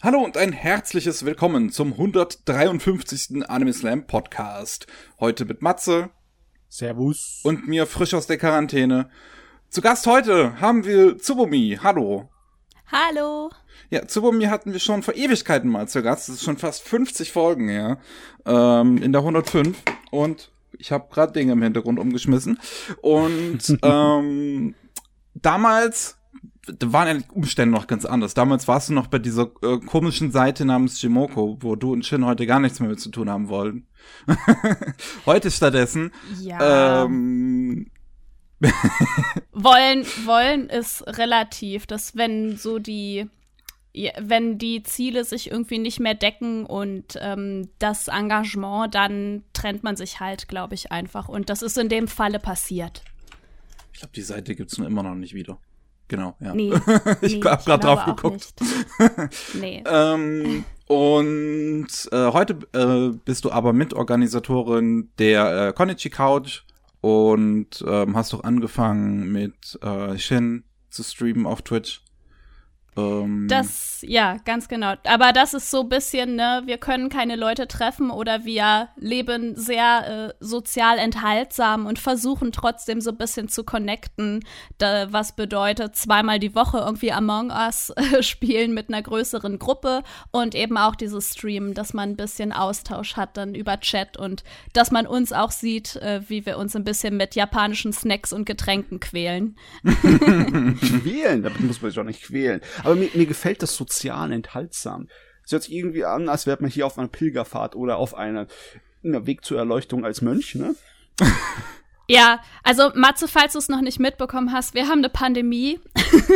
Hallo und ein herzliches Willkommen zum 153. Anime Slam Podcast. Heute mit Matze. Servus. Und mir frisch aus der Quarantäne. Zu Gast heute haben wir Tsubomi. Hallo. Hallo. Ja, Tsubomi hatten wir schon vor Ewigkeiten mal zu Gast. Das ist schon fast 50 Folgen her. Ähm, in der 105. Und ich habe gerade Dinge im Hintergrund umgeschmissen. Und ähm, damals da waren die Umstände noch ganz anders. Damals warst du noch bei dieser äh, komischen Seite namens Jimoko, wo du und Shin heute gar nichts mehr mit zu tun haben wollen. heute stattdessen. Ja. Ähm, wollen, wollen ist relativ, dass wenn so die, wenn die Ziele sich irgendwie nicht mehr decken und ähm, das Engagement, dann trennt man sich halt, glaube ich, einfach. Und das ist in dem Falle passiert. Ich glaube, die Seite gibt's nur immer noch nicht wieder. Genau, ja. Nee, ich nee, hab gerade drauf geguckt. nee. ähm, und äh, heute äh, bist du aber Mitorganisatorin der äh, Konichi Couch und ähm, hast doch angefangen mit äh, Shin zu streamen auf Twitch. Ähm, das, ja, ganz genau. Aber das ist so ein bisschen, ne, wir können keine Leute treffen oder wir leben sehr äh, sozial enthaltsam und versuchen trotzdem so ein bisschen zu connecten, da, was bedeutet zweimal die Woche irgendwie Among Us äh, spielen mit einer größeren Gruppe und eben auch dieses Stream, dass man ein bisschen Austausch hat dann über Chat und dass man uns auch sieht, äh, wie wir uns ein bisschen mit japanischen Snacks und Getränken quälen. quälen? Damit muss man sich doch nicht quälen. Aber mir, mir gefällt das sozial enthaltsam. Es hört sich irgendwie an, als wäre man hier auf einer Pilgerfahrt oder auf einer, einer Weg zur Erleuchtung als Mönch, ne? Ja, also Matze, falls du es noch nicht mitbekommen hast, wir haben eine Pandemie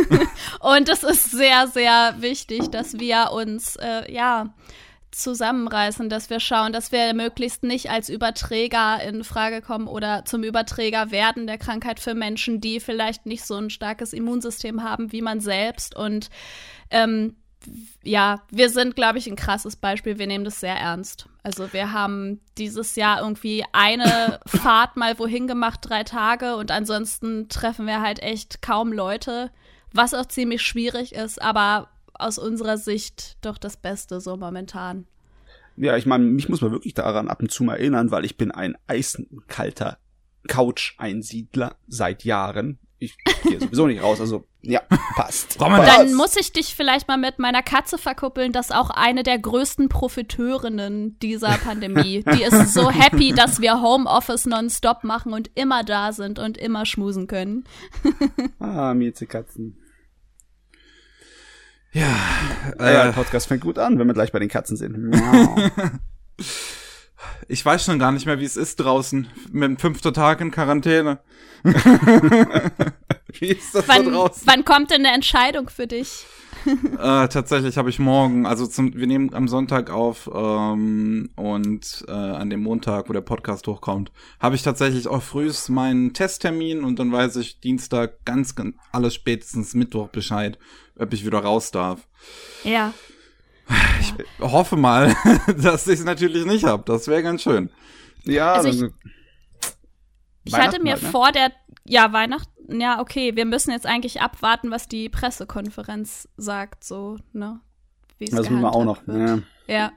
und es ist sehr, sehr wichtig, dass wir uns äh, ja zusammenreißen, dass wir schauen, dass wir möglichst nicht als Überträger in Frage kommen oder zum Überträger werden der Krankheit für Menschen, die vielleicht nicht so ein starkes Immunsystem haben wie man selbst. Und ähm, ja, wir sind, glaube ich, ein krasses Beispiel. Wir nehmen das sehr ernst. Also wir haben dieses Jahr irgendwie eine Fahrt mal wohin gemacht, drei Tage, und ansonsten treffen wir halt echt kaum Leute, was auch ziemlich schwierig ist, aber aus unserer Sicht doch das Beste so momentan. Ja, ich meine, mich muss man wirklich daran ab und zu mal erinnern, weil ich bin ein eisenkalter Couch-Einsiedler seit Jahren. Ich gehe sowieso nicht raus, also ja, passt. Dann muss ich dich vielleicht mal mit meiner Katze verkuppeln, das ist auch eine der größten Profiteurinnen dieser Pandemie. Die ist so happy, dass wir Homeoffice nonstop machen und immer da sind und immer schmusen können. ah, Miezekatzen. Ja, äh, ja, der Podcast fängt gut an, wenn wir gleich bei den Katzen sind. ich weiß schon gar nicht mehr, wie es ist draußen mit dem fünften Tag in Quarantäne. wie ist das wann, da draußen? Wann kommt denn eine Entscheidung für dich? äh, tatsächlich habe ich morgen, also zum, wir nehmen am Sonntag auf ähm, und äh, an dem Montag, wo der Podcast hochkommt, habe ich tatsächlich auch frühst meinen Testtermin und dann weiß ich Dienstag ganz, ganz alles spätestens Mittwoch Bescheid, ob ich wieder raus darf. Ja. Ich ja. hoffe mal, dass ich es natürlich nicht habe. Das wäre ganz schön. Ja, also ich, ich hatte mir halt, ne? vor der ja, Weihnachten, ja, okay, wir müssen jetzt eigentlich abwarten, was die Pressekonferenz sagt, so, ne? Das müssen wir auch noch, ja. ja.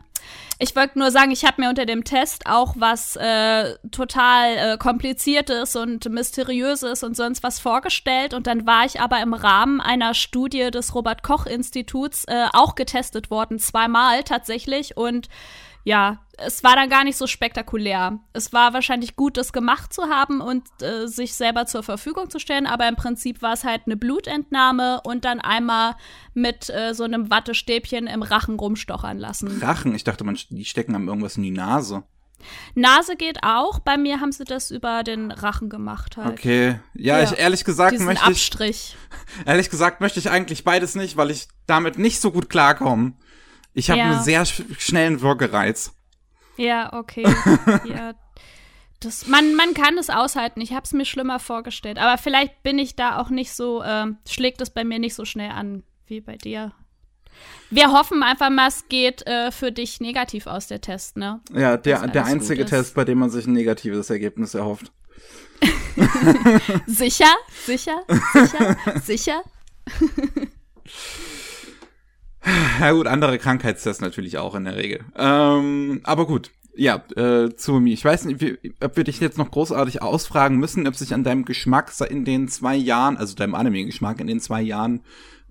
Ich wollte nur sagen, ich habe mir unter dem Test auch was äh, total äh, kompliziertes und mysteriöses und sonst was vorgestellt und dann war ich aber im Rahmen einer Studie des Robert Koch Instituts äh, auch getestet worden, zweimal tatsächlich und ja, es war dann gar nicht so spektakulär. Es war wahrscheinlich gut, das gemacht zu haben und äh, sich selber zur Verfügung zu stellen, aber im Prinzip war es halt eine Blutentnahme und dann einmal mit äh, so einem Wattestäbchen im Rachen rumstochern lassen. Rachen? Ich dachte, man, die stecken einem irgendwas in die Nase. Nase geht auch. Bei mir haben sie das über den Rachen gemacht halt. Okay. Ja, ja. ich ehrlich gesagt Diesen möchte ich. Abstrich. Ehrlich gesagt möchte ich eigentlich beides nicht, weil ich damit nicht so gut klarkomme. Ich habe ja. einen sehr sch schnellen Würgereiz. Ja, okay. ja. Das, man, man kann es aushalten. Ich habe es mir schlimmer vorgestellt. Aber vielleicht bin ich da auch nicht so, äh, schlägt es bei mir nicht so schnell an wie bei dir. Wir hoffen einfach mal, es geht äh, für dich negativ aus, der Test, ne? Ja, der, der einzige Test, bei dem man sich ein negatives Ergebnis erhofft. sicher? Sicher? Sicher? Sicher? Ja gut, andere Krankheitstests natürlich auch in der Regel. Ähm, aber gut, ja, äh, zu mir. Ich weiß nicht, wie, ob wir dich jetzt noch großartig ausfragen müssen, ob sich an deinem Geschmack in den zwei Jahren, also deinem Anime-Geschmack in den zwei Jahren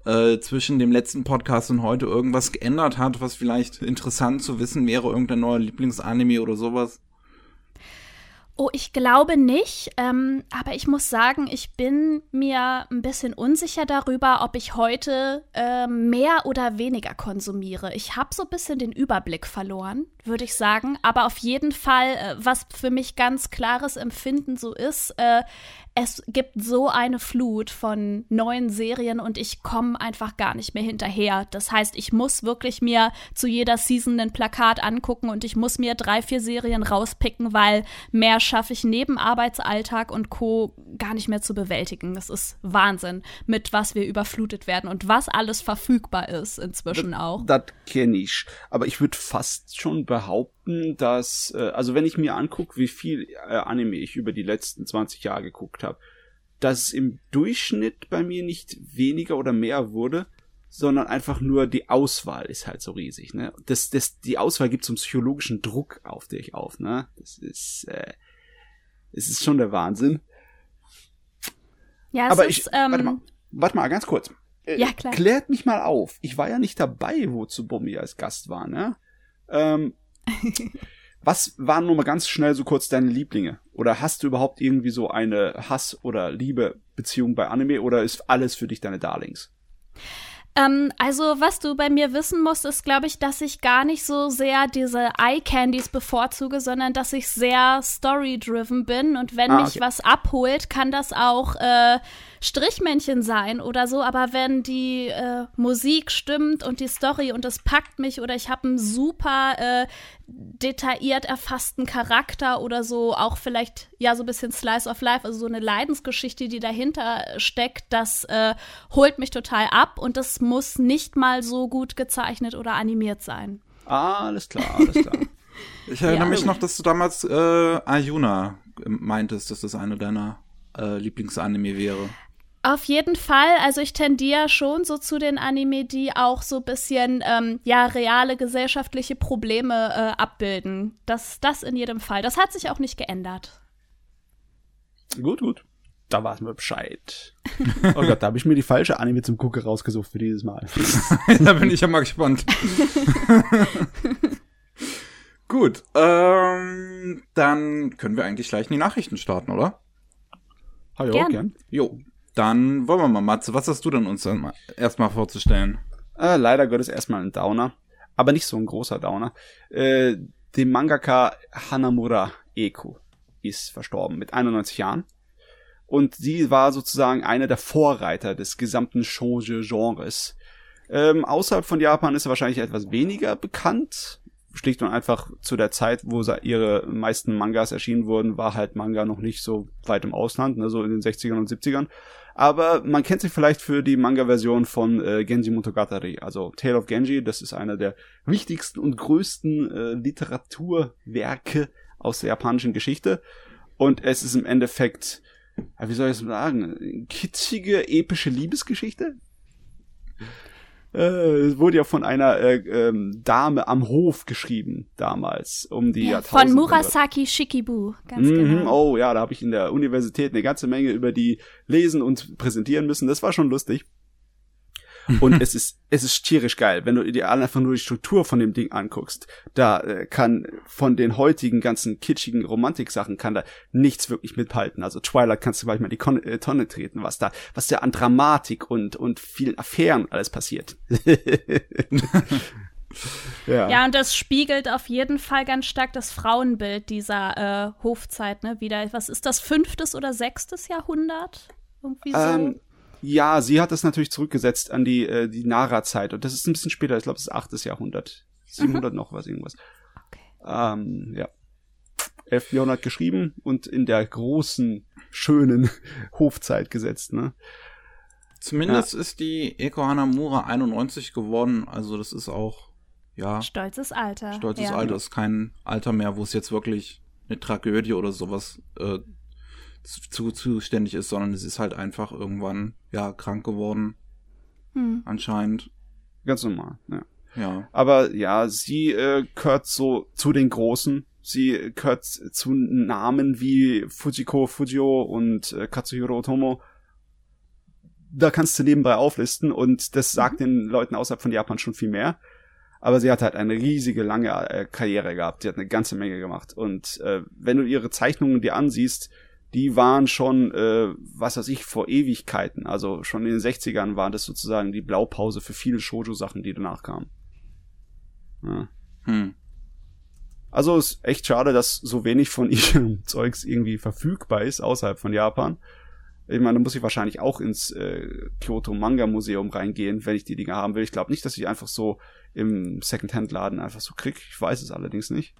äh, zwischen dem letzten Podcast und heute irgendwas geändert hat, was vielleicht interessant zu wissen wäre, irgendein neuer Lieblingsanime oder sowas. Oh, ich glaube nicht. Ähm, aber ich muss sagen, ich bin mir ein bisschen unsicher darüber, ob ich heute äh, mehr oder weniger konsumiere. Ich habe so ein bisschen den Überblick verloren, würde ich sagen. Aber auf jeden Fall, äh, was für mich ganz klares Empfinden so ist, äh, es gibt so eine Flut von neuen Serien und ich komme einfach gar nicht mehr hinterher. Das heißt, ich muss wirklich mir zu jeder Season ein Plakat angucken und ich muss mir drei, vier Serien rauspicken, weil mehr schaffe ich neben Arbeitsalltag und Co. gar nicht mehr zu bewältigen. Das ist Wahnsinn, mit was wir überflutet werden und was alles verfügbar ist inzwischen auch. Das kenne ich. Aber ich würde fast schon behaupten, dass, äh, also wenn ich mir angucke, wie viel äh, Anime ich über die letzten 20 Jahre geguckt habe, dass im Durchschnitt bei mir nicht weniger oder mehr wurde, sondern einfach nur die Auswahl ist halt so riesig, ne? Das, das, die Auswahl gibt so einen psychologischen Druck auf dich auf, ne? Das ist, äh, es ist schon der Wahnsinn. Ja, es Aber ist, ich, ähm, warte mal, warte mal, ganz kurz. Äh, Ja, klar. Klärt mich mal auf. Ich war ja nicht dabei, wo Tsubumi als Gast war, ne? Ähm, was waren nur mal ganz schnell so kurz deine Lieblinge? Oder hast du überhaupt irgendwie so eine Hass- oder Liebe-Beziehung bei Anime oder ist alles für dich deine Darlings? Ähm, also, was du bei mir wissen musst, ist, glaube ich, dass ich gar nicht so sehr diese Eye-Candies bevorzuge, sondern dass ich sehr story-driven bin. Und wenn Ah, mich okay. was abholt, kann das auch äh, Strichmännchen sein oder so. Aber wenn die äh, Musik stimmt und die Story und es packt mich oder ich habe einen super äh, detailliert erfassten Charakter oder so, auch vielleicht ja so ein bisschen Slice of Life, also so eine Leidensgeschichte, die dahinter steckt, das äh, holt mich total ab und das muss nicht mal so gut gezeichnet oder animiert sein. Alles klar, alles klar. Ich erinnere Ja. mich noch, dass du damals äh, Ayuna meintest, dass das eine deiner äh, Lieblingsanime wäre. Auf jeden Fall, also ich tendiere schon so zu den Anime, die auch so ein bisschen ähm, ja reale gesellschaftliche Probleme äh, abbilden. Das, das in jedem Fall. Das hat sich auch nicht geändert. gut, gut. Da weiß wir Bescheid. Oh Gott, da habe ich mir die falsche Anime zum Gucken rausgesucht für dieses Mal. da bin ich ja mal gespannt. Gut, ähm, dann können wir eigentlich gleich in die Nachrichten starten, oder? Ja, Gern. gern. Jo, dann wollen wir mal, Matze, was hast du denn uns dann mal- erstmal vorzustellen? Äh, leider Gottes erstmal ein Downer. Aber nicht so ein großer Downer. Äh, dem Mangaka Hanamura Eku ist verstorben mit 91 Jahren. Und sie war sozusagen einer der Vorreiter des gesamten Shoujo-Genres. Ähm, außerhalb von Japan ist sie wahrscheinlich etwas weniger bekannt. Schlicht und einfach zu der Zeit, wo ihre meisten Mangas erschienen wurden, war halt Manga noch nicht so weit im Ausland, ne, so in den 60ern und 70ern. Aber man kennt sie vielleicht für die Manga-Version von äh, Genji Monogatari, also Tale of Genji. Das ist einer der wichtigsten und größten äh, Literaturwerke aus der japanischen Geschichte. Und es ist im Endeffekt, ja, wie soll ich es sagen, kitschige, epische Liebesgeschichte. Äh, es wurde ja von einer äh, ähm, Dame am Hof geschrieben damals, um die Ja, von Murasaki Shikibu, ganz Mhm, genau. Oh ja, da habe ich in der Universität eine ganze Menge über die lesen und präsentieren müssen. Das war schon lustig. Und es ist es ist tierisch geil, wenn du dir einfach nur die Struktur von dem Ding anguckst. Da äh, kann von den heutigen ganzen kitschigen Romantik-Sachen kann da nichts wirklich mithalten. Also Twilight kannst du gleich mal in die Kon äh, Tonne treten, was da was da an Dramatik und und vielen Affären alles passiert. ja. Ja, und das spiegelt auf jeden Fall ganz stark das Frauenbild dieser äh, Hofzeit, ne? Wieder, was ist das, fünftes oder sechstes Jahrhundert? Irgendwie so. Ähm, ja, sie hat das natürlich zurückgesetzt an die, äh, die Nara-Zeit. Und das ist ein bisschen später, ich glaube, das ist 8. Jahrhundert. 700 noch was, irgendwas. Okay. Ähm, ja. 11. Jahrhundert geschrieben und in der großen, schönen Hofzeit gesetzt, ne? Zumindest ist die Eko Hanamura 91 geworden, also das ist auch, ja, Stolzes Alter. stolzes ja. Alter, ist kein Alter mehr, wo es jetzt wirklich eine Tragödie oder sowas äh, zu, zuständig ist, sondern es ist halt einfach irgendwann, ja, krank geworden, Hm. anscheinend. Ganz normal, ja. Ja. Aber ja, sie äh, gehört so zu den Großen. Sie gehört zu Namen wie Fujiko Fujio und äh, Katsuhiro Otomo. Da kannst du nebenbei auflisten und das sagt den Leuten außerhalb von Japan schon viel mehr. Aber sie hat halt eine riesige, lange äh, Karriere gehabt. Die hat eine ganze Menge gemacht. Und äh, wenn du ihre Zeichnungen dir ansiehst, die waren schon, äh, was weiß ich, vor Ewigkeiten. Also schon in den 60ern war das sozusagen die Blaupause für viele Shoujo-Sachen, die danach kamen. Ja. Hm. Also ist echt schade, dass so wenig von ihrem Zeugs irgendwie verfügbar ist außerhalb von Japan. Ich meine, da muss ich wahrscheinlich auch ins äh, Kyoto Manga Museum reingehen, wenn ich die Dinge haben will. Ich glaube nicht, dass ich einfach so im Secondhand-Laden einfach so krieg. Ich weiß es allerdings nicht.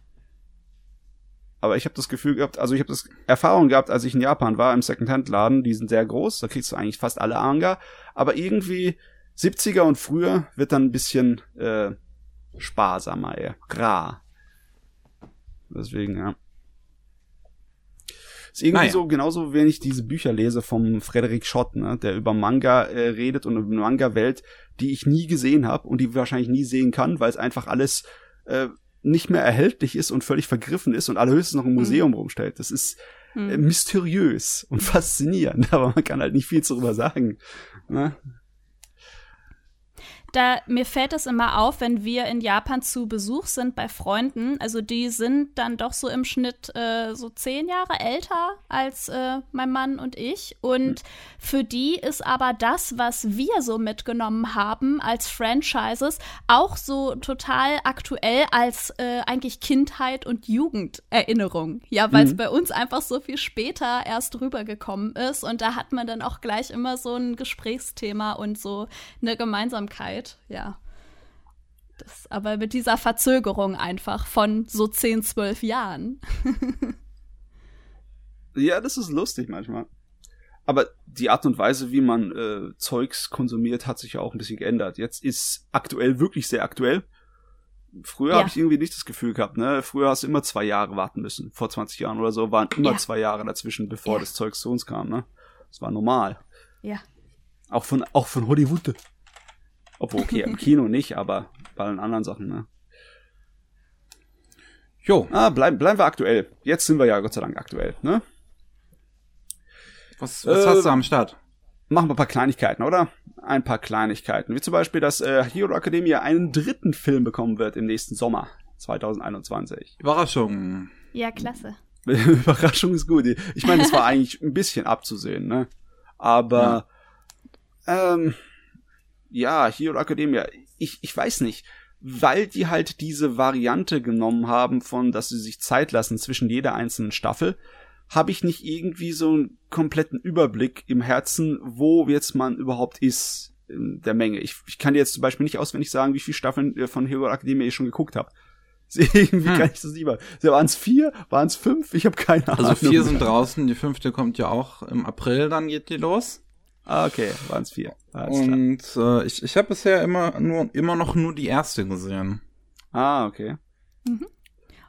Aber ich habe das Gefühl gehabt, also ich habe das Erfahrung gehabt, als ich in Japan war im Secondhand-Laden, die sind sehr groß, da kriegst du eigentlich fast alle Manga, aber irgendwie 70er und früher wird dann ein bisschen äh, sparsamer, eher rar. Deswegen, ja. Ist irgendwie Naja. so, genauso, wenn ich diese Bücher lese vom Frederik Schott, ne, der über Manga äh, redet und über eine Manga-Welt, die ich nie gesehen habe und die wahrscheinlich nie sehen kann, weil es einfach alles äh, nicht mehr erhältlich ist und völlig vergriffen ist und allerhöchstens noch im Museum rumsteht. Das ist äh, mysteriös und faszinierend, aber man kann halt nicht viel darüber sagen. Ne? Da, mir fällt es immer auf, wenn wir in Japan zu Besuch sind bei Freunden. Also die sind dann doch so im Schnitt äh, so zehn Jahre älter als äh, mein Mann und ich. Und für die ist aber das, was wir so mitgenommen haben als Franchises, auch so total aktuell als äh, eigentlich Kindheit und Jugenderinnerung. Ja, weil es bei uns einfach so viel später erst rübergekommen ist. Und da hat man dann auch gleich immer so ein Gesprächsthema und so eine Gemeinsamkeit. Ja. Das, aber mit dieser Verzögerung einfach von so 10, 12 Jahren. Ja, das ist lustig manchmal. Aber die Art und Weise, wie man äh, Zeugs konsumiert, hat sich ja auch ein bisschen geändert. Jetzt ist aktuell wirklich sehr aktuell. Früher Ja. habe ich irgendwie nicht das Gefühl gehabt, ne? Früher hast du immer zwei Jahre warten müssen. Vor 20 Jahren oder so waren immer Ja. zwei Jahre dazwischen, bevor Ja. das Zeugs zu uns kam, ne? Das war normal. Ja. Auch von, auch von Hollywood. Obwohl, okay, im Kino nicht, aber bei allen anderen Sachen, ne? Jo, Ah, bleiben, bleiben wir aktuell. Jetzt sind wir ja Gott sei Dank aktuell, ne? was, was Äh, hast du am Start? Machen wir ein paar Kleinigkeiten, oder? Ein paar Kleinigkeiten. Wie zum Beispiel, dass äh, Hero Academia einen dritten Film bekommen wird im nächsten Sommer 2021. Überraschung. Ja, klasse. Überraschung ist gut. Ich meine, es war eigentlich ein bisschen abzusehen, ne? Aber ähm, ja, Hero Academia, ich, ich weiß nicht, weil die halt diese Variante genommen haben von, dass sie sich Zeit lassen zwischen jeder einzelnen Staffel, habe ich nicht irgendwie so einen kompletten Überblick im Herzen, wo jetzt man überhaupt ist in der Menge. Ich, ich kann dir jetzt zum Beispiel nicht auswendig sagen, wie viele Staffeln äh, von Hero Academia ich schon geguckt habe. Irgendwie Hm. kann ich das nicht mehr. Waren es vier? Waren es fünf? Ich habe keine Ahnung. Also vier sind draußen, die fünfte kommt ja auch im April, dann geht die los. Ah, okay, waren es vier. Alles klar. Und äh, ich, ich habe bisher immer nur immer noch nur die erste gesehen. Ah, okay.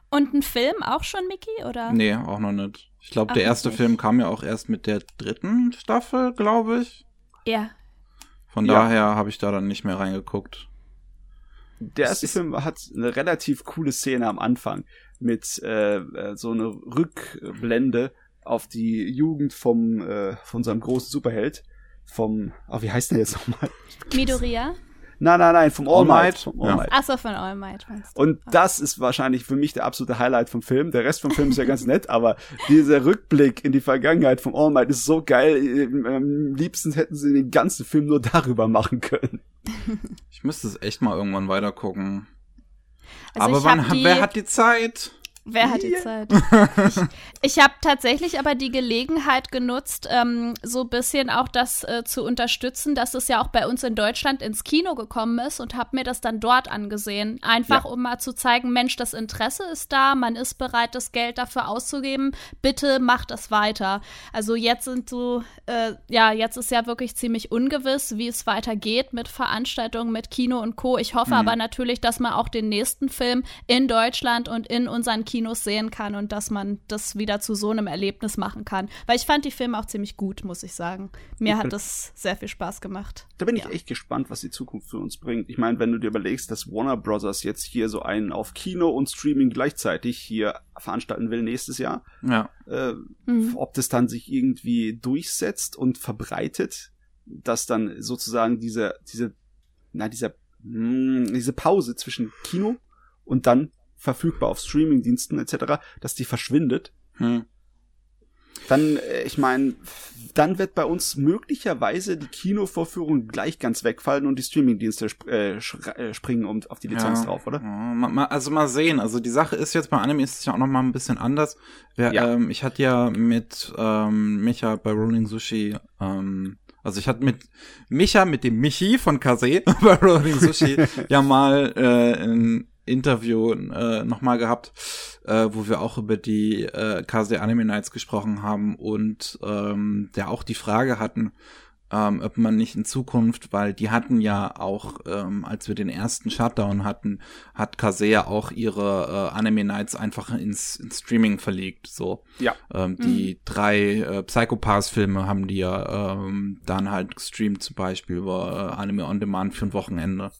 Und ein Film auch schon, Mickey? Oder? Nee, auch noch nicht. Ich glaube, der erste nicht. Film kam ja auch erst mit der dritten Staffel, glaube ich. Ja. Von Ja. daher habe ich da dann nicht mehr reingeguckt. Der erste Film hat eine relativ coole Szene am Anfang mit äh, äh, so eine Rückblende auf die Jugend vom äh, von unserem großen Superheld vom oh, wie heißt der jetzt nochmal? Midoriya? Nein, nein, nein, vom All, All Might. Might? Ja. Might. Achso, von All Might meinst du. Und das ist wahrscheinlich für mich der absolute Highlight vom Film. Der Rest vom Film ist ja ganz nett, aber dieser Rückblick in die Vergangenheit vom All Might ist so geil. Ähm, Am liebsten hätten sie den ganzen Film nur darüber machen können. Ich müsste es echt mal irgendwann weiter gucken. Also Aber wann die, wer hat die Zeit? Wer hat die. Zeit? Ich, ich habe tatsächlich aber die Gelegenheit genutzt, ähm, so ein bisschen auch das äh, zu unterstützen, dass es ja auch bei uns in Deutschland ins Kino gekommen ist und habe mir das dann dort angesehen. Einfach Ja. um mal zu zeigen, Mensch, das Interesse ist da, man ist bereit, das Geld dafür auszugeben. Bitte macht das weiter. Also jetzt sind so, äh, ja, jetzt ist ja wirklich ziemlich ungewiss, wie es weitergeht mit Veranstaltungen, mit Kino und Co. Ich hoffe aber natürlich, dass man auch den nächsten Film in Deutschland und in unseren Kinos Kinos sehen kann und dass man das wieder zu so einem Erlebnis machen kann. Weil ich fand die Filme auch ziemlich gut, muss ich sagen. Mir hat das sehr viel Spaß gemacht. Da bin ich ja. echt gespannt, was die Zukunft für uns bringt. Ich meine, wenn du dir überlegst, dass Warner Brothers jetzt hier so einen auf Kino und Streaming gleichzeitig hier veranstalten will nächstes Jahr, ja. äh, mhm. ob das dann sich irgendwie durchsetzt und verbreitet, dass dann sozusagen diese, diese, na, dieser, mh, hm, diese Pause zwischen Kino und dann verfügbar auf Streamingdiensten etc., dass die verschwindet. Hm. Dann, äh, ich meine, dann wird bei uns möglicherweise die Kinovorführung gleich ganz wegfallen und die Streamingdienste äh, äh springen um, auf die Lizenz ja, drauf, oder? Also mal sehen. Also die Sache ist jetzt bei Anime ist es ja auch noch mal ein bisschen anders. Wir, ja. ähm, ich hatte ja mit ähm, Micha bei Rolling Sushi ähm, also ich hatte mit Micha, mit dem Michi von Kase bei Rolling Sushi ja mal äh, ein Interview äh, nochmal gehabt, äh, wo wir auch über die äh, Kase Anime Nights gesprochen haben und ähm, der auch die Frage hatten, ähm, ob man nicht in Zukunft, weil die hatten ja auch, ähm, als wir den ersten Shutdown hatten, hat Kasea auch ihre äh, Anime Nights einfach ins, ins Streaming verlegt. So. Ja. Ähm, die mhm. drei äh, Psychopaths-Filme haben die ja ähm, dann halt gestreamt, zum Beispiel über äh, Anime on Demand für ein Wochenende.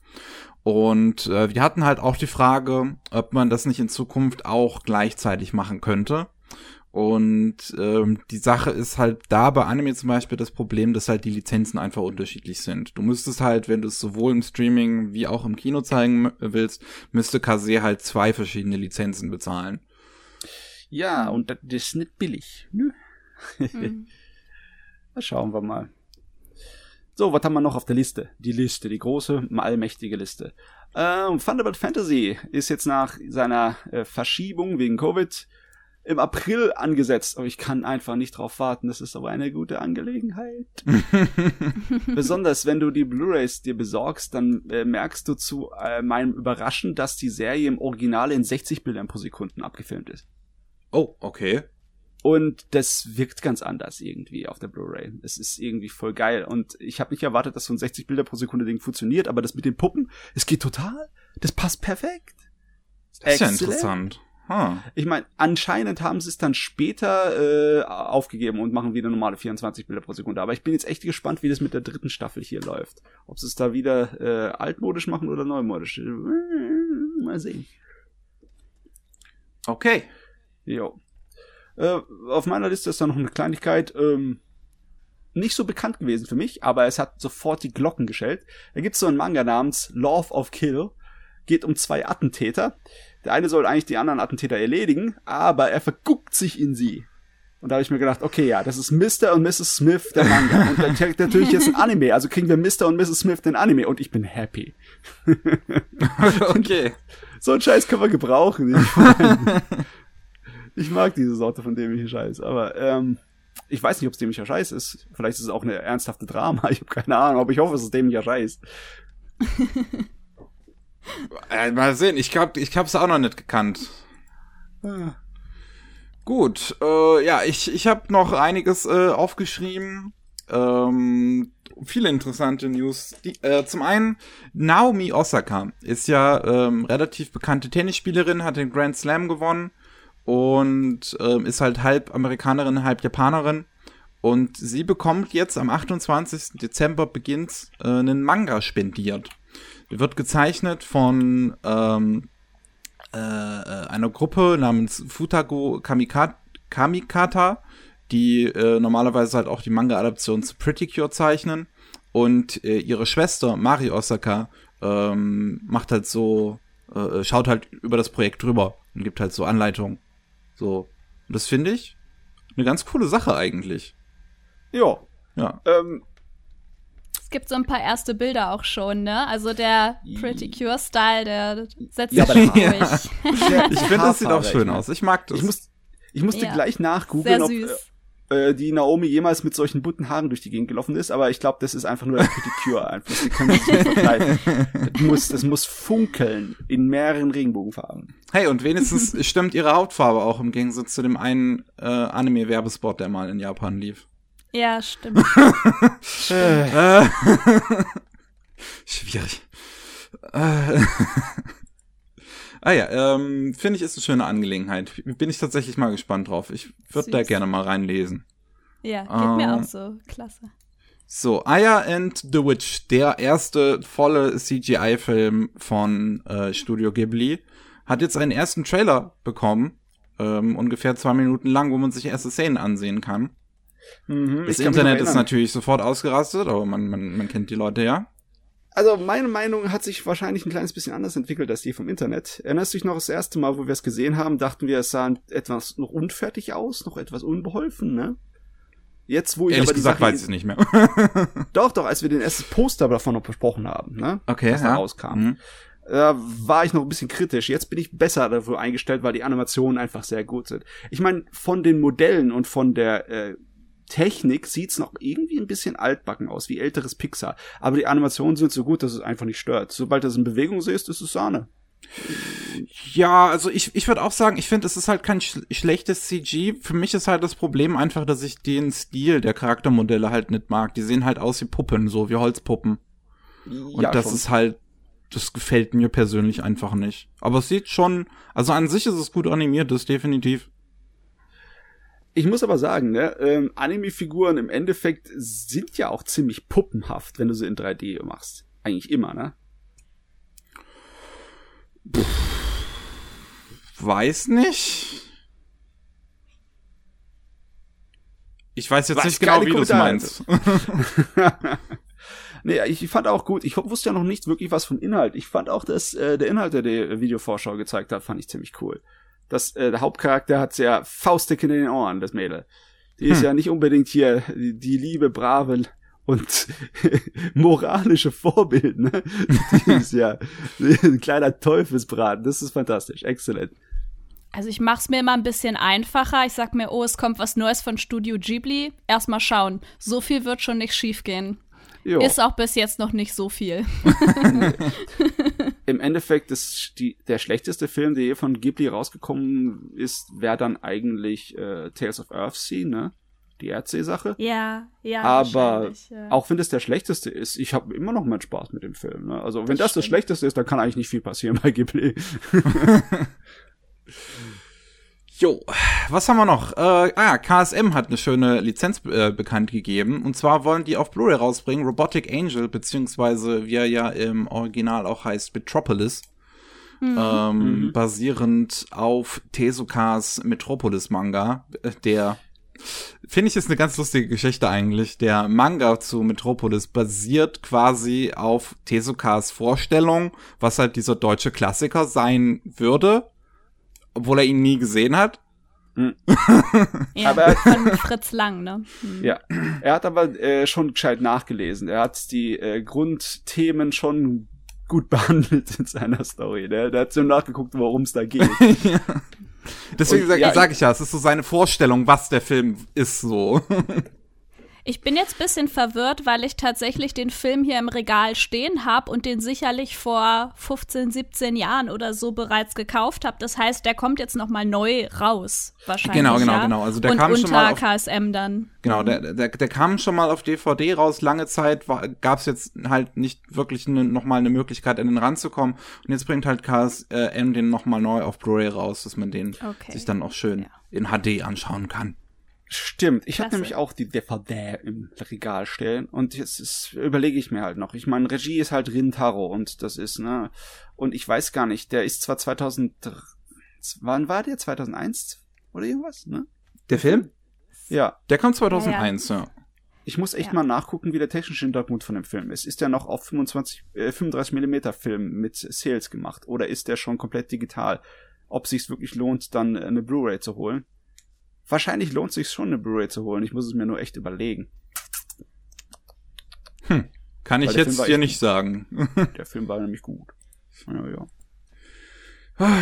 Und äh, wir hatten halt auch die Frage, ob man das nicht in Zukunft auch gleichzeitig machen könnte. Und ähm, die Sache ist halt da bei Anime zum Beispiel das Problem, dass halt die Lizenzen einfach unterschiedlich sind. Du müsstest halt, wenn du es sowohl im Streaming wie auch im Kino zeigen willst, müsste Kase halt zwei verschiedene Lizenzen bezahlen. Ja, und das ist nicht billig. Ne? Mhm. schauen wir mal. So, was haben wir noch auf der Liste? Die Liste, die große, allmächtige Liste. Ähm, Thunderbird Fantasy ist jetzt nach seiner äh, Verschiebung wegen Covid im April angesetzt. Aber ich kann einfach nicht drauf warten. Das ist aber eine gute Angelegenheit. Besonders wenn du die Blu-rays dir besorgst, dann äh, merkst du zu äh, meinem Überraschen, dass die Serie im Original in 60 Bildern pro Sekunde abgefilmt ist. Oh, okay. Und das wirkt ganz anders irgendwie auf der Blu-ray. Es ist irgendwie voll geil. Und ich habe nicht erwartet, dass so ein 60 Bilder pro Sekunde Ding funktioniert, aber das mit den Puppen, es geht total. Das passt perfekt. Das ist Excellent. ja interessant. Huh. Ich meine, anscheinend haben sie es dann später äh, aufgegeben und machen wieder normale 24 Bilder pro Sekunde. Aber ich bin jetzt echt gespannt, wie das mit der dritten Staffel hier läuft. Ob sie es da wieder äh, altmodisch machen oder neumodisch. Mal sehen. Okay. Jo. Äh, auf meiner Liste ist da noch eine Kleinigkeit. Ähm, nicht so bekannt gewesen für mich, aber es hat sofort die Glocken geschellt. Da gibt es so einen Manga namens Love of Kill. Geht um zwei Attentäter. Der eine soll eigentlich die anderen Attentäter erledigen, aber er verguckt sich in sie. Und da habe ich mir gedacht, okay, ja, das ist Mr. und Mrs. Smith der Manga. Und dann kriegt natürlich jetzt ein Anime. Also kriegen wir Mr. und Mrs. Smith den Anime. Und ich bin happy. okay. So ein Scheiß können wir gebrauchen. Ich, mag diese Sorte von dämlicher Scheiß. Aber ähm, ich weiß nicht, ob es dämlicher Scheiß ist. Vielleicht ist es auch eine ernsthafte Drama. Ich habe keine Ahnung, aber ich hoffe, es ist dämlicher Scheiß. Äh, mal sehen, ich glaube, ich habe es auch noch nicht gekannt. Ah. Gut, äh, ja, ich, ich habe noch einiges äh, aufgeschrieben. Ähm, viele interessante News. Die, äh, zum einen, Naomi Osaka ist ja ähm, relativ bekannte Tennisspielerin, hat den Grand Slam gewonnen und ähm, ist halt halb Amerikanerin, halb Japanerin. Und sie bekommt jetzt am 28. Dezember beginnt äh, einen Manga spendiert wird gezeichnet von ähm, äh, äh, einer Gruppe namens Futago Kamika Kamikata, die äh, normalerweise halt auch die Manga-Adaption zu Pretty Cure zeichnen. Und äh, ihre Schwester Mari Osaka ähm, macht halt so, äh, schaut halt über das Projekt drüber und gibt halt so Anleitungen. So. Und das finde ich eine ganz coole Sache eigentlich. Ja. Ja. Ähm, es gibt so ein paar erste Bilder auch schon, ne? Also der Pretty Cure Style, der setzt ja, sich durch. Ja. ich finde, das sieht auch schön aus. Ich mag das. Ich, muss, ich musste ja. gleich nachgoogeln, ob äh, die Naomi jemals mit solchen bunten Haaren durch die Gegend gelaufen ist, aber ich glaube, das ist einfach nur der Cure einfach. Die können sich nicht vergleichen. Das muss, das muss funkeln in mehreren Regenbogenfarben. Hey, und wenigstens stimmt ihre Hautfarbe auch im Gegensatz zu dem einen äh, Anime-Werbespot, der mal in Japan lief. Ja, stimmt. Äh. Schwierig. Ah ja, ähm, finde ich ist eine schöne Angelegenheit. Bin ich tatsächlich mal gespannt drauf. Ich würde da gerne mal reinlesen. Ja, geht ähm, mir auch so. Klasse. So, Aya and the Witch, der erste volle CGI-Film von äh, Studio Ghibli, hat jetzt einen ersten Trailer bekommen, ähm, ungefähr zwei Minuten lang, wo man sich erste Szenen ansehen kann. Mhm, das Internet ist natürlich sofort ausgerastet, aber man, man, man kennt die Leute ja. Also meine Meinung hat sich wahrscheinlich ein kleines bisschen anders entwickelt als die vom Internet. Erinnerst du dich noch das erste Mal, wo wir es gesehen haben, dachten wir, es sah etwas noch unfertig aus, noch etwas unbeholfen, ne? Jetzt, wo ich Ehrlich aber gesagt, weiß ich es nicht mehr. doch, doch, als wir den ersten Poster davon noch besprochen haben, ne? Okay. Was ja. da rauskam. Mhm. Da war ich noch ein bisschen kritisch. Jetzt bin ich besser dafür eingestellt, weil die Animationen einfach sehr gut sind. Ich meine, von den Modellen und von der äh, Technik sieht's noch irgendwie ein bisschen altbacken aus, wie älteres Pixar. Aber die Animationen sind so gut, dass es einfach nicht stört. Sobald du es in Bewegung siehst, ist es Sahne. Ja, also ich, ich würde auch sagen, ich finde, es ist halt kein sch schlechtes CG. Für mich ist halt das Problem einfach, dass ich den Stil der Charaktermodelle halt nicht mag. Die sehen halt aus wie Puppen, so wie Holzpuppen. Und ja, das schon. ist halt, das gefällt mir persönlich einfach nicht. Aber es sieht schon, also an sich ist es gut animiert, das definitiv. Ich muss aber sagen, ne, ähm, Anime-Figuren im Endeffekt sind ja auch ziemlich puppenhaft, wenn du sie in 3D machst. Eigentlich immer, ne? weiß nicht. Ich weiß jetzt weiß nicht genau, wie du es meinst. nee, ich fand auch gut. Ich wusste ja noch nicht wirklich was vom Inhalt. Ich fand auch, dass äh, der Inhalt, der die Videovorschau gezeigt hat, fand ich ziemlich cool. Das, äh, der Hauptcharakter hat sehr Faustdick in den Ohren, das Mädel. Die hm. ist ja nicht unbedingt hier die, die liebe, brave und moralische Vorbild, ne? Die ist ja ein kleiner Teufelsbraten. Das ist fantastisch. Exzellent. Also ich mach's mir immer ein bisschen einfacher. Ich sag mir, oh, es kommt was Neues von Studio Ghibli. Erstmal schauen. So viel wird schon nicht schiefgehen. Jo. Ist auch bis jetzt noch nicht so viel. Im Endeffekt ist die, der schlechteste Film, der je von Ghibli rausgekommen ist, wäre dann eigentlich äh, Tales of Earthsea, ne? die Erdsee-Sache. Ja, ja. Aber ja. auch wenn das der schlechteste ist, ich habe immer noch meinen Spaß mit dem Film. Ne? Also wenn das, das das schlechteste ist, dann kann eigentlich nicht viel passieren bei Ghibli. Jo, was haben wir noch? Äh, ah, KSM hat eine schöne Lizenz äh, bekannt gegeben. Und zwar wollen die auf Blu-ray rausbringen Robotic Angel, beziehungsweise wie er ja im Original auch heißt, Metropolis. Mhm. Ähm, mhm. Basierend auf Tezukas Metropolis-Manga, äh, der Finde ich ist eine ganz lustige Geschichte eigentlich. Der Manga zu Metropolis basiert quasi auf Tezukas Vorstellung, was halt dieser deutsche Klassiker sein würde, obwohl er ihn nie gesehen hat. Hm. ja, aber von Fritz Lang, ne? Hm. Ja, er hat aber äh, schon gescheit nachgelesen. Er hat die äh, Grundthemen schon gut behandelt in seiner Story. Ne? Der hat so nachgeguckt, worum es da geht. ja. Deswegen sage ja, sag ich ja, es ist so seine Vorstellung, was der Film ist so. Ich bin jetzt bisschen verwirrt, weil ich tatsächlich den Film hier im Regal stehen habe und den sicherlich vor 15, 17 Jahren oder so bereits gekauft habe. Das heißt, der kommt jetzt noch mal neu raus, wahrscheinlich. Genau, genau, ja? genau. Also der und kam unter schon mal auf, KSM dann. Genau, der, der, der kam schon mal auf DVD raus. Lange Zeit gab es jetzt halt nicht wirklich ne, noch mal eine Möglichkeit, an den ranzukommen. Und jetzt bringt halt KSM den noch mal neu auf Blu-ray raus, dass man den okay. sich dann auch schön ja. in HD anschauen kann. Stimmt, ich habe nämlich auch die DVD im Regal stehen und jetzt ist, überlege ich mir halt noch. Ich meine, Regie ist halt Rintaro und das ist, ne, und ich weiß gar nicht, der ist zwar 2000, wann war der? 2001 oder irgendwas, ne? Der Film? Ja. Der kam 2001, ja. ja. Ich muss echt ja. mal nachgucken, wie der technische Hintergrund von dem Film ist. Ist der noch auf 25, äh, 35 Millimeter Film mit Sales gemacht oder ist der schon komplett digital? Ob sich's wirklich lohnt, dann eine Blu-ray zu holen? Wahrscheinlich lohnt sich schon, eine Blu-ray zu holen. Ich muss es mir nur echt überlegen. Hm. Kann ich jetzt dir nicht sagen. der Film war nämlich gut. Ja, ja.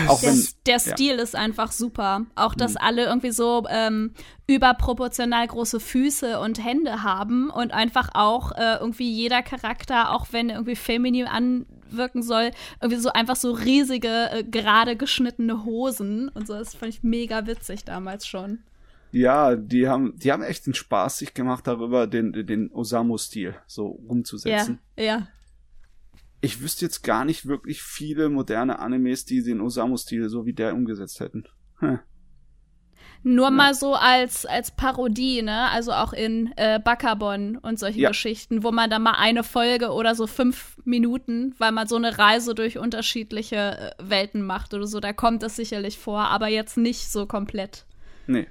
Auch der, wenn, der Stil ja. ist einfach super. Auch, dass mhm. alle irgendwie so ähm, überproportional große Füße und Hände haben und einfach auch äh, irgendwie jeder Charakter, auch wenn er irgendwie feminin anwirken soll, irgendwie so einfach so riesige, äh, gerade geschnittene Hosen und so. Das fand ich mega witzig damals schon. Ja, die haben, die haben echt den Spaß sich gemacht darüber, den, den Osamu-Stil so umzusetzen. Ja, ja. ich wüsste jetzt gar nicht wirklich viele moderne Animes, die den Osamu-Stil so wie der umgesetzt hätten. Hm. Nur ja. mal so als, als Parodie, ne? Also auch in äh, Bakabon und solchen ja. Geschichten, wo man da mal eine Folge oder so fünf Minuten, weil man so eine Reise durch unterschiedliche äh, Welten macht oder so, da kommt es sicherlich vor, aber jetzt nicht so komplett. Nee.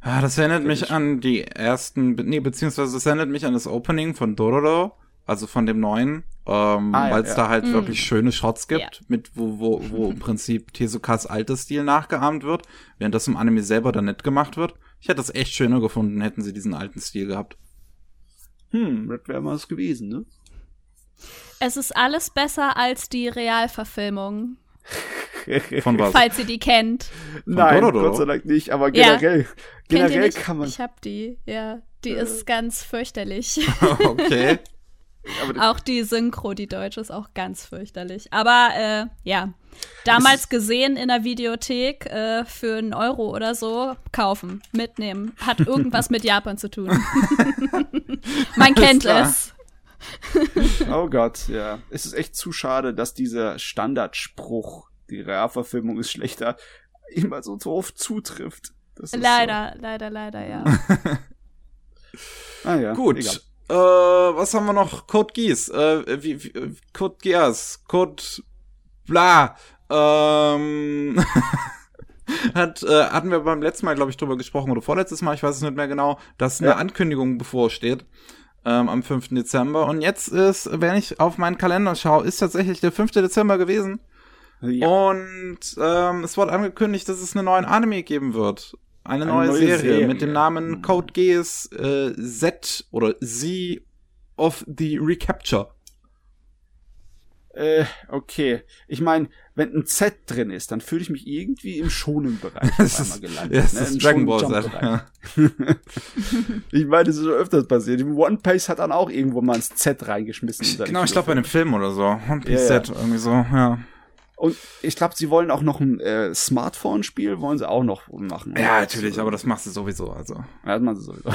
Ah, das erinnert mich an die ersten, nee, beziehungsweise es erinnert mich an das Opening von Dororo, also von dem neuen, ähm, ah, ja, weil es ja. da halt mhm. wirklich schöne Shots gibt, ja. mit wo, wo, wo im Prinzip Tezukas alter Stil nachgeahmt wird, während das im Anime selber dann nicht gemacht wird. Ich hätte das echt schöner gefunden, hätten sie diesen alten Stil gehabt. Hm, das wäre mal was gewesen, ne? Es ist alles besser als die Realverfilmung. Von was? Falls ihr die kennt. Von Nein, Dororo? Gott sei Dank nicht, aber generell, generell kann man. Ich hab die, ja. Die äh. ist ganz fürchterlich. okay. auch die Synchro, die deutsche, ist auch ganz fürchterlich. Aber äh, ja, damals gesehen in der Videothek äh, für einen Euro oder so kaufen, mitnehmen. Hat irgendwas mit Japan zu tun. Man kennt es. Oh Gott, ja. Es ist echt zu schade, dass dieser Standardspruch, die Realverfilmung ist schlechter, immer so oft zutrifft. leider, so. leider, leider, ja. ah ja. Gut. Egal. Äh, was haben wir noch? Code Geass. Äh, wie, wie, Code Geass. Code bla. Ähm, hat, äh, hatten wir beim letzten Mal, glaube ich, drüber gesprochen oder vorletztes Mal, ich weiß es nicht mehr genau, dass eine ja. Ankündigung bevorsteht ähm, am 5. Dezember. Und jetzt ist, wenn ich auf meinen Kalender schaue, ist tatsächlich der 5. Dezember gewesen. Ja. Und ähm, es wurde angekündigt, dass es einen neuen Anime geben wird. Eine, eine neue, neue Serie, Serie, mit dem Namen mhm. Code Geass äh, Z oder Z of the Recapture. Äh, okay. Ich meine, wenn ein Z drin ist, dann fühle ich mich irgendwie im schonen Bereich das ist, gelandet. Ja, das ne? ist Dragon Ball Z. Ja. ich meine, das ist schon öfters passiert. One Piece hat dann auch irgendwo mal ins Z reingeschmissen. Genau, ich glaube bei einem Film oder so. One Piece ja, Z, irgendwie so, ja. Und ich glaube, sie wollen auch noch ein äh, Smartphone-Spiel, wollen sie auch noch machen. Ja, natürlich, aber das machst du sowieso, also. Ja, das machst du sowieso.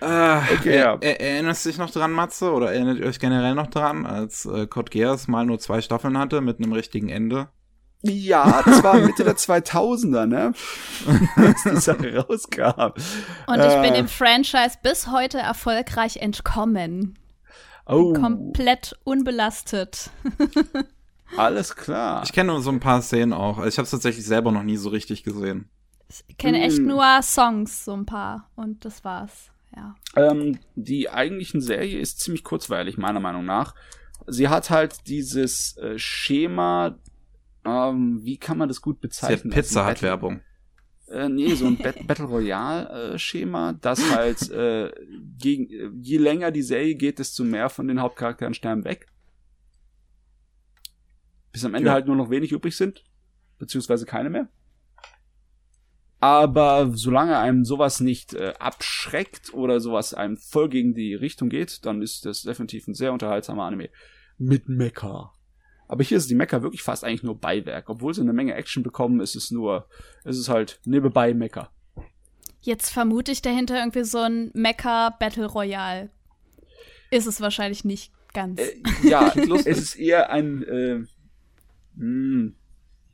äh, okay, ja. Er, erinnerst du dich noch dran, Matze? Oder erinnert ihr euch generell noch dran, als äh, Code Geass mal nur zwei Staffeln hatte mit einem richtigen Ende? Ja, das war Mitte der 2000er, ne? Als die Sache rauskam. Und ich äh, bin dem Franchise bis heute erfolgreich entkommen. Oh. Komplett unbelastet. Alles klar. Ich kenne nur so ein paar Szenen auch. Also ich habe es tatsächlich selber noch nie so richtig gesehen. Ich kenne echt hm. nur Songs, so ein paar. Und das war's. Ja. Ähm, die eigentliche Serie ist ziemlich kurzweilig, meiner Meinung nach. Sie hat halt dieses äh, Schema, ähm, wie kann man das gut bezeichnen? Pizza hat Werbung. Äh, nee, so ein Battle Royale-Schema, äh, das halt äh, gegen, je länger die Serie geht, desto mehr von den Hauptcharakteren sterben weg. Bis am Ende ja. halt nur noch wenig übrig sind, beziehungsweise keine mehr. Aber solange einem sowas nicht äh, abschreckt oder sowas einem voll gegen die Richtung geht, dann ist das definitiv ein sehr unterhaltsamer Anime. Mit Mecha. Aber hier ist die Mecha wirklich fast eigentlich nur Beiwerk. Obwohl sie eine Menge Action bekommen, ist es nur, ist es halt nebenbei Mecha. Jetzt vermute ich dahinter irgendwie so ein Mecha Battle Royale. Ist es wahrscheinlich nicht ganz. Äh, ja, es ist eher ein, äh, mh, hm,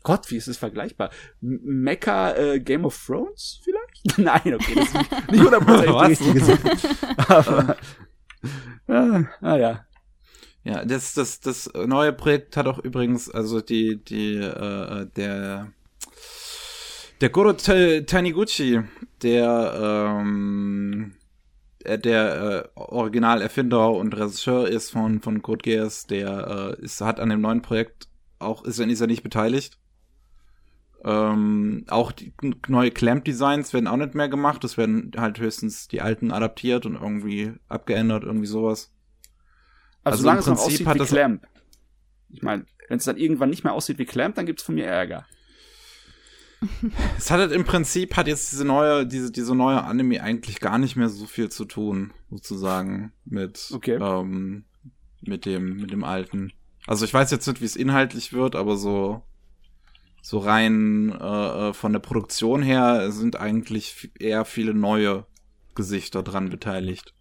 Gott, wie ist es vergleichbar? Mecha äh, Game of Thrones vielleicht? Nein, okay, das ist nicht, nicht 100% die richtige Sache. Aber, ah, ah ja, ja, das, das, das neue Projekt hat auch übrigens, also die, die, äh, der, der Goro Taniguchi, der, ähm, der äh, Originalerfinder und Regisseur ist von, von Code Geass, der äh, ist, hat an dem neuen Projekt auch, ist, ist er nicht beteiligt. Ähm, auch die neue Clamp-Designs werden auch nicht mehr gemacht. Es werden halt höchstens die alten adaptiert und irgendwie abgeändert, irgendwie sowas. Also, also solange es noch aussieht wie Clamp. Ich meine, wenn es dann irgendwann nicht mehr aussieht wie Clamp, dann gibt's von mir Ärger. es hat halt im Prinzip hat jetzt diese neue, diese, diese neue Anime eigentlich gar nicht mehr so viel zu tun, sozusagen, mit, okay. ähm, mit dem, mit dem alten. Also ich weiß jetzt nicht, wie es inhaltlich wird, aber so, so rein äh, äh von der Produktion her sind eigentlich eher viele neue Gesichter dran beteiligt.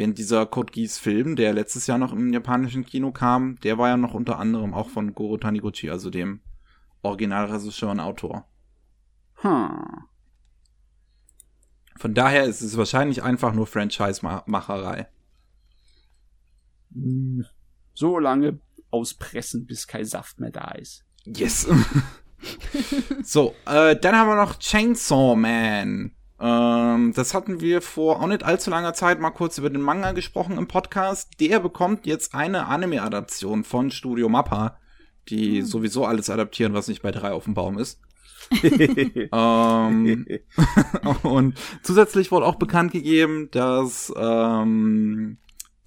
Wenn dieser Code Geass Film, der letztes Jahr noch im japanischen Kino kam, der war ja noch unter anderem auch von Goro Taniguchi, also dem Originalregisseur und Autor. Hm. Von daher ist es wahrscheinlich einfach nur Franchise-Macherei. So lange auspressen, bis kein Saft mehr da ist. Yes. so, äh, dann haben wir noch Chainsaw Man. Ähm, das hatten wir vor auch nicht allzu langer Zeit mal kurz über den Manga gesprochen im Podcast. Der bekommt jetzt eine Anime-Adaption von Studio Mappa, die hm. sowieso alles adaptieren, was nicht bei drei auf dem Baum ist. ähm, und zusätzlich wurde auch bekannt gegeben, dass ähm,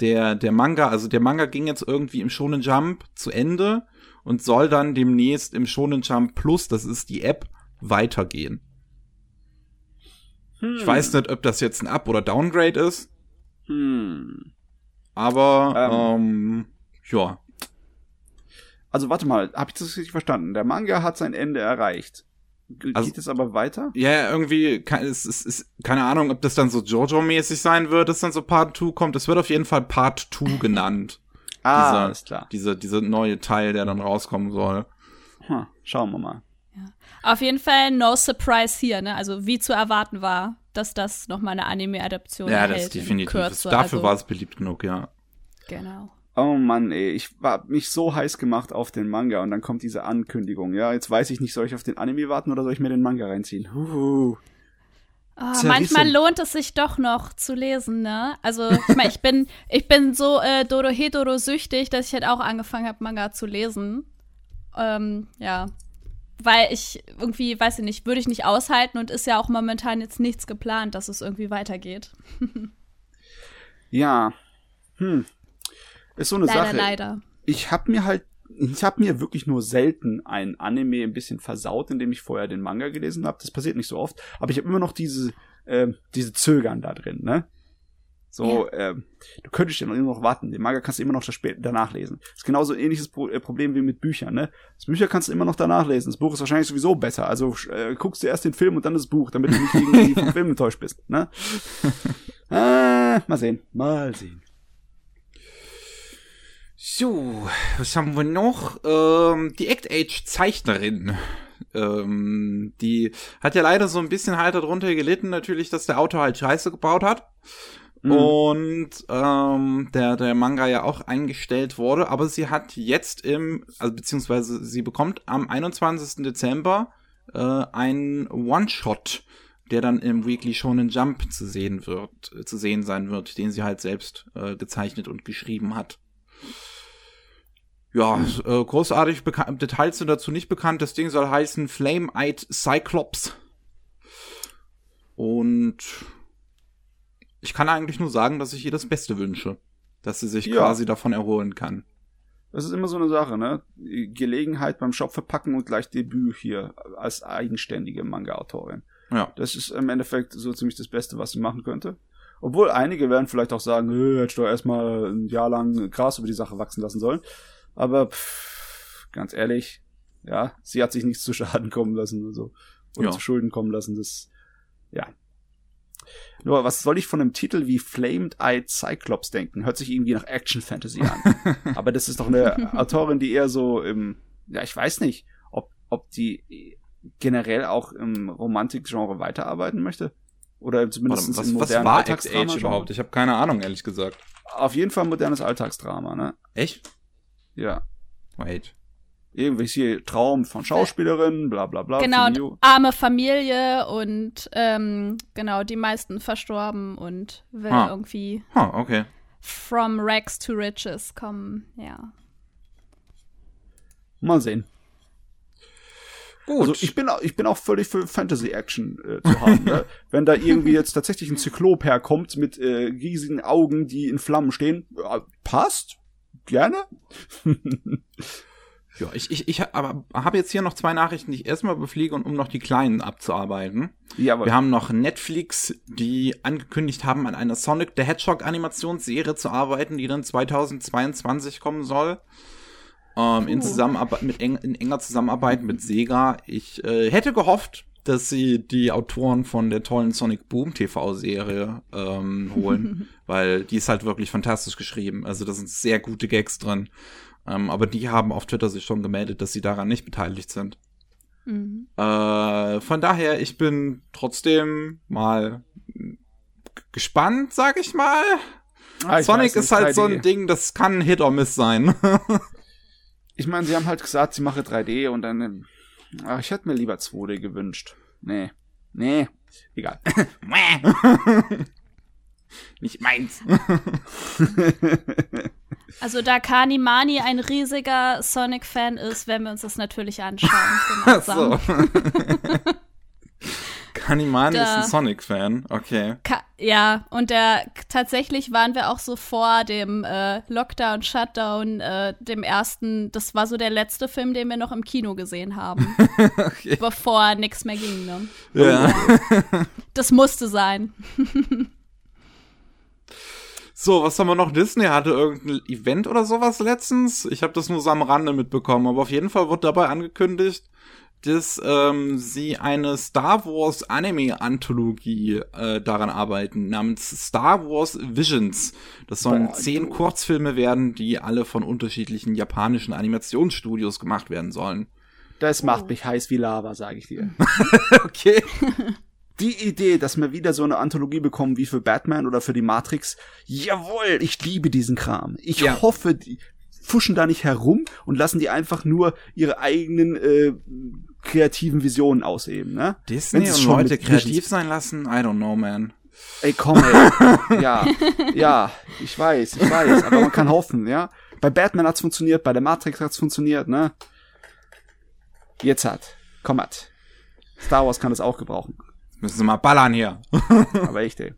der, der Manga, also der Manga ging jetzt irgendwie im Shonen Jump zu Ende und soll dann demnächst im Shonen Jump Plus, das ist die App, weitergehen. Hm. Ich weiß nicht, ob das jetzt ein Up- oder Downgrade ist. Hm. Aber, ähm, ähm, ja. Also warte mal, hab ich das richtig verstanden? Der Manga hat sein Ende erreicht. Also, Geht es aber weiter? Ja, irgendwie, es ist, ist, keine Ahnung, ob das dann so Jojo-mäßig sein wird, dass dann so Part 2 kommt. Es wird auf jeden Fall Part 2 genannt. ah, dieser, alles klar. Diese, diese neue Teil, der dann rauskommen soll. Hm, schauen wir mal. Auf jeden Fall no surprise hier, ne? Also wie zu erwarten war, dass das nochmal eine Anime-Adaption ja, das ist definitiv. Kürze, Dafür also, war es beliebt genug, ja. Genau. Oh Mann, ey, ich war mich so heiß gemacht auf den Manga und dann kommt diese Ankündigung. Ja, jetzt weiß ich nicht, soll ich auf den Anime warten oder soll ich mir den Manga reinziehen? Huhu. Oh, manchmal lohnt es sich doch noch zu lesen, ne? Also, ich meine, ich bin, ich bin so äh, Dorohedoro süchtig, dass ich halt auch angefangen habe, Manga zu lesen. Ähm, ja. Weil ich irgendwie, weiß ich nicht, würde ich nicht aushalten und ist ja auch momentan jetzt nichts geplant, dass es irgendwie weitergeht. ja. Hm. Ist so eine leider, Sache. Leider. Ich habe mir halt, ich habe mir wirklich nur selten ein Anime ein bisschen versaut, indem ich vorher den Manga gelesen habe. Das passiert nicht so oft, aber ich habe immer noch diese, äh, diese Zögern da drin, ne? So, ja. äh, du könntest ja noch immer noch warten. Den Manga kannst du immer noch danach lesen. Das ist genauso ein ähnliches Pro äh, Problem wie mit Büchern, ne? Das Bücher kannst du immer noch danach lesen. Das Buch ist wahrscheinlich sowieso besser. Also äh, guckst du erst den Film und dann das Buch, damit du nicht irgendwie vom Film enttäuscht bist, ne? äh, mal sehen. Mal sehen. So, was haben wir noch? Ähm, die Act Age Zeichnerin. Ähm, die hat ja leider so ein bisschen halt darunter gelitten, natürlich, dass der Autor halt Scheiße gebaut hat. Mhm. Und ähm, der, der Manga ja auch eingestellt wurde, aber sie hat jetzt im, also beziehungsweise sie bekommt am 21. Dezember äh, ein One-Shot, der dann im Weekly Shonen Jump zu sehen wird, äh, zu sehen sein wird, den sie halt selbst äh, gezeichnet und geschrieben hat. Ja, äh, großartig Details sind dazu nicht bekannt. Das Ding soll heißen Flame-Eyed Cyclops. Und ich kann eigentlich nur sagen, dass ich ihr das Beste wünsche. Dass sie sich ja. quasi davon erholen kann. Das ist immer so eine Sache, ne? Gelegenheit beim Shop verpacken und gleich Debüt hier als eigenständige Manga-Autorin. Ja. Das ist im Endeffekt so ziemlich das Beste, was sie machen könnte. Obwohl einige werden vielleicht auch sagen, hätte ich doch erstmal ein Jahr lang Gras über die Sache wachsen lassen sollen. Aber pff, ganz ehrlich, ja, sie hat sich nichts zu Schaden kommen lassen also, oder ja. zu Schulden kommen lassen. Das, ja. Nur, was soll ich von einem Titel wie Flamed Eyed Cyclops denken? Hört sich irgendwie nach Action Fantasy an. Aber das ist doch eine Autorin, die eher so im, ja, ich weiß nicht, ob, ob die generell auch im Romantik-Genre weiterarbeiten möchte. Oder zumindest Warte, was, im modernen was war X-Age überhaupt? Ich habe keine Ahnung, ehrlich gesagt. Auf jeden Fall modernes Alltagsdrama, ne? Echt? Ja. Wait. Hier Traum von Schauspielerin, bla bla bla. Genau, und arme Familie und ähm, genau, die meisten verstorben und will ah. irgendwie ah, okay. from rags to riches kommen, ja. Mal sehen. Gut. Also ich bin, ich bin auch völlig für Fantasy-Action äh, zu haben. ne? Wenn da irgendwie jetzt tatsächlich ein Zyklop herkommt mit äh, riesigen Augen, die in Flammen stehen, ja, passt gerne. ja, ich, ich, ich aber habe jetzt hier noch zwei Nachrichten, die ich erstmal befliege, und um noch die kleinen abzuarbeiten. Ja, Wir haben noch Netflix, die angekündigt haben, an einer Sonic the Hedgehog Animationsserie zu arbeiten, die dann 2022 kommen soll. Ähm, in, Zusammenarbeit, mit eng, in enger Zusammenarbeit mit Sega. Ich äh, hätte gehofft, dass sie die Autoren von der tollen Sonic Boom TV-Serie ähm, holen, weil die ist halt wirklich fantastisch geschrieben. Also da sind sehr gute Gags drin. Ähm, aber die haben auf Twitter sich schon gemeldet, dass sie daran nicht beteiligt sind. Mhm. Äh, von daher, ich bin trotzdem mal gespannt, sag ich mal. Ah, ich Sonic ist halt 3D. so ein Ding, das kann Hit or Miss sein. ich meine, sie haben halt gesagt, sie mache 3D und dann. Ach, ich hätte mir lieber 2D gewünscht. Nee. Nee. Egal. Nicht meins. also da Kani Mani ein riesiger Sonic-Fan ist, werden wir uns das natürlich anschauen. Gemeinsam. So. Kanimani ist ein Sonic-Fan, okay. Ka ja, und der tatsächlich waren wir auch so vor dem äh, Lockdown, Shutdown, äh, dem ersten, das war so der letzte Film, den wir noch im Kino gesehen haben. okay. Bevor nichts mehr ging, ne? Ja. das musste sein. So, was haben wir noch? Disney hatte irgendein Event oder sowas letztens. Ich habe das nur so am Rande mitbekommen, aber auf jeden Fall wird dabei angekündigt, dass ähm, sie eine Star Wars Anime-Anthologie äh, daran arbeiten, namens Star Wars Visions. Das sollen Boah, zehn du. Kurzfilme werden, die alle von unterschiedlichen japanischen Animationsstudios gemacht werden sollen. Das macht mich heiß wie Lava, sage ich dir. okay. Die Idee, dass wir wieder so eine Anthologie bekommen wie für Batman oder für die Matrix, jawohl, ich liebe diesen Kram. Ich ja. hoffe, die fuschen da nicht herum und lassen die einfach nur ihre eigenen äh, kreativen Visionen ausheben, ne? Disney und Leute kreativ sein lassen? I don't know, man. Ey, komm, ey. ja, ja, ich weiß, ich weiß, aber man kann hoffen, ja. Bei Batman hat's funktioniert, bei der Matrix hat's funktioniert, ne? Jetzt hat. Komm hat. Star Wars kann das auch gebrauchen. Müssen sie mal ballern hier. aber echt, ey.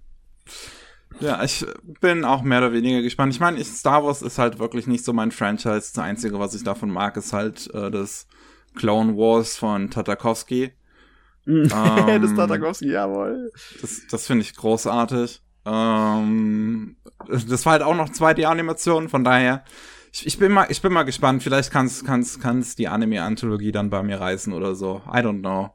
Ja, ich bin auch mehr oder weniger gespannt. Ich meine, Star Wars ist halt wirklich nicht so mein Franchise. Das Einzige, was ich davon mag, ist halt äh, das Clone Wars von Tatakowski. ähm, das Tatakowski, jawohl. Das, das finde ich großartig. Ähm, das war halt auch noch 2D-Animation, von daher. Ich, ich, bin mal, ich bin mal gespannt. Vielleicht kann's, kann's, kann's die Anime-Anthologie dann bei mir reißen oder so. I don't know.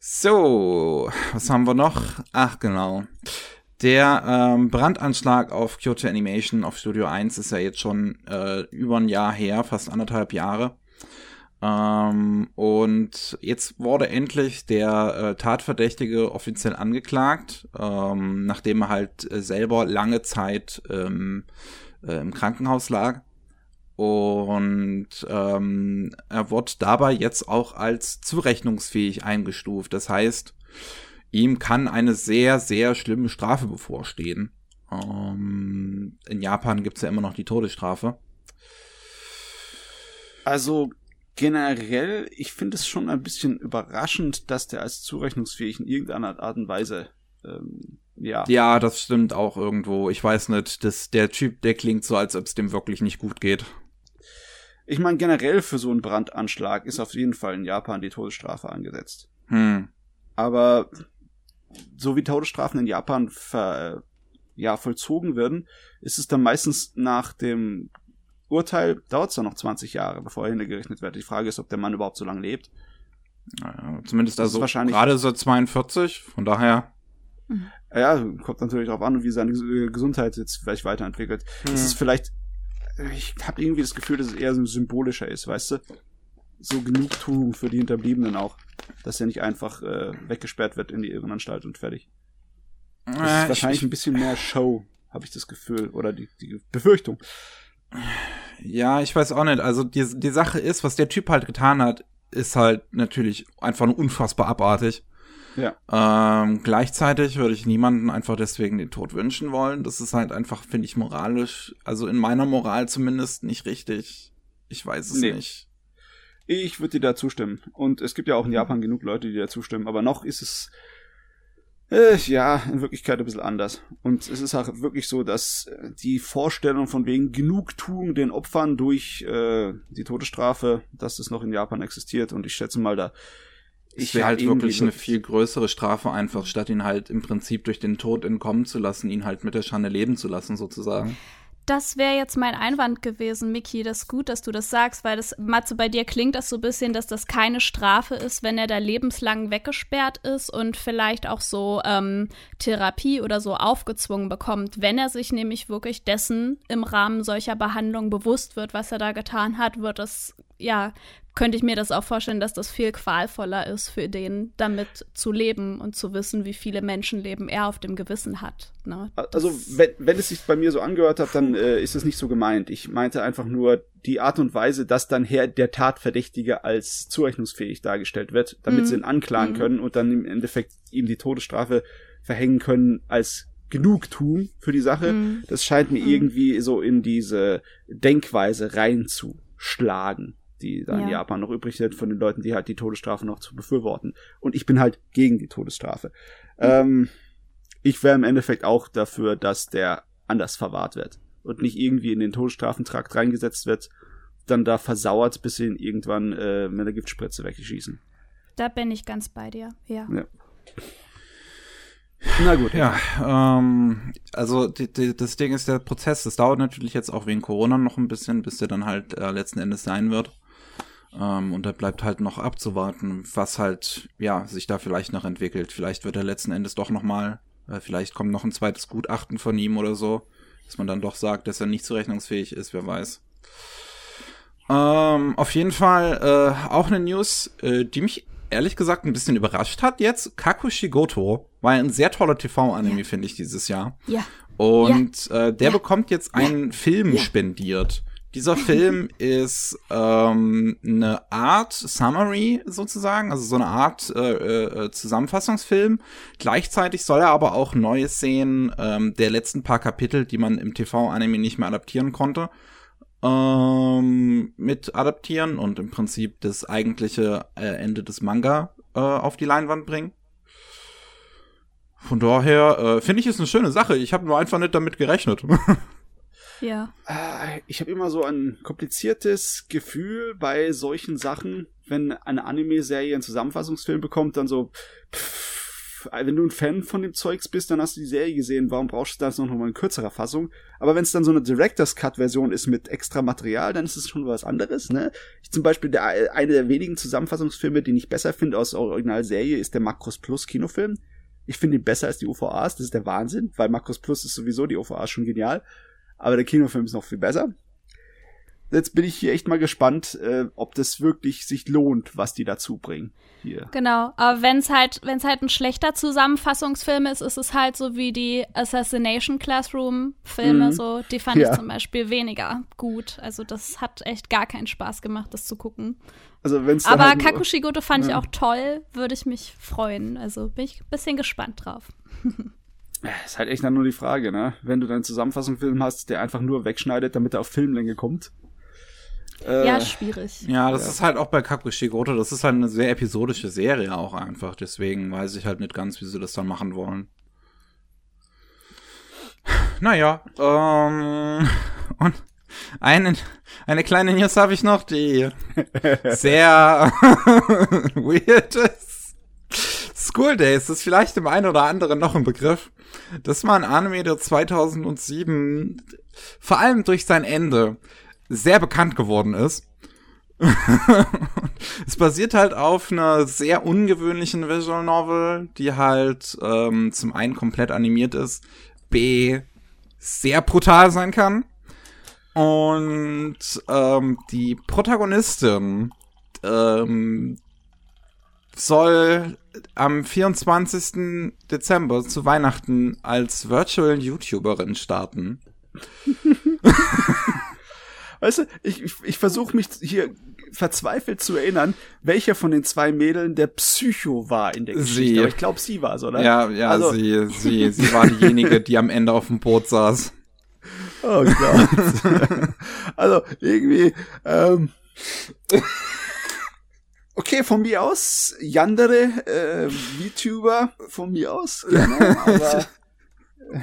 So, was haben wir noch? Ach, genau. Der ähm, Brandanschlag auf Kyoto Animation auf Studio 1 ist ja jetzt schon äh, über ein Jahr her, fast anderthalb Jahre. Ähm, und jetzt wurde endlich der äh, Tatverdächtige offiziell angeklagt, ähm, nachdem er halt äh, selber lange Zeit ähm, äh, im Krankenhaus lag. Und ähm, er wird dabei jetzt auch als zurechnungsfähig eingestuft. Das heißt, ihm kann eine sehr, sehr schlimme Strafe bevorstehen. Ähm, in Japan gibt's ja immer noch die Todesstrafe. Also generell, ich finde es schon ein bisschen überraschend, dass der als zurechnungsfähig in irgendeiner Art und Weise ähm, ja. Ja, das stimmt auch irgendwo. Ich weiß nicht, dass der Typ, der klingt so, als ob es dem wirklich nicht gut geht. Ich meine, generell für so einen Brandanschlag ist auf jeden Fall in Japan die Todesstrafe angesetzt. Hm. Aber so wie Todesstrafen in Japan ver, ja, vollzogen werden, ist es dann meistens nach dem Urteil, dauert es dann noch 20 Jahre, bevor er hingerechnet wird. Die Frage ist, ob der Mann überhaupt so lange lebt. Ja, zumindest also wahrscheinlich gerade so 42, von daher. Ja, kommt natürlich darauf an, wie seine Gesundheit jetzt vielleicht weiterentwickelt. Mhm. Es ist vielleicht, ich habe irgendwie das Gefühl, dass es eher so symbolischer ist, weißt du? So Genugtuung für die Hinterbliebenen auch dass er nicht einfach äh, weggesperrt wird in die Irrenanstalt und fertig. Das äh, ist wahrscheinlich ich, ein bisschen mehr Show, habe ich das Gefühl, oder die, die Befürchtung. Ja, ich weiß auch nicht. Also die, die Sache ist, was der Typ halt getan hat, ist halt natürlich einfach nur unfassbar abartig. Ja. Ähm, gleichzeitig würde ich niemanden einfach deswegen den Tod wünschen wollen. Das ist halt einfach, finde ich, moralisch, also in meiner Moral zumindest nicht richtig. Ich weiß es nee. nicht. Ich würde dir da zustimmen. Und es gibt ja auch in Japan genug Leute, die da zustimmen. Aber noch ist es, äh, ja, in Wirklichkeit ein bisschen anders. Und es ist auch wirklich so, dass die Vorstellung von wegen Genugtuung den Opfern durch äh, die Todesstrafe, dass das noch in Japan existiert. Und ich schätze mal, da ich wäre halt wirklich eine viel größere Strafe einfach, statt ihn halt im Prinzip durch den Tod entkommen zu lassen, ihn halt mit der Schande leben zu lassen, sozusagen. Das wäre jetzt mein Einwand gewesen, Miki. Das ist gut, dass du das sagst, weil das, Matze, bei dir klingt das so ein bisschen, dass das keine Strafe ist, wenn er da lebenslang weggesperrt ist und vielleicht auch so ähm, Therapie oder so aufgezwungen bekommt. Wenn er sich nämlich wirklich dessen im Rahmen solcher Behandlung bewusst wird, was er da getan hat, wird es ja könnte ich mir das auch vorstellen, dass das viel qualvoller ist für den, damit zu leben und zu wissen, wie viele Menschenleben er auf dem Gewissen hat. Ne? Also, wenn, wenn es sich bei mir so angehört hat, dann äh, ist es nicht so gemeint. Ich meinte einfach nur die Art und Weise, dass dann her der Tatverdächtige als zurechnungsfähig dargestellt wird, damit mhm. sie ihn anklagen mhm. können und dann im Endeffekt ihm die Todesstrafe verhängen können als Genugtuung für die Sache. Mhm. Das scheint mir mhm. irgendwie so in diese Denkweise reinzuschlagen die da ja. in Japan noch übrig sind, von den Leuten, die halt die Todesstrafe noch zu befürworten. Und ich bin halt gegen die Todesstrafe. Mhm. Ähm, ich wäre im Endeffekt auch dafür, dass der anders verwahrt wird und nicht irgendwie in den Todesstrafentrakt reingesetzt wird, dann da versauert, bis sie ihn irgendwann äh, mit einer Giftspritze wegschießen. Da bin ich ganz bei dir, ja. ja. Na gut. Ja, ähm, also die, die, das Ding ist der Prozess, das dauert natürlich jetzt auch wegen Corona noch ein bisschen, bis der dann halt äh, letzten Endes sein wird. Ähm, und da bleibt halt noch abzuwarten, was halt, ja, sich da vielleicht noch entwickelt. Vielleicht wird er letzten Endes doch nochmal, äh, vielleicht kommt noch ein zweites Gutachten von ihm oder so, dass man dann doch sagt, dass er nicht zurechnungsfähig ist, wer weiß. Ähm, auf jeden Fall äh, auch eine News, äh, die mich ehrlich gesagt ein bisschen überrascht hat jetzt. Kakushigoto war ein sehr toller TV-Anime, ja. finde ich, dieses Jahr. Ja. Und ja. Äh, der ja. bekommt jetzt einen Film spendiert. Dieser Film ist ähm, eine Art Summary sozusagen, also so eine Art äh, äh, Zusammenfassungsfilm. Gleichzeitig soll er aber auch neue Szenen ähm, der letzten paar Kapitel, die man im TV-Anime nicht mehr adaptieren konnte, ähm, mit adaptieren und im Prinzip das eigentliche äh, Ende des Manga äh, auf die Leinwand bringen. Von daher äh, finde ich es eine schöne Sache. Ich habe nur einfach nicht damit gerechnet. Ja. Äh, ich habe immer so ein kompliziertes Gefühl bei solchen Sachen, wenn eine Anime-Serie einen Zusammenfassungsfilm bekommt, dann so, pff, wenn du ein Fan von dem Zeugs bist, dann hast du die Serie gesehen, warum brauchst du das noch mal in kürzerer Fassung? Aber wenn es dann so eine Director's Cut-Version ist mit extra Material, dann ist es schon was anderes, ne? Ich zum Beispiel, der, eine der wenigen Zusammenfassungsfilme, den ich besser finde aus der Originalserie, ist der Makros Plus Kinofilm. Ich finde ihn besser als die UVAs, das ist der Wahnsinn, weil Makros Plus ist sowieso die UVAs schon genial aber der Kinofilm ist noch viel besser. Jetzt bin ich hier echt mal gespannt, äh, ob das wirklich sich lohnt, was die dazu bringen. Hier. Genau, aber wenn es halt, wenn es halt ein schlechter Zusammenfassungsfilm ist, ist es halt so wie die Assassination Classroom Filme, mhm. so die fand ja. ich zum Beispiel weniger gut. Also das hat echt gar keinen Spaß gemacht, das zu gucken. Also wenn's aber halt Kakushigoto fand ja. ich auch toll, würde ich mich freuen. Also bin ich ein bisschen gespannt drauf. ist halt echt dann nur die Frage, ne? Wenn du deinen Zusammenfassungsfilm hast, der einfach nur wegschneidet, damit er auf Filmlänge kommt. Äh, ja, schwierig. Ja, das ja. ist halt auch bei Kakushigoto, das ist halt eine sehr episodische Serie auch einfach. Deswegen weiß ich halt nicht ganz, wie sie das dann machen wollen. Naja, ähm, und eine, eine kleine News habe ich noch, die sehr weird ist. School Days ist vielleicht dem einen oder anderen noch ein Begriff. Das war ein Anime, der 2007 vor allem durch sein Ende sehr bekannt geworden ist. es basiert halt auf einer sehr ungewöhnlichen Visual Novel, die halt ähm, zum einen komplett animiert ist, b sehr brutal sein kann. Und ähm, die Protagonistin ähm, soll am 24. Dezember zu Weihnachten als Virtual YouTuberin starten. weißt du, ich, ich, ich versuche mich hier verzweifelt zu erinnern, welcher von den zwei Mädeln der Psycho war in der Geschichte. Sie. Aber ich glaube, sie war es, oder? Ja, ja, also. sie, sie, sie war diejenige, die am Ende auf dem Boot saß. Oh Gott. also irgendwie, ähm, Okay, von mir aus, Yandere, äh, VTuber, von mir aus, gerne, aber äh,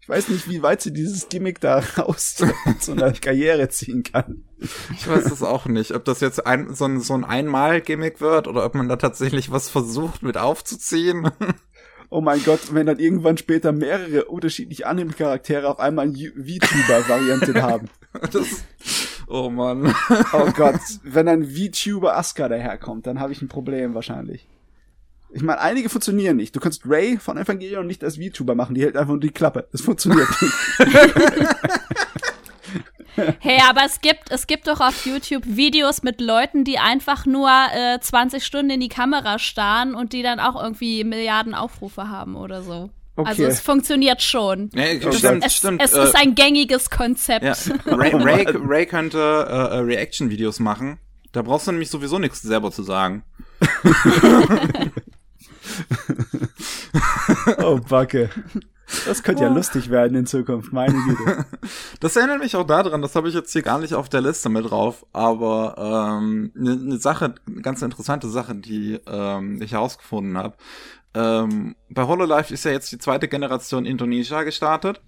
ich weiß nicht, wie weit sie dieses Gimmick da raus zu einer Karriere ziehen kann. Ich weiß das auch nicht, ob das jetzt ein, so ein, so ein Einmal-Gimmick wird oder ob man da tatsächlich was versucht mit aufzuziehen. Oh mein Gott, wenn dann irgendwann später mehrere unterschiedliche Anime-Charaktere auf einmal eine VTuber-Variante haben. Das, oh Mann. Oh Gott, wenn ein VTuber Asuka daherkommt, dann habe ich ein Problem wahrscheinlich. Ich meine, einige funktionieren nicht. Du kannst Ray von Evangelion nicht als VTuber machen, die hält einfach nur die Klappe. Das funktioniert nicht. Hey, aber es gibt, es gibt doch auf YouTube Videos mit Leuten, die einfach nur äh, 20 Stunden in die Kamera starren und die dann auch irgendwie Milliarden Aufrufe haben oder so. Okay. Also es funktioniert schon. Ja, Oh stimmt, Es, stimmt. es äh, ist ein gängiges Konzept. ja. Ray, Ray, Ray könnte äh, äh, Reaction-Videos machen. Da brauchst du nämlich sowieso nichts selber zu sagen. oh, Backe. Das könnte ja lustig werden in Zukunft, meine Güte. Das erinnert mich auch daran, das habe ich jetzt hier gar nicht auf der Liste mit drauf, aber ähm, eine ne Sache, eine ganz interessante Sache, die ähm, ich herausgefunden habe. Ähm, bei HoloLive ist ja jetzt die zweite Generation Indonesia gestartet.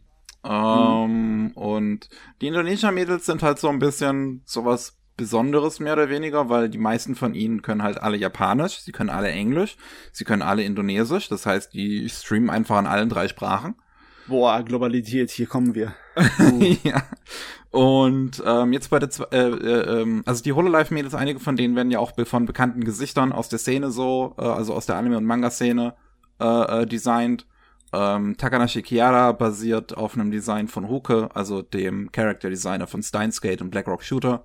Ähm, Und die Indonesia-Mädels sind halt so ein bisschen sowas Besonderes mehr oder weniger, weil die meisten von ihnen können halt alle Japanisch, sie können alle Englisch, sie können alle Indonesisch, das heißt, die streamen einfach in allen drei Sprachen. Boah, Globalität, hier kommen wir. ja. Und ähm, jetzt bei der, äh, äh, ähm, also die Hololive-Mädels, einige von denen werden ja auch von bekannten Gesichtern aus der Szene so, äh, also aus der Anime- und Manga-Szene äh, äh, designt. Ähm, Takanashi Kiara basiert auf einem Design von Huke, also dem Character-Designer von Steins Gate und Blackrock Shooter.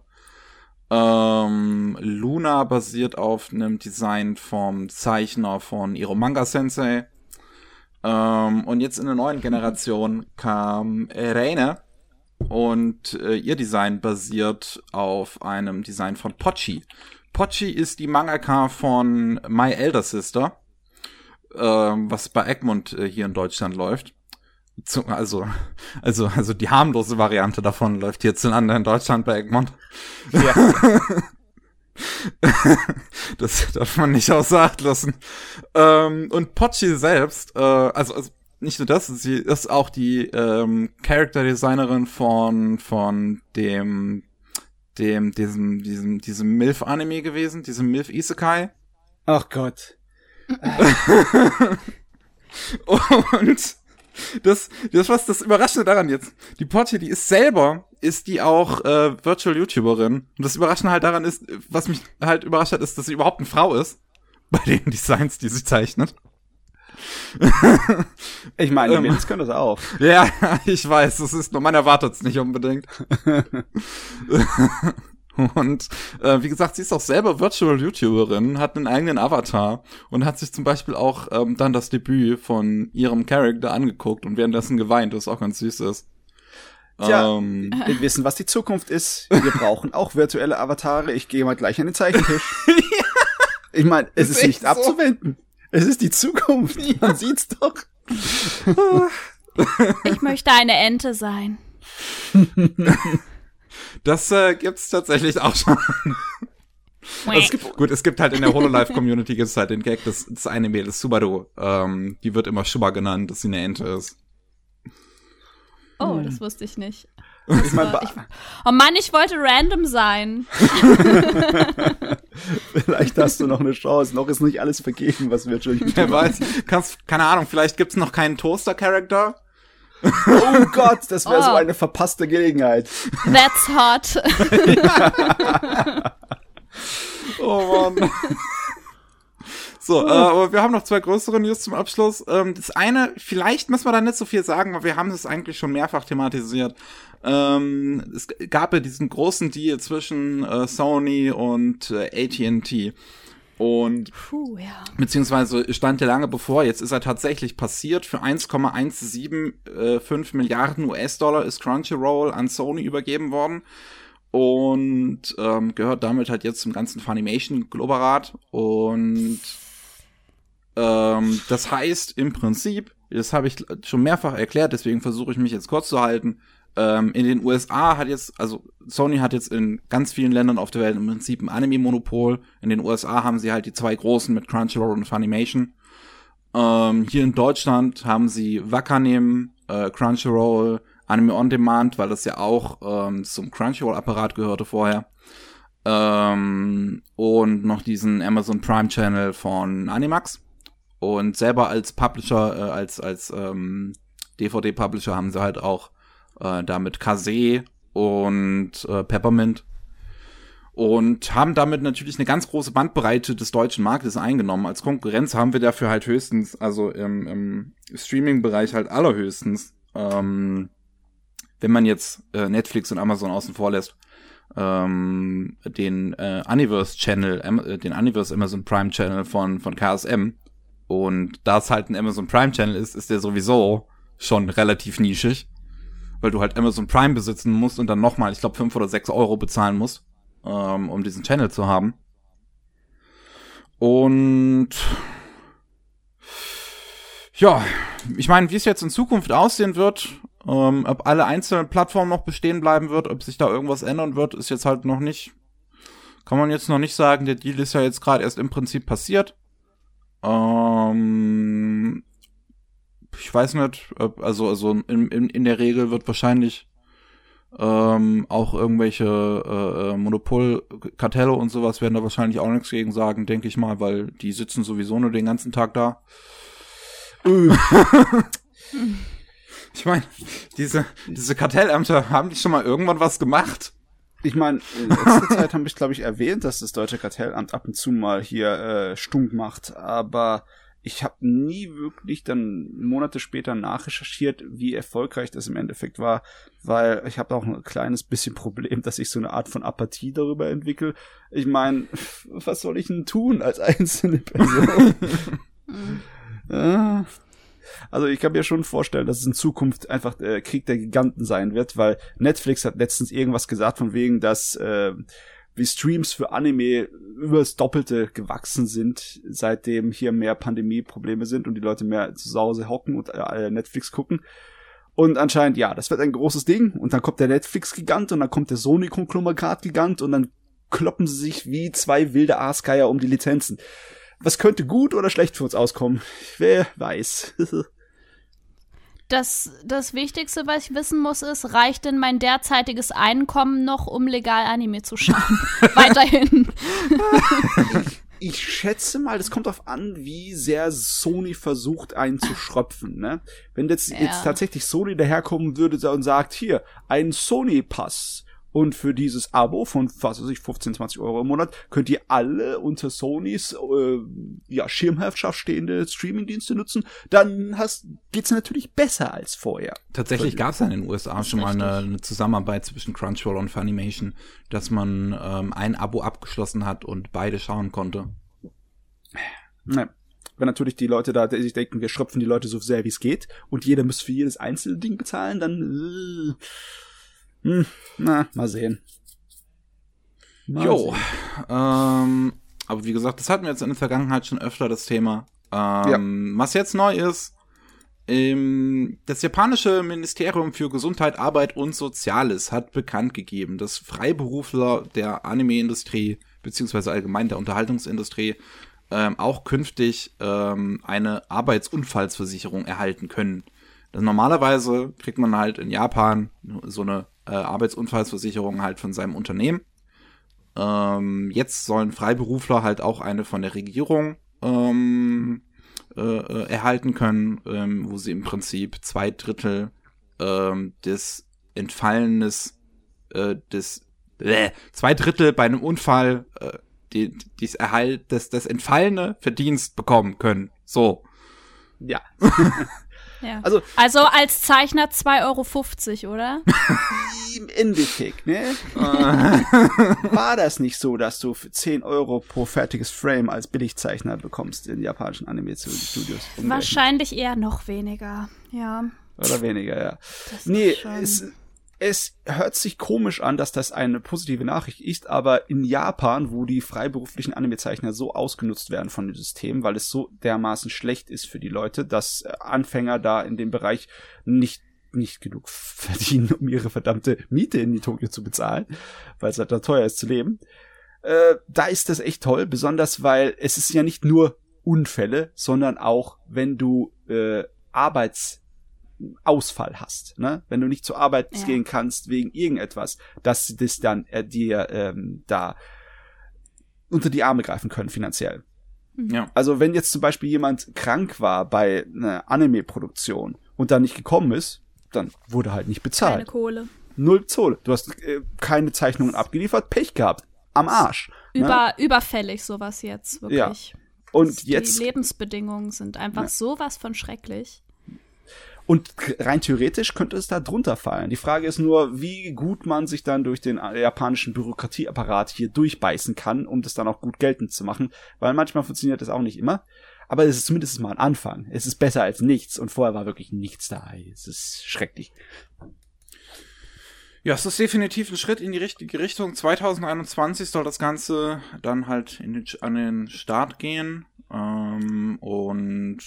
Ähm, Luna basiert auf einem Design vom Zeichner von Iro Manga Sensei. Ähm, und jetzt in der neuen Generation kam Reine und äh, ihr Design basiert auf einem Design von Pochi. Pochi ist die Mangaka von My Elder Sister, ähm, was bei Egmont äh, hier in Deutschland läuft. Zu, also, also, also die harmlose Variante davon läuft hierzulande in Deutschland bei Egmont. Ja. Das darf man nicht außer Acht lassen. Ähm, und Pochi selbst, äh, also, also nicht nur das, sie ist auch die ähm, Character-Designerin von von dem dem diesem diesem diesem Milf Anime gewesen, diesem Milf Isekai. Ach Gott. Und das, das was das Überraschende daran jetzt. Die Porsche, die ist selber, ist die auch äh, Virtual YouTuberin. Und das Überraschende halt daran ist, was mich halt überrascht hat, ist, dass sie überhaupt eine Frau ist. Bei den Designs, die sie zeichnet. Ich meine, die Ähm. Mädels können das auch. Ja, ich weiß, das ist nur, man erwartet es nicht unbedingt. Und äh, wie gesagt, sie ist auch selber Virtual YouTuberin, hat einen eigenen Avatar und hat sich zum Beispiel auch ähm, dann das Debüt von ihrem Charakter angeguckt und währenddessen geweint, was auch ganz süß ist. Tja. Ähm, Wir wissen, was die Zukunft ist. Wir brauchen auch virtuelle Avatare. Ich gehe mal gleich an den Zeichentisch. Ich meine, es Ist ist nicht so. abzuwenden. Es ist die Zukunft. Man sieht's doch. Ich möchte eine Ente sein. das äh, gibt's tatsächlich auch schon. Also es gibt, gut, es gibt halt in der Hololive-Community gibt's halt den Gag, dass das eine Mädel ist Subaru. Ähm, die wird immer Schuba genannt, dass sie eine Ente ist. Oh, das wusste ich nicht. Ich mein, ich- Oh Mann, ich wollte random sein. vielleicht hast du noch eine Chance. Noch ist nicht alles vergeben, was virtual Wer YouTuber weiß, kannst, keine Ahnung, vielleicht gibt's noch keinen Toaster-Charakter. Oh Gott, das wäre so Oh. eine verpasste Gelegenheit. That's hot. Oh Mann. So, äh, aber wir haben noch zwei größere News zum Abschluss. Ähm, das eine, vielleicht müssen wir da nicht so viel sagen, weil wir haben es eigentlich schon mehrfach thematisiert. Ähm, es gab ja diesen großen Deal zwischen äh, Sony und äh, AT&T. Und Puh, ja. beziehungsweise stand ja lange bevor, jetzt ist er tatsächlich passiert. Für 1,175 Milliarden US-Dollar ist Crunchyroll an Sony übergeben worden und ähm, gehört damit halt jetzt zum ganzen Funimation-Globerat. Und ähm, das heißt im Prinzip, das habe ich schon mehrfach erklärt, deswegen versuche ich mich jetzt kurz zu halten. Ähm, in den USA hat jetzt, also Sony hat jetzt in ganz vielen Ländern auf der Welt im Prinzip ein Anime-Monopol. In den USA haben sie halt die zwei großen mit Crunchyroll und Funimation. Ähm, hier in Deutschland haben sie Wakanim, äh, Crunchyroll, Anime On Demand, weil das ja auch ähm, zum Crunchyroll-Apparat gehörte vorher. Ähm, und noch diesen Amazon Prime Channel von Animax. Und selber als Publisher, äh, als, als ähm, DVD-Publisher haben sie halt auch äh, damit Kase und äh, Peppermint und haben damit natürlich eine ganz große Bandbreite des deutschen Marktes eingenommen. Als Konkurrenz haben wir dafür halt höchstens, also im, im Streaming-Bereich halt allerhöchstens, ähm, wenn man jetzt äh, Netflix und Amazon außen vor lässt, ähm, den äh, Universe Channel, äh, den Universe Amazon Prime Channel von, von KSM. Und da es halt ein Amazon Prime Channel ist, ist der sowieso schon relativ nischig, weil du halt Amazon Prime besitzen musst und dann nochmal, ich glaube, fünf oder sechs Euro bezahlen musst ähm, um diesen Channel zu haben. Und ja, ich meine, wie es jetzt in Zukunft aussehen wird, ähm, ob alle einzelnen Plattformen noch bestehen bleiben wird, ob sich da irgendwas ändern wird, ist jetzt halt noch nicht, kann man jetzt noch nicht sagen. Der Deal ist ja jetzt gerade erst im Prinzip passiert. Ähm, ich weiß nicht, also, also in, in, in der Regel wird wahrscheinlich ähm, auch irgendwelche äh, äh, Monopolkartelle und sowas werden da wahrscheinlich auch nichts gegen sagen, denke ich mal, weil die sitzen sowieso nur den ganzen Tag da. ich meine, diese, diese Kartellämter, haben die schon mal irgendwann was gemacht? Ich meine, in letzter Zeit haben wir, glaube ich, erwähnt, dass das Deutsche Kartellamt ab und zu mal hier äh, stunk macht, aber ich habe nie wirklich dann Monate später nachrecherchiert, wie erfolgreich das im Endeffekt war, weil ich habe auch ein kleines bisschen Problem, dass ich so eine Art von Apathie darüber entwickle. Ich meine, was soll ich denn tun als einzelne Person? also ich kann mir schon vorstellen, dass es in Zukunft einfach äh, Krieg der Giganten sein wird, weil Netflix hat letztens irgendwas gesagt von wegen, dass äh, wie Streams für Anime übers Doppelte gewachsen sind, seitdem hier mehr Pandemie-Probleme sind und die Leute mehr zu Hause hocken und äh, Netflix gucken. Und anscheinend, ja, das wird ein großes Ding. Und dann kommt der Netflix-Gigant und dann kommt der Sony-Konglomerat-Gigant und dann kloppen sie sich wie zwei wilde Aasgeier um die Lizenzen. Was könnte gut oder schlecht für uns auskommen? Wer weiß. das, das Wichtigste, was ich wissen muss, ist, reicht denn mein derzeitiges Einkommen noch, um legal Anime zu schauen? Weiterhin. ich schätze mal, das kommt darauf an, wie sehr Sony versucht, einen zu schröpfen. Ne? Wenn jetzt, ja. jetzt tatsächlich Sony daherkommen würde und sagt, hier, ein Sony-Pass und für dieses Abo von, was weiß ich, 15, 20 Euro im Monat könnt ihr alle unter Sonys äh, ja, Schirmherrschaft stehende Streamingdienste nutzen. Dann hast, geht's natürlich besser als vorher. Tatsächlich gab es in den USA schon mal eine, eine, Zusammenarbeit zwischen Crunchyroll und Funimation, dass man ähm, ein Abo abgeschlossen hat und beide schauen konnte. Ne wenn natürlich die Leute da sich denken, wir schröpfen die Leute so sehr wie es geht und jeder muss für jedes einzelne Ding bezahlen, dann äh, hm, na, mal sehen. Mal jo. Sehen. Ähm, aber wie gesagt, das hatten wir jetzt in der Vergangenheit schon öfter, das Thema. Ähm, ja. Was jetzt neu ist, ähm, das japanische Ministerium für Gesundheit, Arbeit und Soziales hat bekannt gegeben, dass Freiberufler der Anime-Industrie beziehungsweise allgemein der Unterhaltungsindustrie ähm, auch künftig ähm, eine Arbeitsunfallsversicherung erhalten können. Das normalerweise kriegt man halt in Japan so eine äh, Arbeitsunfallsversicherung halt von seinem Unternehmen. Ähm, jetzt sollen Freiberufler halt auch eine von der Regierung ähm, äh, äh, erhalten können, ähm, wo sie im Prinzip zwei Drittel ähm, des Entfallenes äh, des äh, zwei Drittel bei einem Unfall äh, die, dies Erhalt des, das entfallene Verdienst bekommen können. So. Ja. Ja. Also, also als Zeichner 2,50 Euro, oder? Im Endeffekt, ne? War das nicht so, dass du für 10 Euro pro fertiges Frame als Billigzeichner bekommst in japanischen Anime-Studios? Wahrscheinlich eher noch weniger, ja. Oder weniger, ja. Das nee, es, es hört sich komisch an, dass das eine positive Nachricht ist, aber in Japan, wo die freiberuflichen Anime-Zeichner so ausgenutzt werden von dem System, weil es so dermaßen schlecht ist für die Leute, dass Anfänger da in dem Bereich nicht nicht genug verdienen, um ihre verdammte Miete in die Tokio zu bezahlen, weil es halt da teuer ist zu leben. Äh, da ist das echt toll, besonders weil es ist ja nicht nur Unfälle, sondern auch, wenn du äh, Arbeits Ausfall hast, ne? Wenn du nicht zur Arbeit ja. gehen kannst wegen irgendetwas, dass das dann äh, dir ähm, da unter die Arme greifen können finanziell. Ja. Also wenn jetzt zum Beispiel jemand krank war bei einer Anime-Produktion und dann nicht gekommen ist, dann wurde halt nicht Keine bezahlt. Kohle. Null Zoll. Du hast äh, keine Zeichnungen abgeliefert, Pech gehabt. Am Arsch. ne? Über, Überfällig sowas jetzt, wirklich. Und Die jetzt Lebensbedingungen sind einfach Ja. sowas von schrecklich. Und rein theoretisch könnte es da drunter fallen. Die Frage ist nur, wie gut man sich dann durch den äh, japanischen Bürokratieapparat hier durchbeißen kann, um das dann auch gut geltend zu machen. Weil manchmal funktioniert das auch nicht immer. Aber es ist zumindest mal ein Anfang. Es ist besser als nichts. Und vorher war wirklich nichts da. Es ist schrecklich. Ja, es ist definitiv ein Schritt in die richtige Richtung. 2021 soll das Ganze dann halt den, an den Start gehen. Ähm, und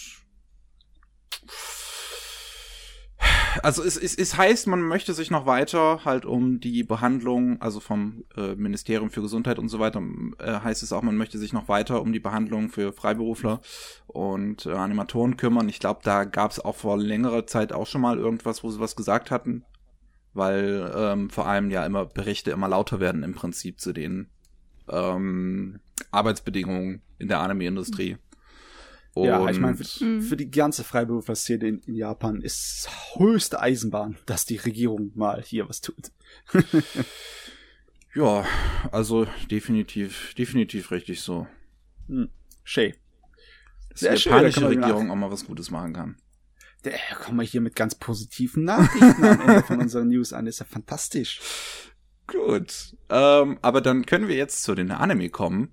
also es, es, es heißt, man möchte sich noch weiter halt um die Behandlung, also vom äh, Ministerium für Gesundheit und so weiter, äh, heißt es auch, man möchte sich noch weiter um die Behandlung für Freiberufler und äh, Animatoren kümmern. Ich glaube, da gab es auch vor längerer Zeit auch schon mal irgendwas, wo sie was gesagt hatten weil ähm, vor allem ja immer Berichte immer lauter werden im Prinzip zu den ähm, Arbeitsbedingungen in der Anime-Industrie. Ja, Und- ich meine, für, für die ganze Freiberufler-Szene in, in Japan ist höchste Eisenbahn, dass die Regierung mal hier was tut. ja, also definitiv, definitiv richtig so. Shay. Dass Sehr die schön, japanische man Regierung auch mal was Gutes machen kann. Der kommen wir hier mit ganz positiven Nachrichten am Ende von unseren News an. Das ist ja fantastisch. Gut. Ähm, aber dann können wir jetzt zu den Anime kommen.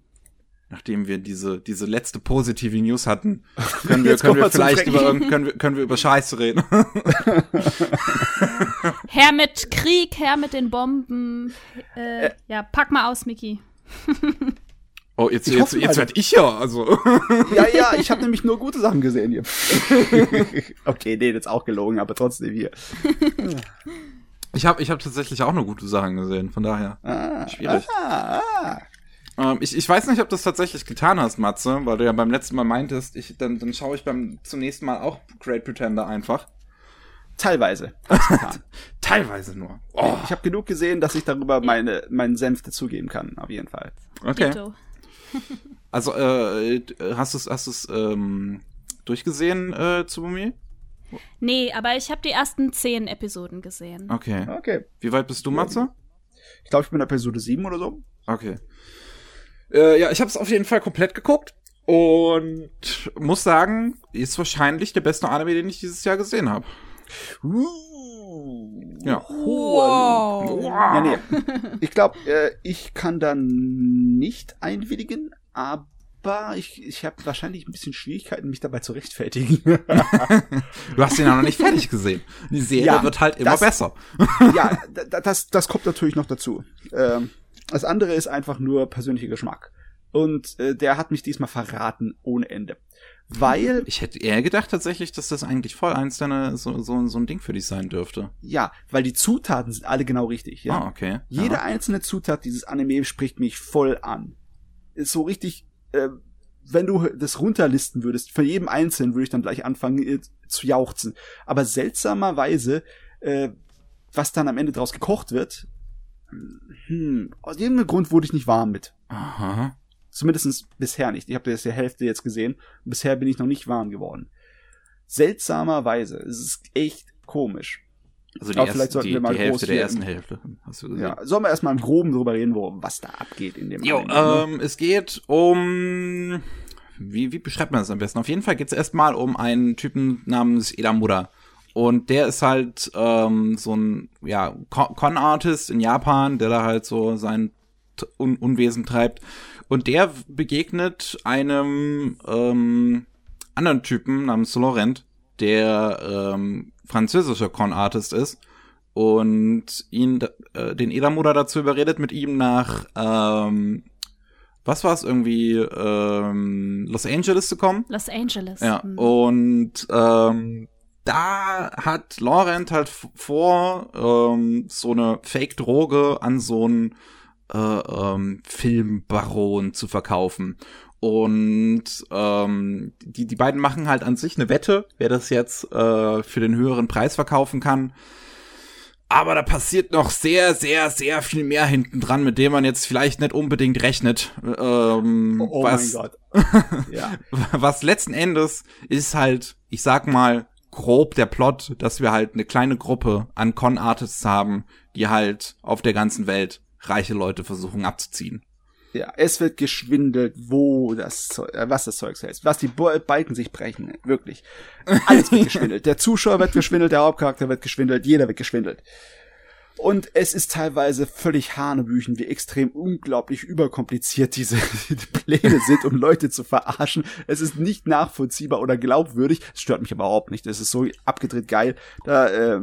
Nachdem wir diese, diese letzte positive News hatten, können wir, Jetzt können wir vielleicht über, können wir, können wir über Scheiße reden. Her mit Krieg, her mit den Bomben. Äh, ja, pack mal aus, Miki. Oh, jetzt, Ich jetzt, hoffe jetzt werd ich ja, also. Ja, ja, ich habe nämlich nur gute Sachen gesehen hier. okay, nee, das ist auch gelogen, aber trotzdem hier. Ich habe ich hab tatsächlich auch nur gute Sachen gesehen, von daher. Ah, Schwierig. Ah, ah. Ähm, ich, ich weiß nicht, ob du das tatsächlich getan hast, Matze, weil du ja beim letzten Mal meintest, ich, dann, dann schaue ich beim zum nächsten Mal auch Great Pretender einfach. Teilweise. Teilweise nur. Oh, Ich habe genug gesehen, dass ich darüber meine, meinen Senf dazugeben kann, auf jeden Fall. okay. Also, äh, hast du es hast du's, ähm, durchgesehen, äh, Tsubumi? Nee, aber ich habe die ersten zehn Episoden gesehen. Okay. Okay. Wie weit bist du, Matze? Ich glaube, ich bin in Episode 7 oder so. Okay. Äh, ja, ich habe es auf jeden Fall komplett geguckt und muss sagen, ist wahrscheinlich der beste Anime, den ich dieses Jahr gesehen habe. Uh. Ja. Wow. Ja, nee. Ich glaube, äh, ich kann da nicht einwilligen, aber ich, ich habe wahrscheinlich ein bisschen Schwierigkeiten, mich dabei zu rechtfertigen. Du hast ihn ja noch nicht fertig gesehen. Die Serie Ja, wird halt immer das- besser. ja, da- da- das, das kommt natürlich noch dazu. Ähm, das andere ist einfach nur persönlicher Geschmack. Und äh, der hat mich diesmal verraten ohne Ende. Weil, Ich hätte eher gedacht tatsächlich, dass das eigentlich voll eins deiner so, so, so ein Ding für dich sein dürfte. ja, weil die Zutaten sind alle genau richtig. Ja? Ah, okay. Jede ja. einzelne Zutat dieses Anime spricht mich voll an. Ist so richtig, äh, wenn du das runterlisten würdest, für jedem Einzelnen würde ich dann gleich anfangen äh, zu jauchzen. Aber seltsamerweise, äh, was dann am Ende draus gekocht wird, hm, aus irgendeinem Grund wurde ich nicht warm mit. Aha. Zumindest bisher nicht. Ich habe das die Hälfte jetzt gesehen. Bisher bin ich noch nicht warm geworden. Seltsamerweise. Es ist echt komisch. Also die, Aber erste, vielleicht sollten die, wir mal die Hälfte der ersten Hälfte. Hast du gesehen? Ja, sollen wir erstmal im Groben drüber reden, wo, was da abgeht in dem Jo, Anime, ne? ähm, es geht um. Wie, wie beschreibt man das am besten? Auf jeden Fall geht es erstmal um einen Typen namens Edamura. Und der ist halt ähm, so ein ja, Con- Con-Artist in Japan, der da halt so sein Un Unwesen treibt. Und der begegnet einem ähm, anderen Typen namens Laurent, der ähm, französischer Con-Artist ist und ihn, äh, den Edamura dazu überredet, mit ihm nach, ähm, was war es, irgendwie ähm, Los Angeles zu kommen. Los Angeles. Ja, Hm. und ähm, da hat Laurent halt vor, ähm, so eine Fake-Droge an so einen äh, ähm, Filmbaron zu verkaufen. Und ähm, die, die beiden machen halt an sich eine Wette, wer das jetzt äh, für den höheren Preis verkaufen kann. aber da passiert noch sehr, sehr, sehr viel mehr hinten dran, mit dem man jetzt vielleicht nicht unbedingt rechnet. Ähm, Oh, oh was, mein Gott. ja. was letzten Endes ist halt, ich sag mal, grob der Plot, dass wir halt eine kleine Gruppe an Con-Artists haben, die halt auf der ganzen Welt reiche Leute versuchen abzuziehen. Ja, es wird geschwindelt, wo das Zeug, äh, was das Zeug heißt, was die Balken sich brechen, wirklich. Alles wird geschwindelt. Der Zuschauer wird geschwindelt, der Hauptcharakter wird geschwindelt, jeder wird geschwindelt. Und es ist teilweise völlig Hanebüchen, wie extrem unglaublich überkompliziert diese die Pläne sind, um Leute zu verarschen. Es ist nicht nachvollziehbar oder glaubwürdig. Es stört mich überhaupt nicht. Es ist so abgedreht geil. Da äh,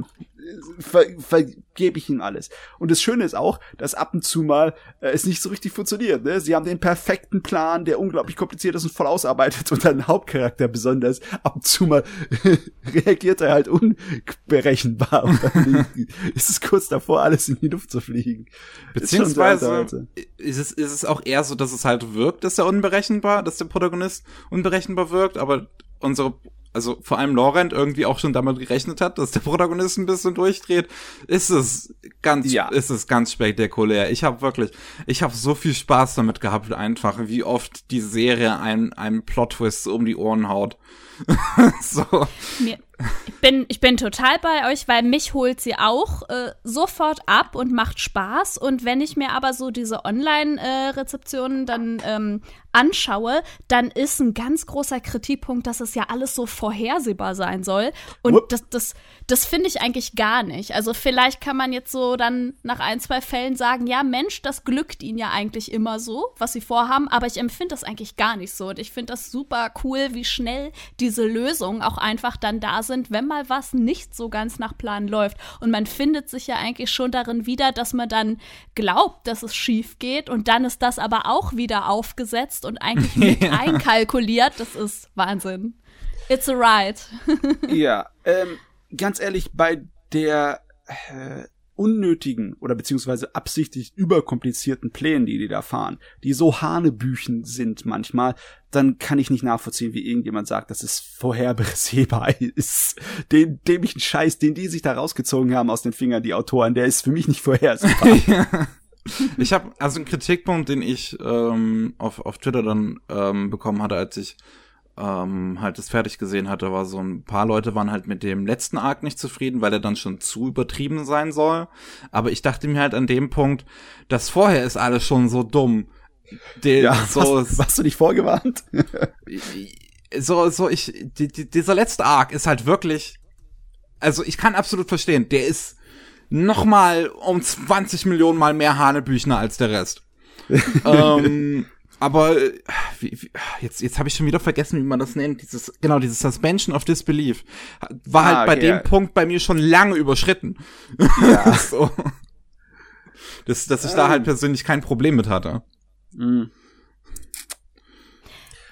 ver vergebe ich ihm alles. Und das Schöne ist auch, dass ab und zu mal äh, es nicht so richtig funktioniert. Ne? Sie haben den perfekten Plan, der unglaublich kompliziert ist und voll ausarbeitet und dann Hauptcharakter besonders. Ab und zu mal reagiert er halt unberechenbar und dann ist es kurz davor, alles in die Luft zu fliegen. Beziehungsweise ist es, ist es auch eher so, dass es halt wirkt, dass er unberechenbar, dass der Protagonist unberechenbar wirkt, aber unsere also vor allem Laurent irgendwie auch schon damit gerechnet hat, dass der Protagonist ein bisschen durchdreht, ist es ganz, ja. ist es ganz spektakulär. Ich habe wirklich, ich habe so viel Spaß damit gehabt, einfach, wie oft die Serie einen, einen Plot-Twist um die Ohren haut. so. Mir, ich bin, ich bin total bei euch, weil mich holt sie auch äh, sofort ab und macht Spaß. Und wenn ich mir aber so diese Online-Rezeptionen äh, dann ähm, anschaue, dann ist ein ganz großer Kritikpunkt, dass es ja alles so vorhersehbar sein soll. Und Whoop. das, das, das finde ich eigentlich gar nicht. Also vielleicht kann man jetzt so dann nach ein, zwei Fällen sagen, ja, Mensch, das glückt ihnen ja eigentlich immer so, was sie vorhaben, aber ich empfinde das eigentlich gar nicht so. Und ich finde das super cool, wie schnell diese Lösungen auch einfach dann da sind, wenn mal was nicht so ganz nach Plan läuft. Und man findet sich ja eigentlich schon darin wieder, dass man dann glaubt, dass es schief geht und dann ist das aber auch wieder aufgesetzt und eigentlich mit ja. einkalkuliert. Das ist Wahnsinn. It's a ride. ja, ähm, ganz ehrlich, bei der äh, unnötigen oder beziehungsweise absichtlich überkomplizierten Plänen, die die da fahren, die so Hanebüchen sind manchmal, dann kann ich nicht nachvollziehen, wie irgendjemand sagt, dass es vorhersehbar ist. Den dämlichen Scheiß, den die sich da rausgezogen haben aus den Fingern, die Autoren, der ist für mich nicht vorhersehbar. ja. Ich habe also einen Kritikpunkt, den ich ähm, auf, auf Twitter dann ähm, bekommen hatte, als ich ähm, halt das fertig gesehen hatte, war so ein paar Leute waren halt mit dem letzten Arc nicht zufrieden, weil er dann schon zu übertrieben sein soll. Aber ich dachte mir halt an dem Punkt, das vorher ist alles schon so dumm. Den, ja, so, hast, warst du nicht vorgewarnt? so, so ich, die, die, dieser letzte Arc ist halt wirklich, also ich kann absolut verstehen, der ist noch mal um 20 Millionen mal mehr Hanebüchner als der Rest. ähm, aber wie, wie, jetzt, jetzt habe ich schon wieder vergessen, wie man das nennt. Dieses, genau, dieses Suspension of Disbelief war halt ah, bei dem Punkt bei mir schon lange überschritten. Ja. so. Das, dass ich ähm. da halt persönlich kein Problem mit hatte. Mhm.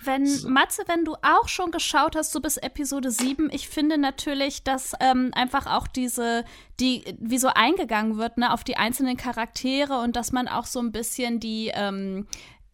Wenn, Matze, wenn du auch schon geschaut hast, so bis Episode 7, ich finde natürlich, dass ähm, einfach auch diese, die, wie so eingegangen wird, ne, auf die einzelnen Charaktere und dass man auch so ein bisschen die, ähm,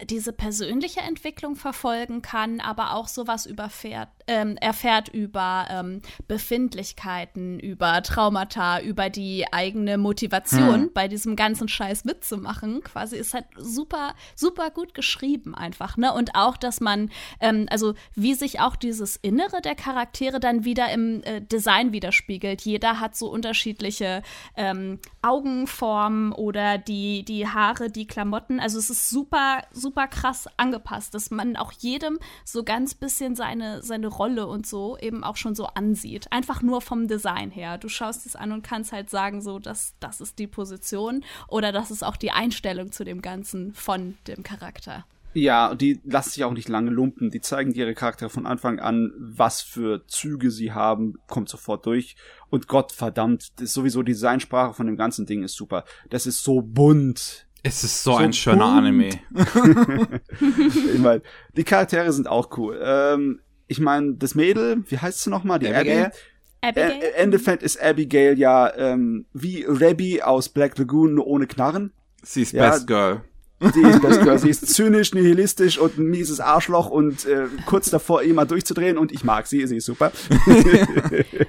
diese persönliche Entwicklung verfolgen kann, aber auch sowas überfährt, ähm, erfährt über ähm, Befindlichkeiten, über Traumata, über die eigene Motivation hm. bei diesem ganzen Scheiß Witze machen. Quasi ist halt super, super gut geschrieben einfach, ne? Und auch, dass man, ähm, also wie sich auch dieses Innere der Charaktere dann wieder im äh, Design widerspiegelt. Jeder hat so unterschiedliche ähm, Augenformen oder die, die Haare, die Klamotten. Also es ist super, super krass angepasst, dass man auch jedem so ganz bisschen seine, seine Rolle und so eben auch schon so ansieht. Einfach nur vom Design her. Du schaust es an und kannst halt sagen, so, dass das ist die Position oder das ist auch die Einstellung zu dem Ganzen von dem Charakter. Ja, die lassen sich auch nicht lange lumpen. Die zeigen ihre Charaktere von Anfang an, was für Züge sie haben, kommt sofort durch. Und Gott verdammt, sowieso die Designsprache von dem ganzen Ding ist super. Das ist so bunt. Es ist so, so ein schöner bunt. Anime. ich meine, die Charaktere sind auch cool. Ähm, ich meine, das Mädel, wie heißt sie nochmal? Die Abigail. Abby. Abigail. Ä Endeffekt ist Abigail ja ähm, wie Rebby aus Black Lagoon, nur ohne Knarren. Sie ist ja, Best Girl. Sie ist Best Girl. Sie ist zynisch, nihilistisch und ein mieses Arschloch und äh, kurz davor, immer durchzudrehen. Und ich mag sie, sie ist super.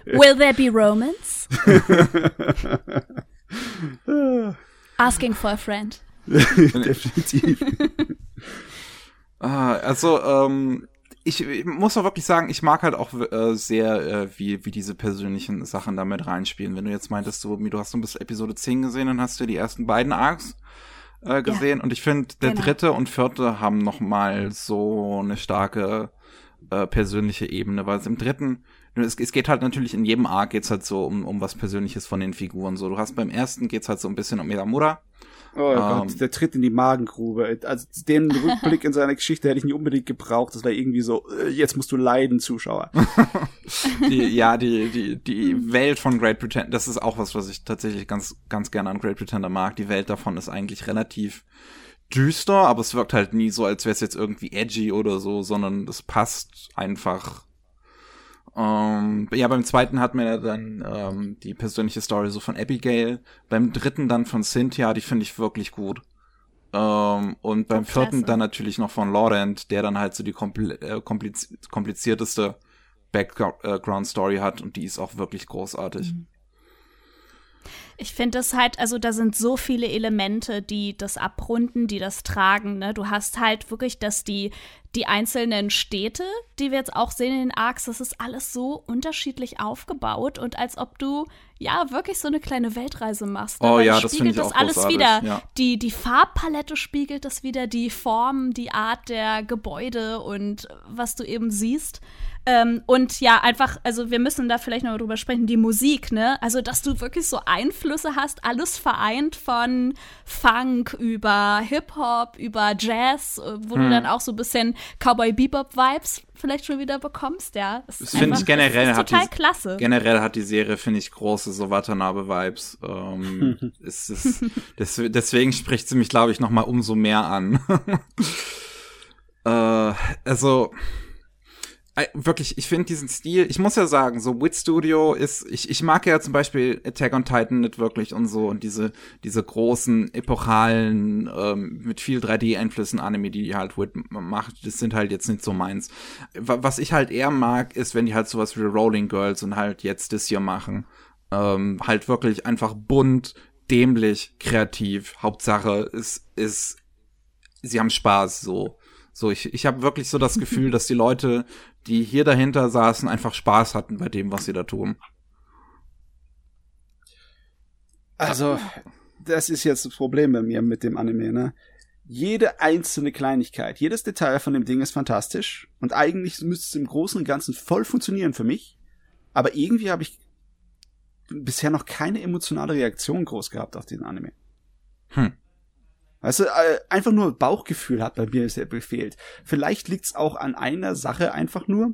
Will there be romance? Asking for a friend. Definitiv. Ah, also, ähm, ich, ich muss auch wirklich sagen, ich mag halt auch äh, sehr, äh, wie, wie diese persönlichen Sachen damit reinspielen. Wenn du jetzt meintest, du, du hast so bis Episode 10 gesehen, dann hast du die ersten beiden Arcs äh, gesehen. Ja. Und ich finde, der genau. dritte und vierte haben noch mal so eine starke äh, persönliche Ebene, weil es im dritten, es, es geht halt natürlich in jedem Arc geht's halt so um, um was Persönliches von den Figuren. So, du hast beim ersten geht's halt so ein bisschen um Miramura. Oh Gott, ähm, der tritt in die Magengrube. Also den Rückblick in seiner Geschichte hätte ich nicht unbedingt gebraucht. Das war irgendwie so, äh, jetzt musst du leiden, Zuschauer. die, ja, die, die, die Welt von Great Pretender, das ist auch was, was ich tatsächlich ganz, ganz gerne an Great Pretender mag. Die Welt davon ist eigentlich relativ düster, aber es wirkt halt nie so, als wäre es jetzt irgendwie edgy oder so, sondern es passt einfach ähm, ja, beim zweiten hat man ja dann ähm, die persönliche Story so von Abigail. Beim dritten dann von Cynthia, die finde ich wirklich gut. Ähm, und beim Klasse. vierten dann natürlich noch von Laurent, der dann halt so die kompl äh, kompliz komplizierteste Background-Story hat und die ist auch wirklich großartig. Mhm. Ich finde es halt, also da sind so viele Elemente, die das abrunden, die das tragen. Ne? Du hast halt wirklich, dass die, die einzelnen Städte, die wir jetzt auch sehen in den Arcs, das ist alles so unterschiedlich aufgebaut und als ob du ja wirklich so eine kleine Weltreise machst. Ne? Oh ja, das finde ich das alles wieder. Ja. Die, die Farbpalette spiegelt das wieder, die Form, die Art der Gebäude und was du eben siehst. Ähm, und ja, einfach, also wir müssen da vielleicht noch drüber sprechen, die Musik, ne? Also, dass du wirklich so Einflüsse hast, alles vereint von Funk über Hip-Hop, über Jazz, äh, wo hm. du dann auch so ein bisschen Cowboy Bebop-Vibes vielleicht schon wieder bekommst, ja. Das, das finde ich generell das hat total die, klasse. Generell hat die Serie, finde ich, große so Watanabe-Vibes. Ähm, ist, ist, des, deswegen spricht sie mich, glaube ich, noch mal umso mehr an. äh, also wirklich, ich finde diesen Stil, ich muss ja sagen, so Wit Studio ist, ich, ich mag ja zum Beispiel Attack on Titan nicht wirklich und so und diese, diese großen, epochalen, ähm, mit viel 3D-Einflüssen Anime, die halt Wit macht, das sind halt jetzt nicht so meins. Was ich halt eher mag, ist, wenn die halt sowas wie Rolling Girls und halt jetzt das hier machen. Ähm, halt wirklich einfach bunt, dämlich, kreativ. Hauptsache, es ist, sie haben Spaß, so. So, ich, ich habe wirklich so das Gefühl, dass die Leute, die hier dahinter saßen, einfach Spaß hatten bei dem, was sie da tun. Also, das ist jetzt das Problem bei mir mit dem Anime, ne? Jede einzelne Kleinigkeit, jedes Detail von dem Ding ist fantastisch und eigentlich müsste es im Großen und Ganzen voll funktionieren für mich. Aber irgendwie habe ich bisher noch keine emotionale Reaktion groß gehabt auf diesen Anime. Hm. Weißt du, äh, einfach nur Bauchgefühl hat bei mir sehr befehlt. Vielleicht liegt's auch an einer Sache einfach nur.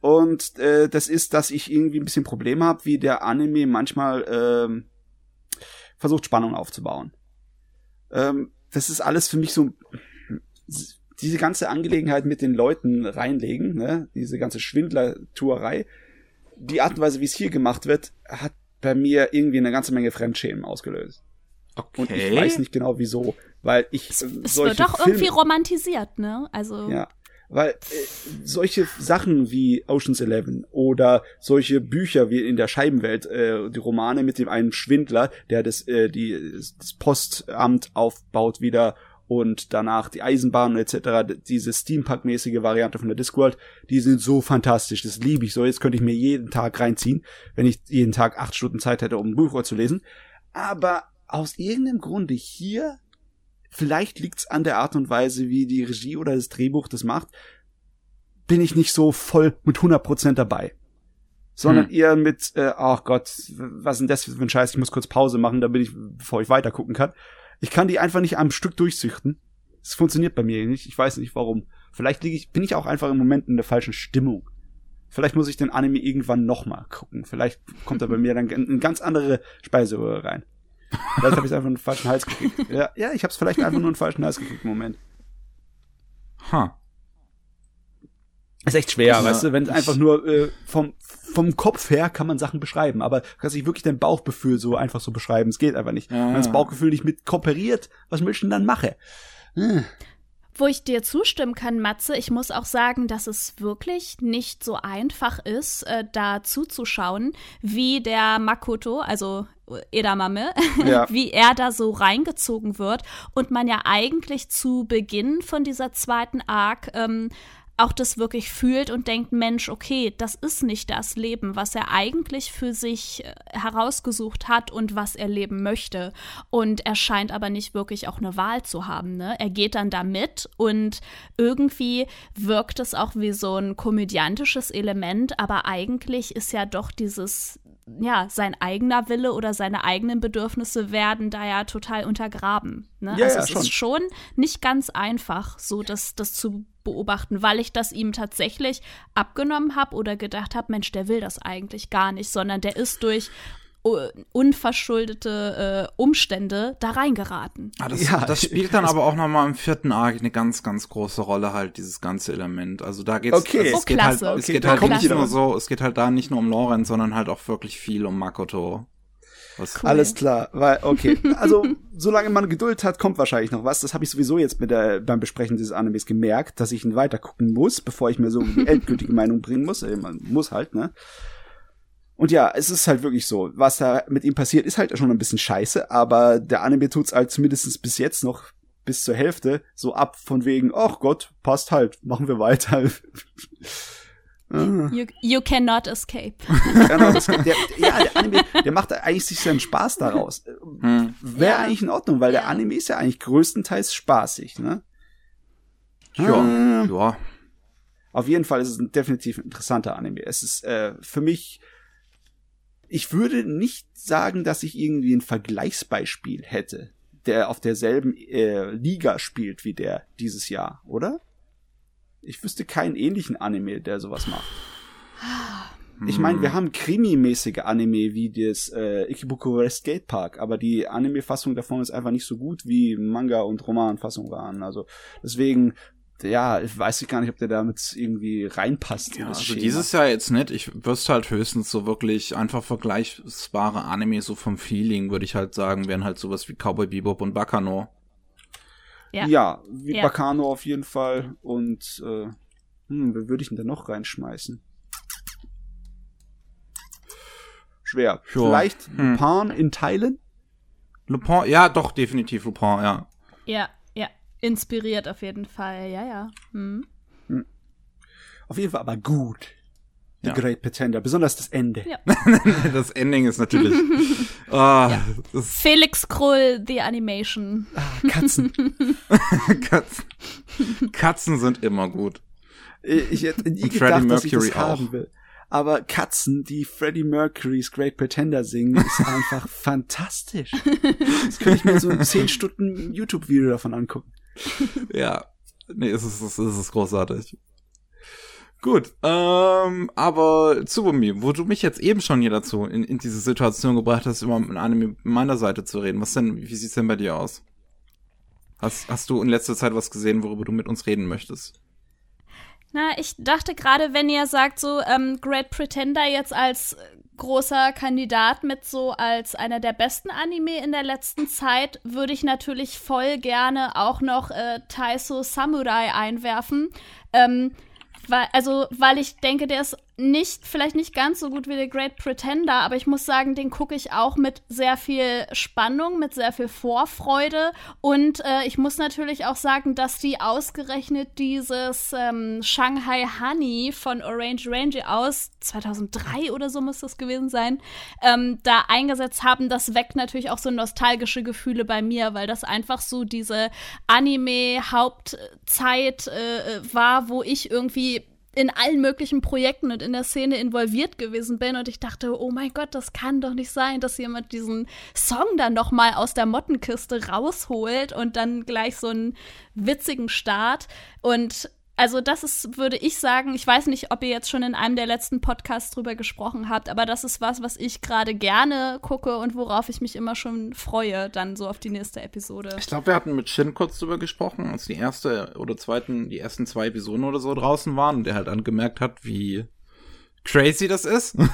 Und äh, das ist, dass ich irgendwie ein bisschen Probleme habe, wie der Anime manchmal ähm, versucht, Spannung aufzubauen. Ähm, das ist alles für mich so diese ganze Angelegenheit mit den Leuten reinlegen, ne? diese ganze Schwindler-Tuerei. Die Art und Weise, wie es hier gemacht wird, hat bei mir irgendwie eine ganze Menge Fremdschämen ausgelöst. Okay. Und ich weiß nicht genau wieso. Weil ich. Es, es wird doch Filme, irgendwie romantisiert, ne? Also. Ja. Weil äh, solche Sachen wie Oceans Eleven oder solche Bücher wie in der Scheibenwelt, äh, die Romane mit dem einen Schwindler, der das, äh, die, das Postamt aufbaut wieder und danach die Eisenbahn etc., diese Steampunk-mäßige Variante von der Discworld, die sind so fantastisch, das liebe ich so. Jetzt könnte ich mir jeden Tag reinziehen, wenn ich jeden Tag acht Stunden Zeit hätte, um ein Buch zu lesen. Aber aus irgendeinem Grunde hier vielleicht liegt's an der Art und Weise, wie die Regie oder das Drehbuch das macht, bin ich nicht so voll mit 100% dabei. Sondern hm. eher mit, äh, ach oh Gott, was denn das für ein Scheiß, ich muss kurz Pause machen, damit ich, bevor ich weiter gucken kann. Ich kann die einfach nicht am Stück durchzüchten. Es funktioniert bei mir nicht, ich weiß nicht warum. Vielleicht liege ich, bin ich auch einfach im Moment in der falschen Stimmung. Vielleicht muss ich den Anime irgendwann nochmal gucken. Vielleicht kommt da bei mir dann eine ganz andere Speiseröhre rein. Vielleicht habe ich einfach einen falschen Hals gekriegt. Ja, ja ich habe es vielleicht einfach nur einen falschen Hals gekriegt im Moment. Huh. Ist echt schwer, ja, weißt du, wenn es einfach nur äh, vom, vom Kopf her kann man Sachen beschreiben, aber du kannst nicht wirklich dein Bauchgefühl so einfach so beschreiben. Es geht einfach nicht. Ja, wenn das Bauchgefühl nicht mit kooperiert, was willst du denn dann machen? Hm. Wo ich dir zustimmen kann, Matze, ich muss auch sagen, dass es wirklich nicht so einfach ist, äh, da zuzuschauen, wie der Makoto, also Edamame, Ja. wie er da so reingezogen wird und man ja eigentlich zu Beginn von dieser zweiten Arc ähm, auch das wirklich fühlt und denkt, Mensch, okay, das ist nicht das Leben, was er eigentlich für sich äh, herausgesucht hat und was er leben möchte. Und er scheint aber nicht wirklich auch eine Wahl zu haben. Ne? Er geht dann da mit und irgendwie wirkt es auch wie so ein komödiantisches Element, aber eigentlich ist ja doch dieses ja, sein eigener Wille oder seine eigenen Bedürfnisse werden da ja total untergraben. Ne? Ja, also ja, es schon. ist schon nicht ganz einfach, so das, das zu beobachten, weil ich das ihm tatsächlich abgenommen habe oder gedacht habe, Mensch, der will das eigentlich gar nicht, sondern der ist durch unverschuldete äh, Umstände da reingeraten. Ah, das, Ja, das spielt dann aber auch nochmal im vierten Arc eine ganz, ganz große Rolle halt, dieses ganze Element. Also da geht's, Okay. also Oh, es geht halt, klasse. es Okay, geht halt nicht nur so, es geht halt da nicht nur um Lorenz, sondern halt auch wirklich viel um Makoto. Was, Cool. Alles klar, weil, okay. Also, solange man Geduld hat, kommt wahrscheinlich noch was. Das habe ich sowieso jetzt mit der, beim Besprechen dieses Animes gemerkt, dass ich ihn weiter gucken muss, bevor ich mir so die endgültige Meinung bringen muss. Man muss halt, ne? Und ja, es ist halt wirklich so. Was da mit ihm passiert, ist halt schon ein bisschen scheiße, aber der Anime tut's halt zumindest bis jetzt noch bis zur Hälfte so ab von wegen, ach Gott, passt halt, machen wir weiter. Ah. You, you cannot escape. Genau, das, der, ja, der Anime, der macht eigentlich sich seinen Spaß daraus. hm. Wäre Ja. eigentlich in Ordnung, weil der. Anime ist ja eigentlich größtenteils spaßig, ne? Ja, Ah. ja. Auf jeden Fall ist es ein definitiv ein interessanter Anime. Es ist äh, für mich, ich würde nicht sagen, dass ich irgendwie ein Vergleichsbeispiel hätte, der auf derselben äh, Liga spielt wie der dieses Jahr, oder? Ich wüsste keinen ähnlichen Anime, der sowas macht. Ich meine, wir haben Krimi-mäßige Anime wie das äh, Ikebukuro Skate Park, aber die Anime-Fassung davon ist einfach nicht so gut wie Manga- und Roman-Fassung waren. Also deswegen, ja, ich weiß ich gar nicht, ob der damit irgendwie reinpasst. in Ja, das also Schema. dieses Jahr jetzt nicht. Ich wüsste halt höchstens so wirklich einfach vergleichbare Anime, so vom Feeling, würde ich halt sagen, wären halt sowas wie Cowboy Bebop und Bakano. Ja. Ja, wie Ja. Bacano auf jeden Fall. Und äh, hm, wer würde ich denn da noch reinschmeißen? Schwer. Ja. Vielleicht Hm. Pan in Teilen? Lupin, ja, doch, definitiv Lupin. Ja, ja. Inspiriert auf jeden Fall, ja, ja. Hm. Auf jeden Fall aber gut. The Ja. Great Pretender, besonders das Ende. Ja. das Ending ist natürlich. ah, das Felix Krull, The Animation. Ah, Katzen. Katzen, Katzen sind immer gut. ich hätte nie Und gedacht, Freddie dass ich das Mercury auch. haben will. Aber Katzen, die Freddie Mercurys Great Pretender singen, ist einfach fantastisch. Das könnte ich mir so ein 10 Stunden YouTube-Video davon angucken. Ja. Nee, es ist, es ist, großartig. Gut, ähm, aber Tsubumi, wo du mich jetzt eben schon hier dazu in, in diese Situation gebracht hast, über ein Anime meiner Seite zu reden, was denn, wie sieht's denn bei dir aus? Hast, hast du in letzter Zeit was gesehen, worüber du mit uns reden möchtest? Na, ich dachte gerade, wenn ihr sagt, so ähm, Great Pretender jetzt als großer Kandidat mit so als einer der besten Anime in der letzten Zeit, würde ich natürlich voll gerne auch noch äh, Taiso Samurai einwerfen. Ähm, weil, also, weil ich denke, der ist nicht, vielleicht nicht ganz so gut wie der Great Pretender, aber ich muss sagen, den gucke ich auch mit sehr viel Spannung, mit sehr viel Vorfreude. Und äh, ich muss natürlich auch sagen, dass die ausgerechnet dieses ähm, Shanghai Honey von Orange Ranger aus 2003 oder so muss das gewesen sein, ähm, da eingesetzt haben. Das weckt natürlich auch so nostalgische Gefühle bei mir, weil das einfach so diese Anime-Hauptzeit äh, war, wo ich irgendwie in allen möglichen Projekten und in der Szene involviert gewesen bin und ich dachte, oh mein Gott, das kann doch nicht sein, dass jemand diesen Song dann noch mal aus der Mottenkiste rausholt und dann gleich so einen witzigen Start. Und also das ist, würde ich sagen, ich weiß nicht, ob ihr jetzt schon in einem der letzten Podcasts drüber gesprochen habt, aber das ist was, was ich gerade gerne gucke und worauf ich mich immer schon freue, dann so auf die nächste Episode. Ich glaube, wir hatten mit Shin kurz drüber gesprochen, als die erste oder zweiten, die ersten zwei Episoden oder so draußen waren und der halt dann gemerkt hat, wie crazy das ist.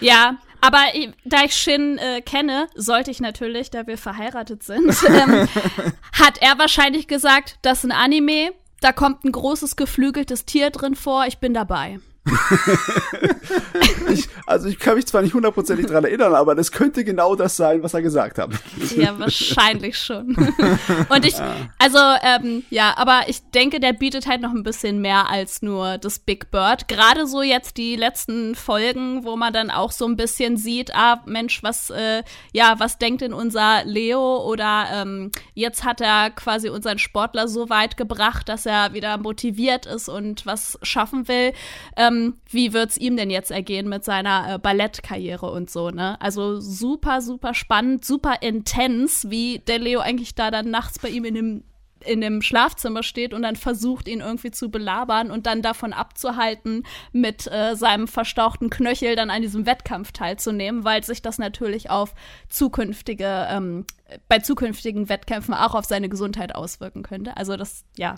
Ja, aber da ich Shin äh, kenne, sollte ich natürlich, da wir verheiratet sind, ähm, hat er wahrscheinlich gesagt, das ist ein Anime, da kommt ein großes geflügeltes Tier drin vor, ich bin dabei. ich, also ich kann mich zwar nicht hundertprozentig dran erinnern, aber das könnte genau das sein, was er gesagt hat. Ja, wahrscheinlich schon. Und ich, also ähm, ja, aber ich denke, der bietet halt noch ein bisschen mehr als nur das Big Bird. Gerade so jetzt die letzten Folgen, wo man dann auch so ein bisschen sieht, ah Mensch, was äh, ja, was denkt denn unser Leo oder ähm, jetzt hat er quasi unseren Sportler so weit gebracht, dass er wieder motiviert ist und was schaffen will. Ähm, wie wird's ihm denn jetzt ergehen mit seiner äh, Ballettkarriere und so, ne? Also super, super spannend, super intens, wie der Leo eigentlich da dann nachts bei ihm in dem in dem Schlafzimmer steht und dann versucht, ihn irgendwie zu belabern und dann davon abzuhalten, mit äh, seinem verstauchten Knöchel dann an diesem Wettkampf teilzunehmen, weil sich das natürlich auf zukünftige, ähm, bei zukünftigen Wettkämpfen auch auf seine Gesundheit auswirken könnte. Also das, ja,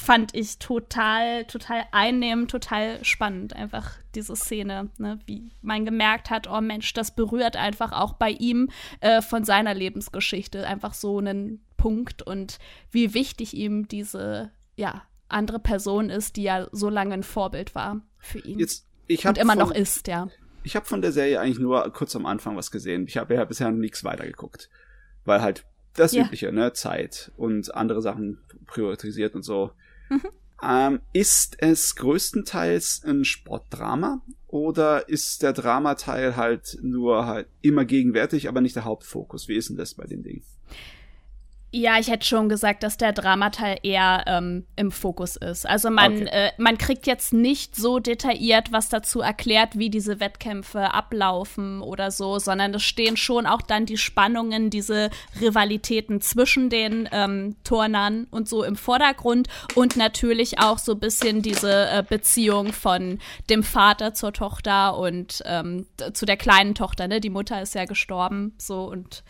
fand ich total, total einnehmend, total spannend, einfach diese Szene, ne? wie man gemerkt hat, oh Mensch, das berührt einfach auch bei ihm äh, von seiner Lebensgeschichte einfach so einen Punkt und wie wichtig ihm diese, ja, andere Person ist, die ja so lange ein Vorbild war für ihn. Jetzt, und immer von, noch ist, ja. Ich habe von der Serie eigentlich nur kurz am Anfang was gesehen. Ich habe ja bisher nichts weitergeguckt, weil halt das ja. übliche, ne, Zeit und andere Sachen priorisiert und so. Ähm, ist es größtenteils ein Sportdrama oder ist der Dramateil halt nur halt immer gegenwärtig, aber nicht der Hauptfokus? Wie ist denn das bei dem Ding? Ja, ich hätte schon gesagt, dass der Dramateil eher ähm, im Fokus ist. Also man, okay. äh, man kriegt jetzt nicht so detailliert was dazu erklärt, wie diese Wettkämpfe ablaufen oder so, sondern es stehen schon auch dann die Spannungen, diese Rivalitäten zwischen den ähm, Turnern und so im Vordergrund und natürlich auch so ein bisschen diese äh, Beziehung von dem Vater zur Tochter und ähm, zu der kleinen Tochter, ne? Die Mutter ist ja gestorben, so und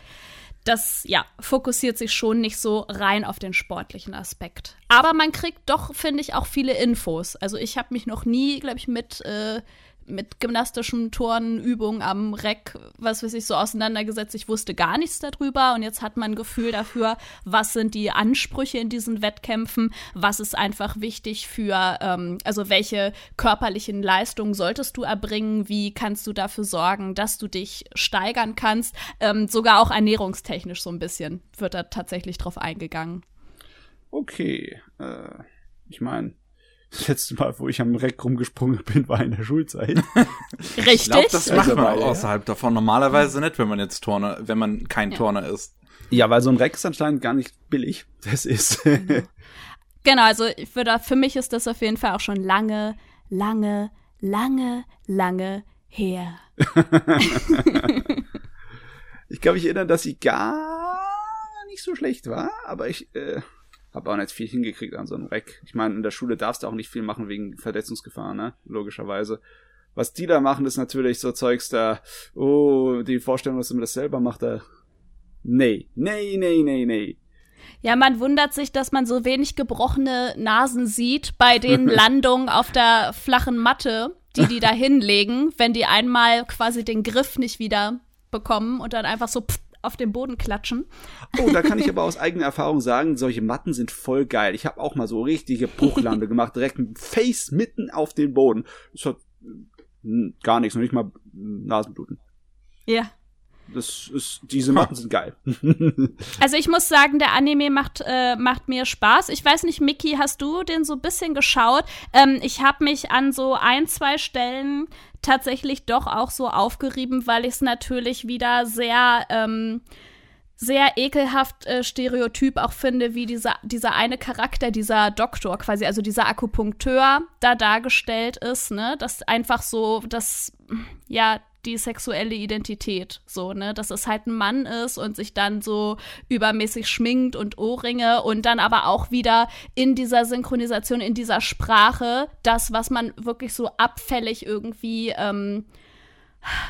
das ja fokussiert sich schon nicht so rein auf den sportlichen Aspekt. Aber man kriegt doch, finde ich, auch viele Infos. Also ich habe mich noch nie, glaube ich, mit äh, mit gymnastischen Turnübungen am Reck, was weiß ich, so auseinandergesetzt. Ich wusste gar nichts darüber und jetzt hat man ein Gefühl dafür, was sind die Ansprüche in diesen Wettkämpfen, was ist einfach wichtig für, ähm, also welche körperlichen Leistungen solltest du erbringen, wie kannst du dafür sorgen, dass du dich steigern kannst. Ähm, sogar auch ernährungstechnisch so ein bisschen wird da tatsächlich drauf eingegangen. Okay, äh, ich meine, das letzte Mal, wo ich am Reck rumgesprungen bin, war in der Schulzeit. Richtig. Ich glaube, das macht man auch außerhalb davon. Normalerweise nicht, wenn man jetzt Turner, wenn man kein ja. Turner ist. Ja, weil so ein Reck ist anscheinend gar nicht billig. Das ist. genau, also ich würde, für mich ist das auf jeden Fall auch schon lange, lange, lange, lange her. ich kann mich erinnern, dass sie gar nicht so schlecht war, aber ich, äh, habe auch nicht viel hingekriegt an so einem Reck. Ich meine, in der Schule darfst du auch nicht viel machen wegen Verletzungsgefahr, ne? Logischerweise. Was die da machen, ist natürlich so Zeugs da, oh, die Vorstellung, dass man das selber macht, da. Nee, nee, nee, nee, nee. Ja, man wundert sich, dass man so wenig gebrochene Nasen sieht bei den Landungen auf der flachen Matte, die die da hinlegen, wenn die einmal quasi den Griff nicht wieder bekommen und dann einfach so pff, auf den Boden klatschen. Oh, da kann ich aber aus eigener Erfahrung sagen, solche Matten sind voll geil. Ich habe auch mal so richtige Bruchlande gemacht, direkt mit Face mitten auf den Boden. Das hat hm, gar nichts, noch nicht mal Nasenbluten. Ja. Das ist, diese Matten sind geil. also ich muss sagen, der Anime macht, äh, macht mir Spaß. Ich weiß nicht, Mickey, hast du den so ein bisschen geschaut? Ähm, ich habe mich an so ein, zwei Stellen tatsächlich doch auch so aufgerieben, weil ich es natürlich wieder sehr, ähm, sehr ekelhaft äh, Stereotyp auch finde, wie dieser, dieser eine Charakter, dieser Doktor quasi, also dieser Akupunkteur da dargestellt ist, ne? Das einfach so, das, ja, die sexuelle Identität, so, ne, dass es halt ein Mann ist und sich dann so übermäßig schminkt und Ohrringe und dann aber auch wieder in dieser Synchronisation, in dieser Sprache, das, was man wirklich so abfällig irgendwie, ähm,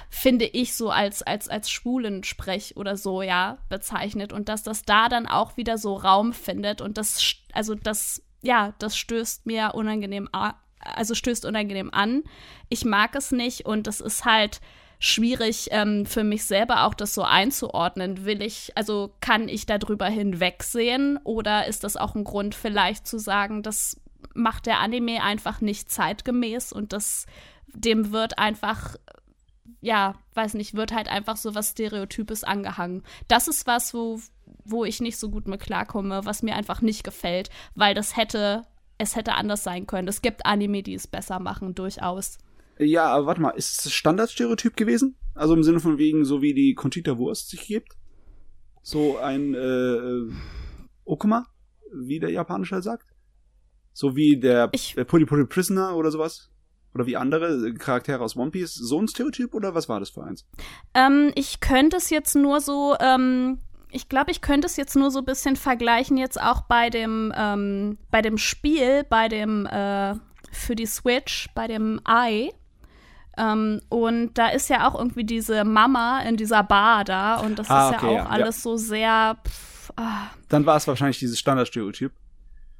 finde ich so als, als, als Schwulensprech oder so, ja, bezeichnet und dass das da dann auch wieder so Raum findet und das, also das, ja, das stößt mir unangenehm also stößt unangenehm an. Ich mag es nicht und es ist halt schwierig ähm, für mich selber auch das so einzuordnen. Will ich, also kann ich darüber hinwegsehen oder ist das auch ein Grund vielleicht zu sagen, das macht der Anime einfach nicht zeitgemäß und das dem wird einfach ja, weiß nicht, wird halt einfach so was Stereotypes angehangen. Das ist was, wo, wo ich nicht so gut mit klarkomme, was mir einfach nicht gefällt, weil das hätte, es hätte anders sein können. Es gibt Anime, die es besser machen, durchaus. Ja, aber warte mal, ist es Standardstereotyp gewesen? Also im Sinne von wegen, so wie die Conchita Wurst sich gibt? So ein äh, Okuma, wie der Japanische halt sagt? So wie der, Ich- der Puri Puri Prisoner oder sowas? Oder wie andere Charaktere aus One Piece? So ein Stereotyp oder was war das für eins? Ähm, ich könnte es jetzt nur so, ähm, ich glaube, ich könnte es jetzt nur so ein bisschen vergleichen, jetzt auch bei dem, ähm, bei dem Spiel, bei dem, äh, für die Switch, bei dem Ei. Ähm, und da ist ja auch irgendwie diese Mama in dieser Bar da und das Ah, ist okay, ja auch ja, alles so sehr. Pff, ah, Dann war es wahrscheinlich dieses Standardstereotyp.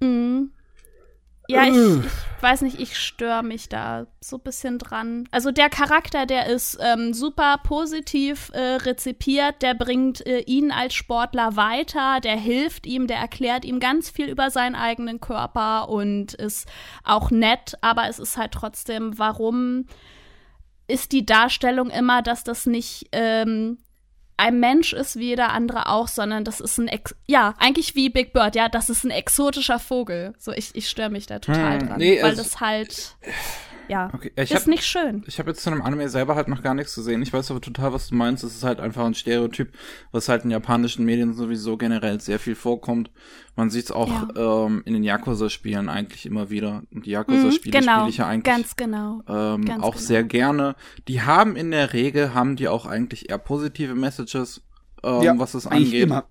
mhm. Ja, ich, ich weiß nicht, ich störe mich da so ein bisschen dran. Also der Charakter, der ist ähm, super positiv äh, rezipiert, der bringt äh, ihn als Sportler weiter, der hilft ihm, der erklärt ihm ganz viel über seinen eigenen Körper und ist auch nett, aber es ist halt trotzdem, warum ist die Darstellung immer, dass das nicht ähm, ein Mensch ist wie jeder andere auch, sondern das ist ein, Ex ja, eigentlich wie Big Bird, ja, das ist ein exotischer Vogel. So, ich, ich störe mich da total Hm, dran, nee, weil also- das halt, ja, Okay, ich ist hab- nicht schön. Ich habe jetzt zu einem Anime selber halt noch gar nichts gesehen. Ich weiß aber total, was du meinst. Es ist halt einfach ein Stereotyp, was halt in japanischen Medien sowieso generell sehr viel vorkommt. Man sieht es auch ähm, in den Yakuza-Spielen eigentlich immer wieder. Und die Yakuza-Spiele Mhm, genau, spiele ich ja eigentlich ganz genau. ähm, ganz auch genau. sehr gerne. Die haben in der Regel, haben die auch eigentlich eher positive Messages, ähm, Ja, was es angeht. immer.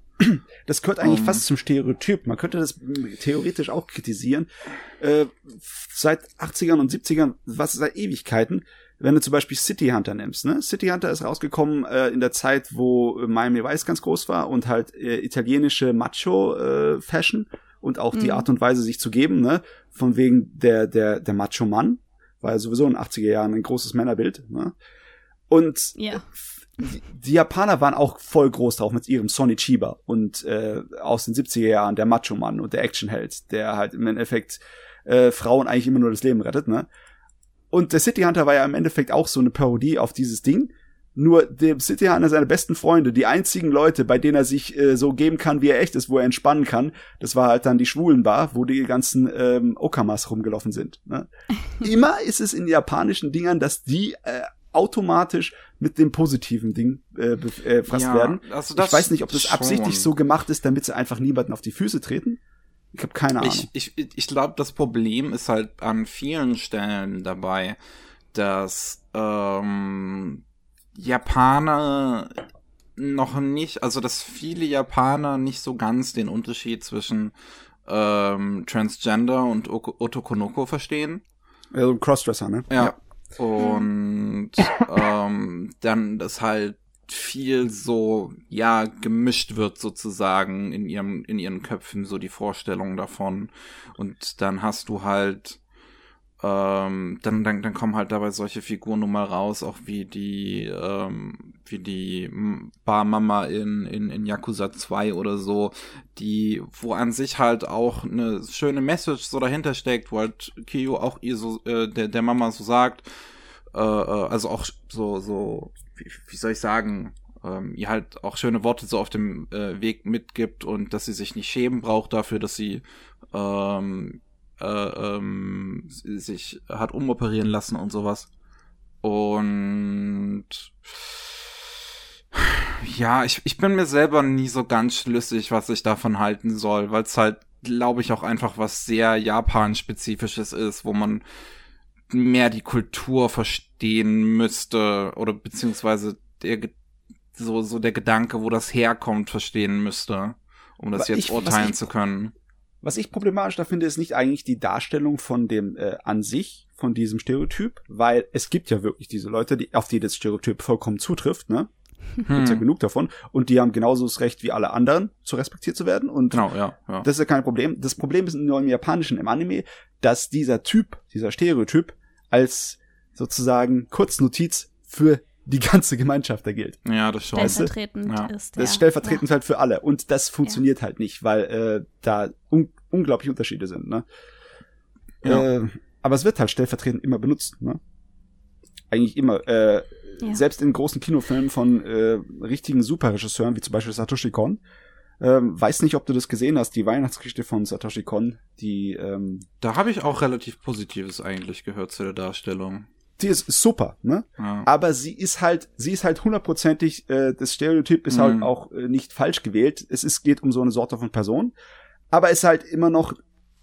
Das gehört eigentlich Ähm. fast zum Stereotyp. Man könnte das theoretisch auch kritisieren. Äh, seit 80ern und 70ern, was seit Ewigkeiten, wenn du zum Beispiel City Hunter nimmst, ne? City Hunter ist rausgekommen äh, in der Zeit, wo äh, Miami Vice ganz groß war und halt äh, italienische Macho-Fashion und auch die Mhm. Art und Weise, sich zu geben, ne? Von wegen der, der, der Macho-Mann, war ja sowieso in den 80er Jahren ein großes Männerbild, ne? Und Ja. Die, die Japaner waren auch voll groß drauf mit ihrem Sonny Chiba und äh, aus den 70er Jahren der Macho-Mann und der Actionheld, der halt im Endeffekt äh, Frauen eigentlich immer nur das Leben rettet, ne? Und der City Hunter war ja im Endeffekt auch so eine Parodie auf dieses Ding. Nur der City Hunter, seine besten Freunde, die einzigen Leute, bei denen er sich äh, so geben kann, wie er echt ist, wo er entspannen kann, das war halt dann die Schwulenbar, wo die ganzen ähm, Okamas rumgelaufen sind. Ne? Immer ist es in japanischen Dingern, dass die äh, automatisch mit dem positiven Ding äh, äh, Ja, werden. also ich weiß nicht, ob das schon. absichtlich so gemacht ist, damit sie einfach niemanden auf die Füße treten. Ich habe keine Ahnung. Ich, ich, ich glaube, das Problem ist halt an vielen Stellen dabei, dass ähm, Japaner noch nicht, also dass viele Japaner nicht so ganz den Unterschied zwischen ähm, Transgender und Oko- Otokonoko verstehen. also Crossdresser, ne? Ja. Und ähm, dann das halt viel so, ja, gemischt wird sozusagen in ihrem, in ihren Köpfen, so die Vorstellung davon. Und dann hast du halt, ähm, dann, dann, dann kommen halt dabei solche Figuren nun mal raus, auch wie die, ähm, wie die Barmama in, in, in Yakuza 2 oder so, die, wo an sich halt auch eine schöne Message so dahinter steckt, wo halt Kiyo auch ihr so, äh, der, der Mama so sagt, äh, äh, also auch so, so, wie, wie soll ich sagen, ähm, ihr halt auch schöne Worte so auf dem äh, Weg mitgibt und dass sie sich nicht schämen braucht dafür, dass sie ähm, äh, ähm, sich hat umoperieren lassen und sowas. Und ja, ich, ich bin mir selber nie so ganz schlüssig, was ich davon halten soll, weil es halt, glaube ich, auch einfach was sehr Japan-spezifisches ist, wo man mehr die Kultur verstehen müsste oder beziehungsweise der so so der Gedanke, wo das herkommt, verstehen müsste, um das Aber jetzt ich- urteilen ich- zu können. Was ich problematisch da finde, ist nicht eigentlich die Darstellung von dem äh, an sich, von diesem Stereotyp, weil es gibt ja wirklich diese Leute, die, auf die das Stereotyp vollkommen zutrifft, ne? Gibt's ja Hm, genug davon. Und die haben genauso das Recht wie alle anderen, zu respektiert zu werden. Und genau, ja, ja. das ist ja kein Problem. Das Problem ist nur im Japanischen, im Anime, dass dieser Typ, dieser Stereotyp, als sozusagen Kurznotiz für die ganze Gemeinschaft da gilt. ja, das schon. Weißt du? Stellvertretend Ja. ist. Das ist ja. stellvertretend halt für alle. Und das funktioniert halt nicht, weil äh, da un unglaubliche Unterschiede sind. Ne? Ja. Äh, aber es wird halt stellvertretend immer benutzt, ne? Eigentlich immer. Äh, ja. Selbst in großen Kinofilmen von äh, richtigen Superregisseuren, wie zum Beispiel Satoshi Kon, ähm, weiß nicht, ob du das gesehen hast, die Weihnachtsgeschichte von Satoshi Kon, die ähm, Da habe ich auch relativ Positives eigentlich gehört zu der Darstellung. Die ist super, ne? Ja. Aber sie ist halt, sie ist halt hundertprozentig, äh, das Stereotyp ist halt mhm. halt auch äh, nicht falsch gewählt. Es ist, geht um so eine Sorte von Person. Aber es ist halt immer noch,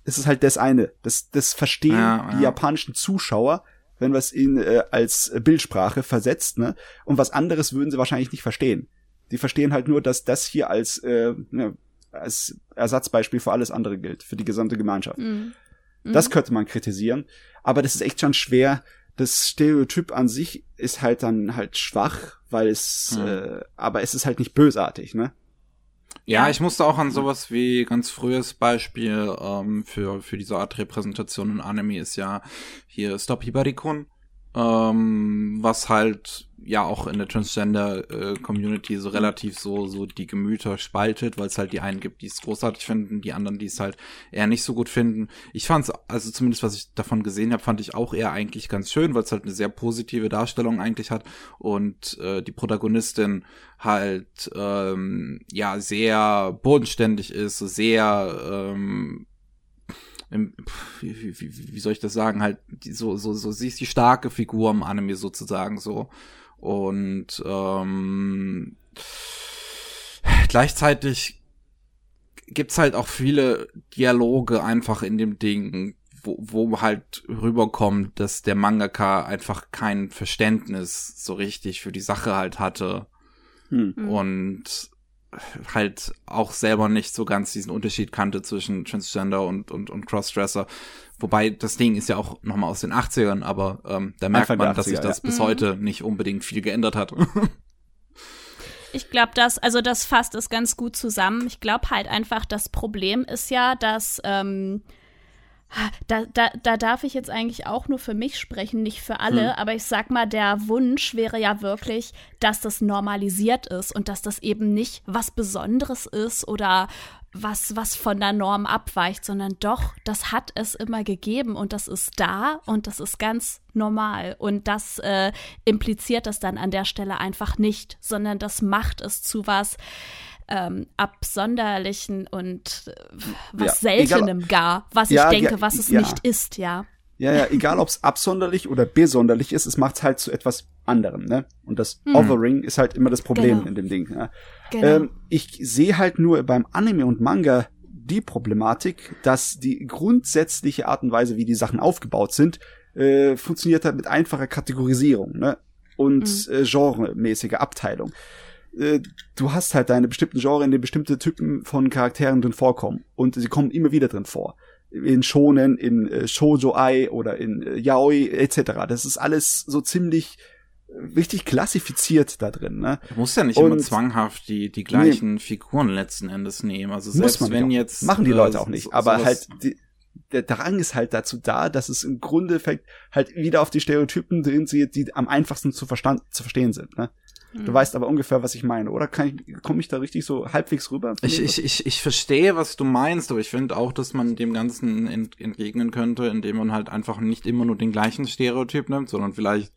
es ist halt das eine. Das, das verstehen ja, die japanischen Zuschauer, wenn wir es ihnen äh, als Bildsprache versetzt, ne? Und was anderes würden sie wahrscheinlich nicht verstehen. Die verstehen halt nur, dass das hier als, äh, ne, als Ersatzbeispiel für alles andere gilt, für die gesamte Gemeinschaft. Mhm. Das könnte man kritisieren. Aber das ist echt schon schwer. Das Stereotyp an sich ist halt dann halt schwach, weil es, mhm. äh, aber es ist halt nicht bösartig, ne? Ja, ich musste auch an sowas wie ganz frühes Beispiel ähm, für, für diese Art Repräsentation in Anime ist ja hier Stop Hibarikun, ähm, was halt ja auch in der Transgender-Community äh, so relativ so so die Gemüter spaltet, weil es halt die einen gibt, die es großartig finden, die anderen, die es halt eher nicht so gut finden. Ich fand's, also zumindest was ich davon gesehen habe, fand ich auch eher eigentlich ganz schön, weil es halt eine sehr positive Darstellung eigentlich hat und äh, die Protagonistin halt ähm, ja sehr bodenständig ist, sehr ähm, im, wie, wie, wie soll ich das sagen, halt so, so, so, sie ist die starke Figur im Anime sozusagen so. Und ähm, gleichzeitig gibt's halt auch viele Dialoge einfach in dem Ding, wo, wo halt rüberkommt, dass der Mangaka einfach kein Verständnis so richtig für die Sache halt hatte. Hm. Und halt auch selber nicht so ganz diesen Unterschied kannte zwischen Transgender und, und, und Crossdresser. Wobei das Ding ist ja auch nochmal aus den 80ern, aber ähm, da merkt Anfang man, 80er, dass sich das ja. bis mhm. heute nicht unbedingt viel geändert hat. Ich glaube, das, also das fasst es ganz gut zusammen. Ich glaube halt einfach, das Problem ist ja, dass ähm, da, da, da darf ich jetzt eigentlich auch nur für mich sprechen, nicht für alle, hm. aber ich sag mal, der Wunsch wäre ja wirklich, dass das normalisiert ist und dass das eben nicht was Besonderes ist oder was, was von der Norm abweicht, sondern doch, das hat es immer gegeben und das ist da und das ist ganz normal. Und das äh, impliziert es dann an der Stelle einfach nicht, sondern das macht es zu was, ähm, Absonderlichen und äh, was ja, Seltenem egal, gar, was ja, ich denke, ja, was es nicht ist, ja. Ja, ja, egal ob es absonderlich oder besonderlich ist, es macht halt zu etwas anderem, ne? Und das hm. Othering ist halt immer das Problem genau. in dem Ding. Ja? Genau. Ähm, ich sehe halt nur beim Anime und Manga die Problematik, dass die grundsätzliche Art und Weise, wie die Sachen aufgebaut sind, äh, funktioniert halt mit einfacher Kategorisierung, ne? Und mhm. äh, genremäßiger Abteilung. Äh, du hast halt deine bestimmten Genre, in denen bestimmte Typen von Charakteren drin vorkommen. Und sie kommen immer wieder drin vor. In Shonen, in äh, Shoujo-Ai oder in äh, Yaoi etc. Das ist alles so ziemlich äh, richtig klassifiziert da drin. Ne? Du musst ja nicht und, immer zwanghaft die, die gleichen nee, Figuren letzten Endes nehmen. Also selbst wenn jetzt. Machen die Leute auch nicht. Aber halt, die, der Drang ist halt dazu da, dass es im Grunde halt wieder auf die Stereotypen drin sieht, die am einfachsten zu, verstand, zu verstehen sind. Ne? Du weißt aber ungefähr, was ich meine, oder? Kann ich, komme ich da richtig so halbwegs rüber? Ich, ich, ich, ich verstehe, was du meinst, aber ich finde auch, dass man dem Ganzen ent, entgegnen könnte, indem man halt einfach nicht immer nur den gleichen Stereotyp nimmt, sondern vielleicht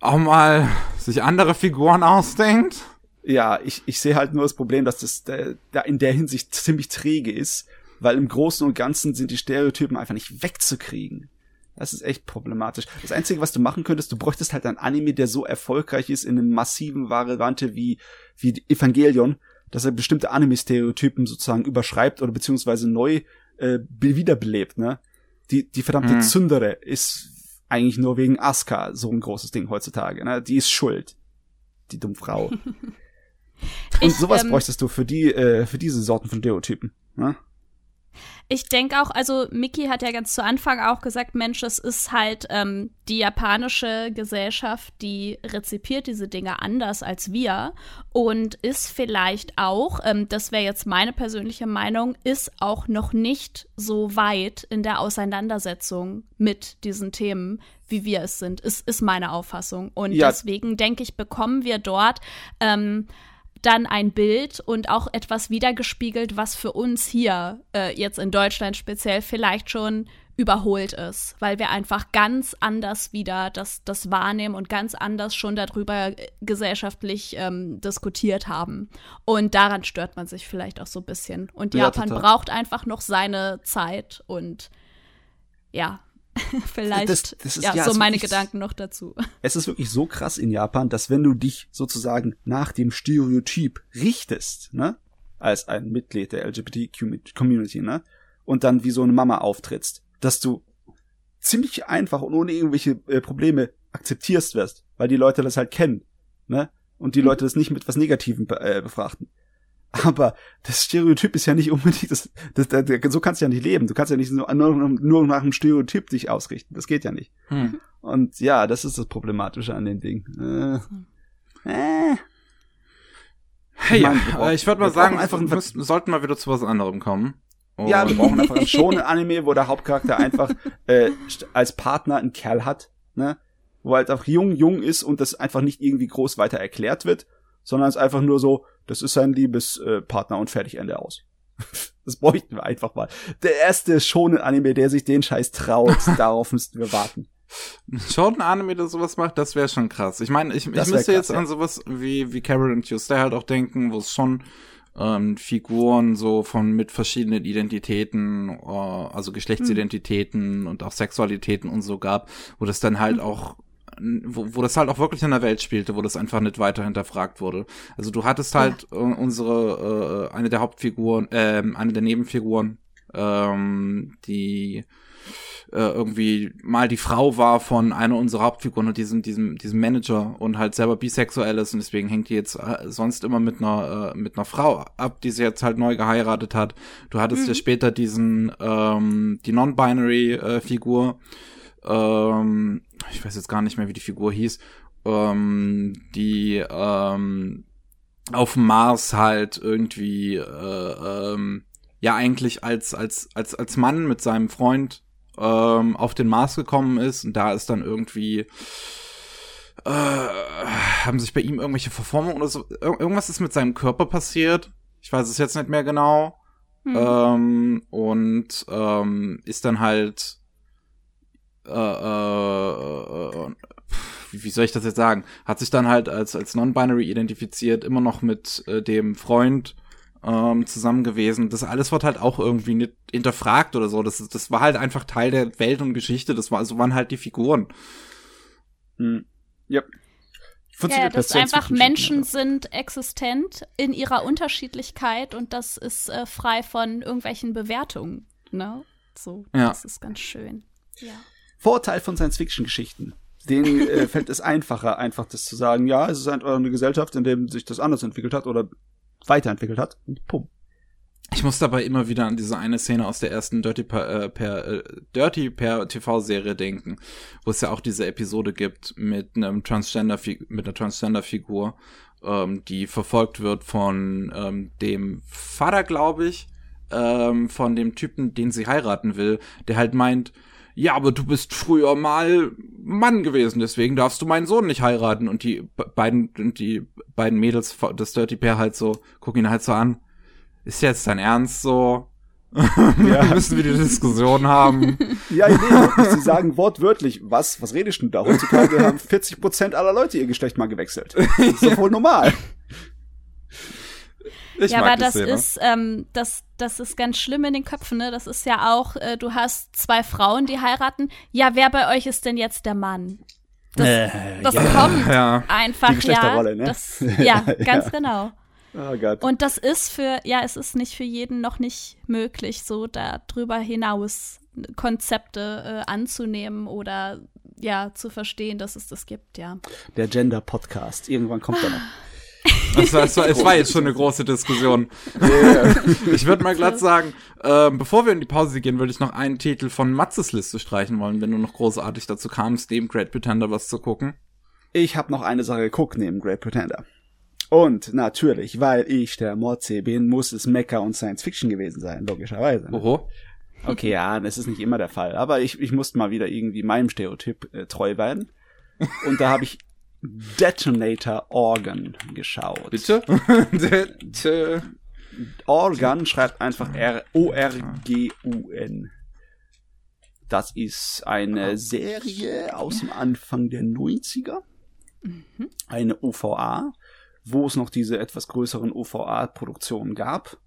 auch mal sich andere Figuren ausdenkt. Ja, ich, ich sehe halt nur das Problem, dass das da, da in der Hinsicht ziemlich träge ist, weil im Großen und Ganzen sind die Stereotypen einfach nicht wegzukriegen. Das ist echt problematisch. Das Einzige, was du machen könntest, du bräuchtest halt ein Anime, der so erfolgreich ist in einem massiven Variante wie, wie Evangelion, dass er bestimmte Anime-Stereotypen sozusagen überschreibt oder beziehungsweise neu äh, wiederbelebt, ne? Die, die verdammte hm. Zündere ist eigentlich nur wegen Asuka so ein großes Ding heutzutage, ne? Die ist schuld. Die dumme Frau. Und ich, sowas ähm, bräuchtest du für die, äh, für diese Sorten von Stereotypen, ne? Ich denke auch, also Miki hat ja ganz zu Anfang auch gesagt, Mensch, es ist halt ähm, die japanische Gesellschaft, die rezipiert diese Dinge anders als wir und ist vielleicht auch, ähm, das wäre jetzt meine persönliche Meinung, ist auch noch nicht so weit in der Auseinandersetzung mit diesen Themen, wie wir es sind, ist, ist meine Auffassung. Und ja. deswegen denke ich, bekommen wir dort ähm, dann ein Bild und auch etwas wiedergespiegelt, was für uns hier äh, jetzt in Deutschland speziell vielleicht schon überholt ist, weil wir einfach ganz anders wieder das, das wahrnehmen und ganz anders schon darüber äh, gesellschaftlich ähm, diskutiert haben. Und daran stört man sich vielleicht auch so ein bisschen. Und Ja, Japan total. braucht einfach noch seine Zeit und ja, vielleicht Das- das ist- ja, ja, so meine wirklich- Gedanken noch dazu. Es ist wirklich so krass in Japan, dass wenn du dich sozusagen nach dem Stereotyp richtest, ne, als ein Mitglied der LGBT-Community, ne, und dann wie so eine Mama auftrittst, dass du ziemlich einfach und ohne irgendwelche äh, Probleme akzeptierst wirst, weil die Leute das halt kennen, ne, und die Mhm. Leute das nicht mit was Negativem be äh, befrachten. Aber das Stereotyp ist ja nicht unbedingt, das, das, das, so kannst du ja nicht leben. Du kannst ja nicht nur, nur, nur nach einem Stereotyp dich ausrichten. Das geht ja nicht. Hm. Und ja, das ist das Problematische an dem Ding. Äh, äh. Hey, Ich ja, äh, ich würde mal sagen, einfach wir müssen, sollten mal wieder zu was anderem kommen. Ja, wir Und- brauchen einfach schon ein Anime, wo der Hauptcharakter einfach äh, als Partner einen Kerl hat, ne? Wo er halt einfach jung, jung ist und das einfach nicht irgendwie groß weiter erklärt wird, sondern es ist einfach nur so, das ist sein Liebespartner äh, und fertig Ende aus. Das bräuchten wir einfach mal. Der erste schonen Anime, der sich den Scheiß traut, darauf müssten wir warten. Schon ein Anime, der sowas macht, das wäre schon krass. Ich meine, ich, ich müsste krass, jetzt ja. an sowas wie, wie Carol und Tuesday halt auch denken, wo es schon ähm, Figuren so von mit verschiedenen Identitäten, äh, also Geschlechtsidentitäten und auch Sexualitäten und so gab, wo das dann halt auch wo, wo das halt auch wirklich in der Welt spielte, wo das einfach nicht weiter hinterfragt wurde. Also du hattest halt äh, unsere, äh, eine der Hauptfiguren, ähm, eine der Nebenfiguren, ähm, die äh, irgendwie mal die Frau war von einer unserer Hauptfiguren und diesem, diesem, diesem Manager und halt selber bisexuell ist und deswegen hängt die jetzt äh, sonst immer mit einer, äh, mit einer Frau ab, die sie jetzt halt neu geheiratet hat. Du hattest ja später diesen, ähm, die Non-Binary-Figur, ähm, ich weiß jetzt gar nicht mehr, wie die Figur hieß, ähm, die, ähm, auf dem Mars halt irgendwie, äh, ähm, ja eigentlich als, als, als, als Mann mit seinem Freund ähm, auf den Mars gekommen ist und da ist dann irgendwie äh, haben sich bei ihm irgendwelche Verformungen oder so ir irgendwas ist mit seinem Körper passiert. Ich weiß es jetzt nicht mehr genau. Hm. Ähm, und ähm, ist dann halt äh, äh, äh, wie wie soll ich das jetzt sagen? Hat sich dann halt als als non-binary identifiziert, immer noch mit äh, dem Freund ähm, zusammen gewesen. Das alles wird halt auch irgendwie nicht hinterfragt oder so. Das, das war halt einfach Teil der Welt und Geschichte. Das war, so waren halt die Figuren. Hm. Yep. Ja, Funktioniert dass das einfach Menschen sind existent in ihrer Unterschiedlichkeit und das ist äh, frei von irgendwelchen Bewertungen. Ne? So, Ja. das ist ganz schön. Ja. Vorteil von Science-Fiction-Geschichten. Denen äh, fällt es einfacher, einfach das zu sagen, ja, es ist einfach eine Gesellschaft, in der sich das anders entwickelt hat oder weiterentwickelt hat. Und pum. Ich muss dabei immer wieder an diese eine Szene aus der ersten Dirty per, äh, per äh, Dirty per TV-Serie denken, wo es ja auch diese Episode gibt mit einem Transgender mit einer Transgender-Figur, ähm, die verfolgt wird von ähm, dem Vater, glaube ich, ähm, von dem Typen, den sie heiraten will, der halt meint, ja, aber du bist früher mal Mann gewesen, deswegen darfst du meinen Sohn nicht heiraten. Und die be- beiden, und die beiden Mädels des Dirty Pair halt so, gucken ihn halt so an. Ist jetzt dein Ernst so? Müssen wir die Diskussion haben? Ja, nee, wirklich, sie sagen wortwörtlich, was, was redest du da? Heutzutage haben 40% aller Leute ihr Geschlecht mal gewechselt. Das ist doch wohl normal. Ich ja, aber das Szene. ist, ähm, das, das ist ganz schlimm in den Köpfen, ne? Das ist ja auch, äh, du hast zwei Frauen, die heiraten. Ja, wer bei euch ist denn jetzt der Mann? Das, Äh, das ja. kommt Ja. einfach, Die ja. ne? Das, ja, ganz Ja. genau. Oh Gott. Und das ist für, ja, es ist nicht für jeden noch nicht möglich, so darüber hinaus Konzepte äh, anzunehmen oder ja, zu verstehen, dass es das gibt, ja. Der Gender-Podcast. Irgendwann kommt er noch. Es war, es, war, es war jetzt schon eine große Diskussion. Ich würde mal glatt sagen, ähm, bevor wir in die Pause gehen, würde ich noch einen Titel von Matzes Liste streichen wollen, wenn du noch großartig dazu kamst, neben Great Pretender was zu gucken. Ich habe noch eine Sache geguckt neben Great Pretender. Und natürlich, weil ich der Mordsee bin, muss es Mecha und Science Fiction gewesen sein, logischerweise. ne? Oho. Okay, ja, das ist nicht immer der Fall. Aber ich, ich musste mal wieder irgendwie meinem Stereotyp äh, treu werden. Und da habe ich Detonator Organ geschaut. Bitte? Organ schreibt einfach R O-R-G-U-N. Das ist eine Serie aus dem Anfang der 90er. Eine OVA, wo es noch diese etwas größeren OVA-Produktionen gab.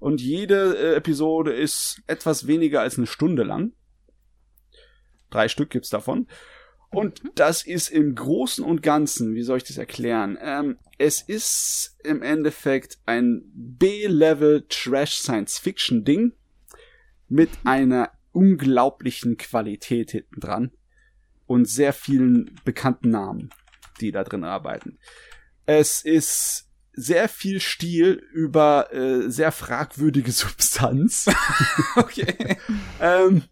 Und jede äh, Episode ist etwas weniger als eine Stunde lang. Drei Stück gibt's davon. Und das ist im Großen und Ganzen, wie soll ich das erklären? Ähm, es ist im Endeffekt ein B-Level Trash Science Fiction Ding mit einer unglaublichen Qualität hinten dran und sehr vielen bekannten Namen, die da drin arbeiten. Es ist sehr viel Stil über äh, sehr fragwürdige Substanz. okay. ähm,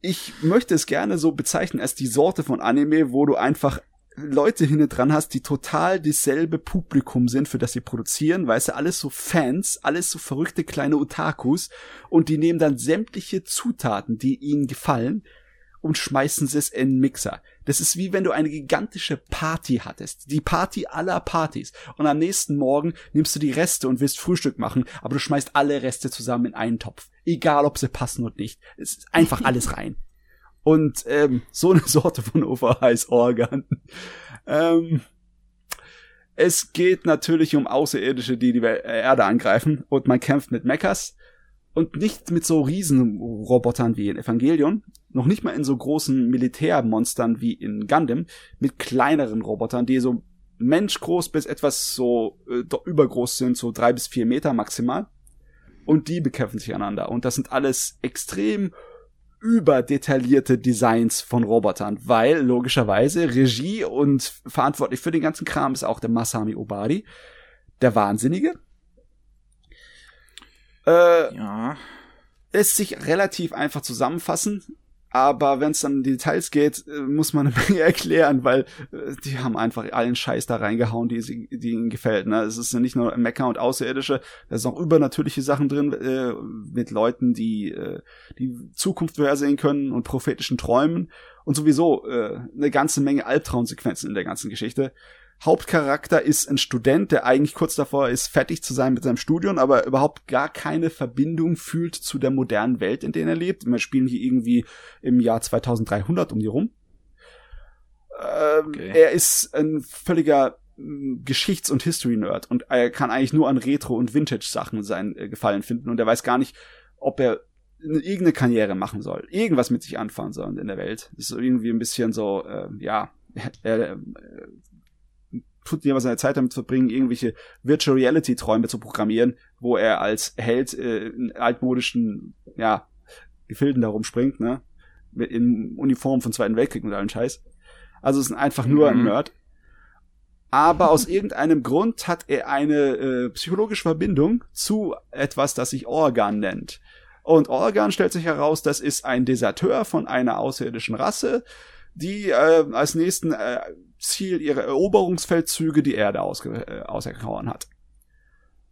ich möchte es gerne so bezeichnen als die Sorte von Anime, wo du einfach Leute hinten dran hast, die total dieselbe Publikum sind, für das sie produzieren, weißt du, alles so Fans, alles so verrückte kleine Otakus und die nehmen dann sämtliche Zutaten, die ihnen gefallen und schmeißen sie es in den Mixer. Das ist wie wenn du eine gigantische Party hattest. Die Party aller Partys. Und am nächsten Morgen nimmst du die Reste und willst Frühstück machen, aber du schmeißt alle Reste zusammen in einen Topf. Egal, ob sie passen oder nicht. Es ist einfach alles rein. Und ähm, so eine Sorte von Overheiß-Organ. ähm, es geht natürlich um Außerirdische, die die Erde angreifen und man kämpft mit Mechas und nicht mit so Riesenrobotern wie in Evangelion, noch nicht mal in so großen Militärmonstern wie in Gundam, mit kleineren Robotern, die so menschgroß bis etwas so äh, übergroß sind, so drei bis vier Meter maximal. Und die bekämpfen sich einander. Und das sind alles extrem überdetaillierte Designs von Robotern, weil logischerweise Regie und verantwortlich für den ganzen Kram ist auch der Masami Obari, der Wahnsinnige. Äh, Ja. lässt sich relativ einfach zusammenfassen, aber wenn es dann in die Details geht, äh, muss man eine Menge erklären, weil äh, die haben einfach allen Scheiß da reingehauen, die, sie- die ihnen gefällt. Ne? Es ist ja nicht nur Mecha und Außerirdische, da sind auch übernatürliche Sachen drin äh, mit Leuten, die äh, die Zukunft vorhersehen können und prophetischen Träumen und sowieso äh, eine ganze Menge Albtraumsequenzen in der ganzen Geschichte. Hauptcharakter ist ein Student, der eigentlich kurz davor ist, fertig zu sein mit seinem Studium, aber überhaupt gar keine Verbindung fühlt zu der modernen Welt, in der er lebt. Wir spielen hier irgendwie im Jahr 2300 um die rum. Ähm, Okay. Er ist ein völliger mm, Geschichts- und History-Nerd und er kann eigentlich nur an Retro- und Vintage-Sachen sein äh, Gefallen finden und er weiß gar nicht, ob er irgendeine Karriere machen soll, irgendwas mit sich anfangen soll in der Welt. Das ist irgendwie ein bisschen so, äh, ja, er, tut lieber seine Zeit damit verbringen, irgendwelche Virtual Reality Träume zu programmieren, wo er als Held äh, in altmodischen, ja, Gefilden darum springt, ne? Mit in Uniform von Zweiten Weltkrieg und allen Scheiß. Also es ist einfach nur ein Mhm. Nerd. Aber aus irgendeinem Grund hat er eine äh, psychologische Verbindung zu etwas, das sich Organ nennt. Und Organ stellt sich heraus, das ist ein Deserteur von einer außerirdischen Rasse, die äh, als nächsten äh, Ziel ihre Eroberungsfeldzüge die Erde ausge äh, auserkoren hat.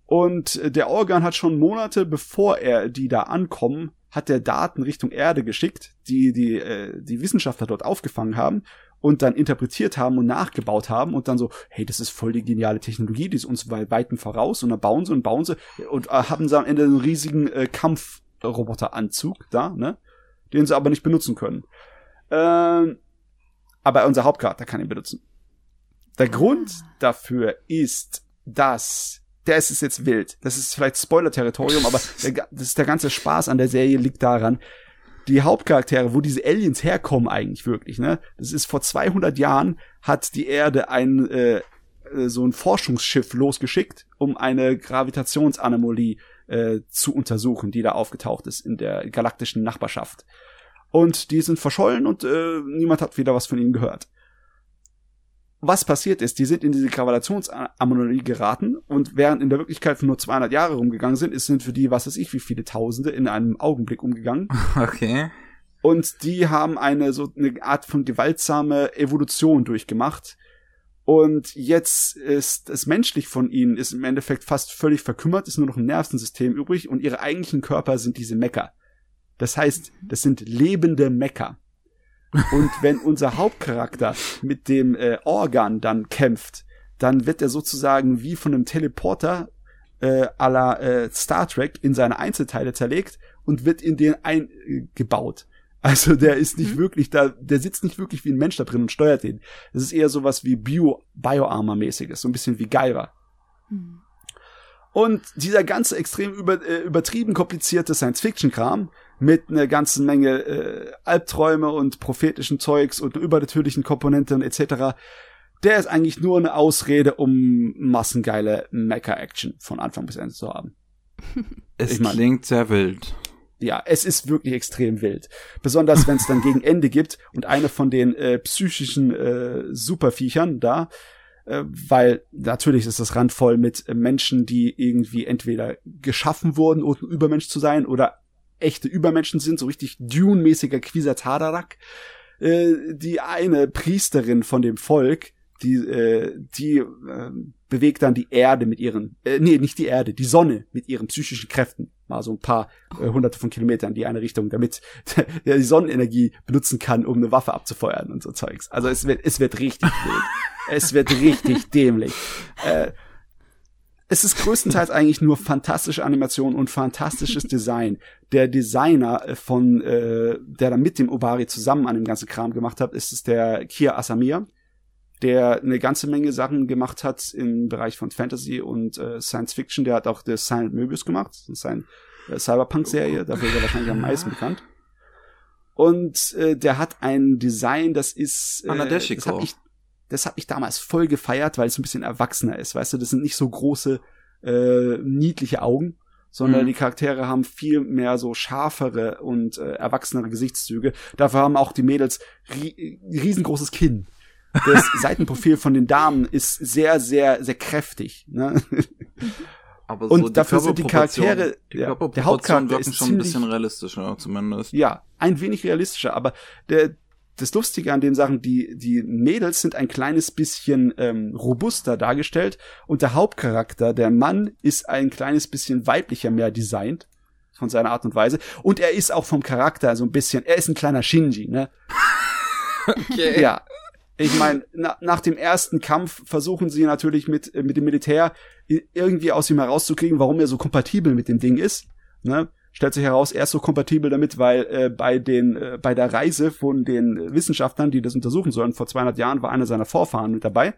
Und äh, der Organ hat schon Monate bevor er die da ankommen, hat der Daten Richtung Erde geschickt, die die äh, die Wissenschaftler dort aufgefangen haben und dann interpretiert haben und nachgebaut haben und dann so, hey, das ist voll die geniale Technologie, die ist uns bei weitem voraus und dann bauen sie und bauen sie und äh, haben sie am Ende einen riesigen äh, Kampfroboteranzug da, ne, den sie aber nicht benutzen können. Ähm, aber unser Hauptcharakter kann ihn benutzen. Der Grund dafür ist, dass der ist jetzt wild. Das ist vielleicht Spoiler-Territorium, aber der, das ist der ganze Spaß an der Serie liegt daran, die Hauptcharaktere, wo diese Aliens herkommen eigentlich wirklich, ne? Das ist vor 200 Jahren hat die Erde ein äh, äh, so ein Forschungsschiff losgeschickt, um eine Gravitationsanomalie äh, zu untersuchen, die da aufgetaucht ist in der galaktischen Nachbarschaft. Und die sind verschollen und äh, niemand hat wieder was von ihnen gehört. Was passiert ist, die sind in diese Gravitationsanomalie geraten und während in der Wirklichkeit nur 200 Jahre rumgegangen sind, ist sind für die, was weiß ich, wie viele Tausende in einem Augenblick umgegangen. Okay. Und die haben eine so eine Art von gewaltsame Evolution durchgemacht. Und jetzt ist es menschlich von ihnen, ist im Endeffekt fast völlig verkümmert, ist nur noch ein Nervensystem übrig und ihre eigentlichen Körper sind diese Mecha. Das heißt, das sind lebende Mecha. Und wenn unser Hauptcharakter mit dem äh, Organ dann kämpft, dann wird er sozusagen wie von einem Teleporter äh, à la äh, Star Trek in seine Einzelteile zerlegt und wird in den eingebaut. Also der ist nicht mhm. wirklich da, der sitzt nicht wirklich wie ein Mensch da drin und steuert den. Das ist eher sowas wie Bio, Bioarmor-mäßiges, so ein bisschen wie Geiger. Mhm. Und dieser ganze extrem über, äh, übertrieben komplizierte Science-Fiction-Kram mit einer ganzen Menge äh, Albträume und prophetischen Zeugs und übernatürlichen Komponenten etc., der ist eigentlich nur eine Ausrede, um massengeile Mecha-Action von Anfang bis Ende zu haben. Es ich mein, klingt sehr wild. Ja, es ist wirklich extrem wild. Besonders wenn es dann gegen Ende gibt und eine von den äh, psychischen äh, Superviechern da, äh, weil natürlich ist das randvoll mit äh, Menschen, die irgendwie entweder geschaffen wurden, um Übermensch zu sein oder echte Übermenschen sind, so richtig Dune-mäßiger Quisatadarak. Äh, die eine Priesterin von dem Volk, die, äh, die äh, bewegt dann die Erde mit ihren, äh, nee, nicht die Erde, die Sonne mit ihren psychischen Kräften. Mal so ein paar äh, hunderte von Kilometern in die eine Richtung, damit er die Sonnenenergie benutzen kann, um eine Waffe abzufeuern und so Zeugs. Also es wird, es wird richtig wild. es wird richtig dämlich. Äh, es ist größtenteils eigentlich nur fantastische Animation und fantastisches Design. Der Designer von, äh, der da mit dem Obari zusammen an dem ganzen Kram gemacht hat, ist es der Kia Asamia der eine ganze Menge Sachen gemacht hat im Bereich von Fantasy und äh, Science Fiction. Der hat auch The Silent Möbius gemacht, seine äh, Cyberpunk-Serie, dafür ist er wahrscheinlich am meisten bekannt. Und äh, der hat ein Design, das ist äh, das habe ich, das hab ich damals voll gefeiert, weil es ein bisschen erwachsener ist. Weißt du, das sind nicht so große, äh, niedliche Augen, sondern mhm. die Charaktere haben viel mehr so scharfere und äh, erwachsenere Gesichtszüge. Dafür haben auch die Mädels ri riesengroßes Kinn. Das Seitenprofil von den Damen ist sehr, sehr, sehr kräftig. Ne? Aber so und dafür sind die Charaktere, die ja, der Hauptcharakter ist schon ziemlich, ein bisschen realistischer zumindest. Ja, ein wenig realistischer, aber der, das Lustige an den Sachen, die, die Mädels sind ein kleines bisschen ähm, robuster dargestellt und der Hauptcharakter, der Mann, ist ein kleines bisschen weiblicher mehr designt von seiner Art und Weise und er ist auch vom Charakter so ein bisschen, er ist ein kleiner Shinji, ne? okay. Ja, ich meine, na, nach dem ersten Kampf versuchen sie natürlich mit, mit dem Militär irgendwie aus ihm herauszukriegen, warum er so kompatibel mit dem Ding ist. Ne? Stellt sich heraus, er ist so kompatibel damit, weil äh, bei den äh, bei der Reise von den Wissenschaftlern, die das untersuchen sollen, vor 200 Jahren war einer seiner Vorfahren mit dabei.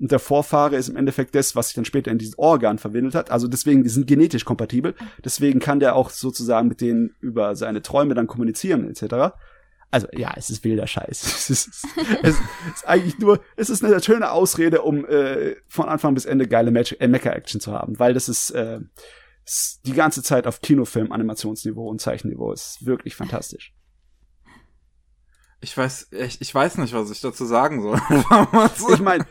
Und der Vorfahre ist im Endeffekt das, was sich dann später in dieses Organ verwandelt hat. Also deswegen, die sind genetisch kompatibel. Deswegen kann der auch sozusagen mit denen über seine Träume dann kommunizieren etc. Also ja, es ist wilder Scheiß. Es ist, es ist eigentlich nur, es ist eine schöne Ausrede, um äh, von Anfang bis Ende geile äh, Mecha-Action zu haben, weil das ist, äh, die ganze Zeit auf Kinofilm, Animationsniveau und Zeichenniveau. ist wirklich fantastisch. Ich weiß, ich, ich weiß nicht, was ich dazu sagen soll. ich meine,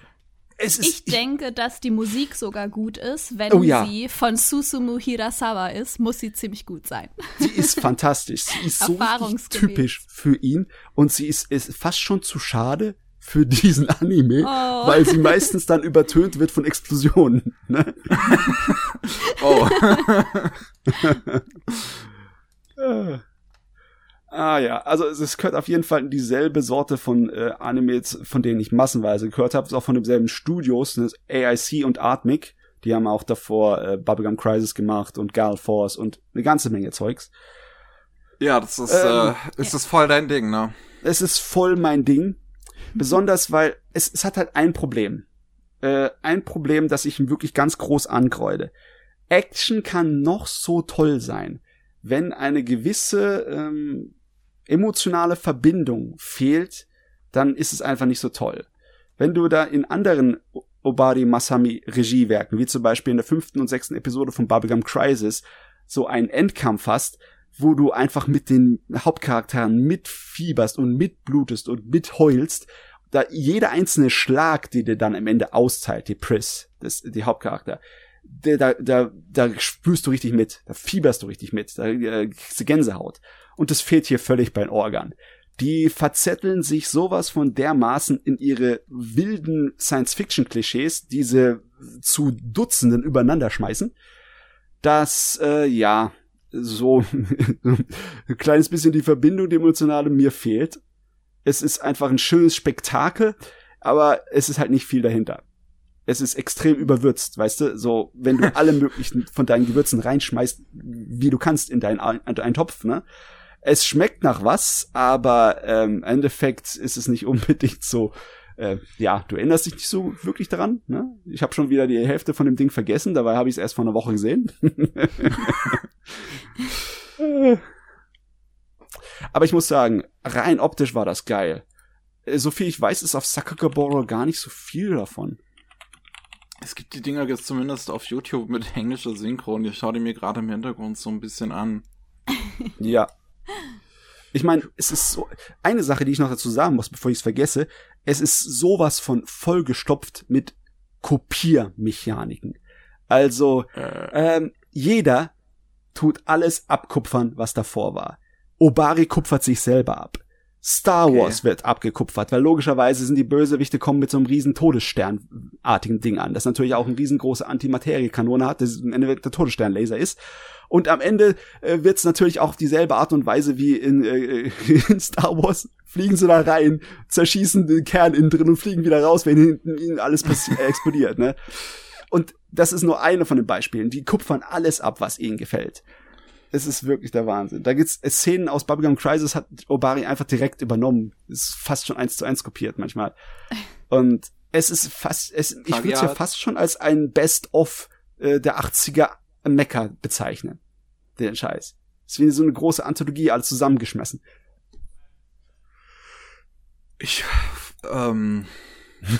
ich denke, dass die Musik sogar gut ist. Wenn oh, ja. sie von Susumu Hirasawa ist, muss sie ziemlich gut sein. Sie ist fantastisch. Sie ist so typisch für ihn. Und sie ist, ist fast schon zu schade für diesen Anime, oh. weil sie meistens dann übertönt wird von Explosionen. Ne? oh. Ah. Ja, also es gehört auf jeden Fall in dieselbe Sorte von äh, Animes, von denen ich massenweise gehört habe. Es ist auch von demselben Studios, das AIC und Artmic. Die haben auch davor äh, Bubblegum Crisis gemacht und Gal Force und eine ganze Menge Zeugs. Ja, das ist, ähm, äh, ist das voll dein Ding, ne? Es ist voll mein Ding. Besonders, weil es, es hat halt ein Problem. Äh, ein Problem, das ich wirklich ganz groß ankreide. Action kann noch so toll sein. Wenn eine gewisse ähm, emotionale Verbindung fehlt, dann ist es einfach nicht so toll. Wenn du da in anderen Obari Masami Regiewerken, wie zum Beispiel in der fünften und sechsten Episode von Bubblegum Crisis, so einen Endkampf hast, wo du einfach mit den Hauptcharakteren mitfieberst und mitblutest und mitheulst, da jeder einzelne Schlag, die dir dann am Ende austeilt, die Pris, das, die Hauptcharakter, da, da, da spürst du richtig mit, da fieberst du richtig mit, da äh, Gänsehaut. Und das fehlt hier völlig bei den Organ. Die verzetteln sich sowas von dermaßen in ihre wilden Science-Fiction-Klischees, diese zu Dutzenden übereinander schmeißen, dass, äh, ja, so ein kleines bisschen die Verbindung, die emotionale mir fehlt. Es ist einfach ein schönes Spektakel, aber es ist halt nicht viel dahinter. Es ist extrem überwürzt, weißt du? So, wenn du alle möglichen von deinen Gewürzen reinschmeißt, wie du kannst in deinen, in deinen Topf, ne? Es schmeckt nach was, aber ähm, im Endeffekt ist es nicht unbedingt so. Äh, ja, du erinnerst dich nicht so wirklich daran. Ne? Ich habe schon wieder die Hälfte von dem Ding vergessen, dabei habe ich es erst vor einer Woche gesehen. aber ich muss sagen, rein optisch war das geil. Äh, so viel ich weiß, ist auf Sakakaboro gar nicht so viel davon. Es gibt die Dinger jetzt zumindest auf YouTube mit englischer Synchron. Ich schaue die mir gerade im Hintergrund so ein bisschen an. Ja, ich meine, es ist so eine Sache, die ich noch dazu sagen muss, bevor ich es vergesse. Es ist sowas von vollgestopft mit Kopiermechaniken. Also äh. ähm, jeder tut alles abkupfern, was davor war. Obari kupfert sich selber ab. Star okay. Wars wird abgekupfert, weil logischerweise sind die Bösewichte kommen mit so einem riesen Todessternartigen Ding an, das natürlich auch eine riesengroße Antimateriekanone hat, das im Endeffekt der Todessternlaser ist. Und am Ende äh, wird es natürlich auch dieselbe Art und Weise wie in, äh, in Star Wars. Fliegen sie da rein, zerschießen den Kern innen drin und fliegen wieder raus, wenn hinten ihnen alles äh, explodiert. Ne? Und das ist nur eine von den Beispielen. Die kupfern alles ab, was ihnen gefällt. Es ist wirklich der Wahnsinn. Da gibt's Szenen aus Bubblegum Crisis hat Obari einfach direkt übernommen. Ist fast schon eins zu eins kopiert manchmal. Und es ist fast, es, ich würde es ja fast schon als ein Best-of äh, der 80er Mecker bezeichnen. Den Scheiß. Es ist wie so eine große Anthologie, alles zusammengeschmissen. Ich, ähm,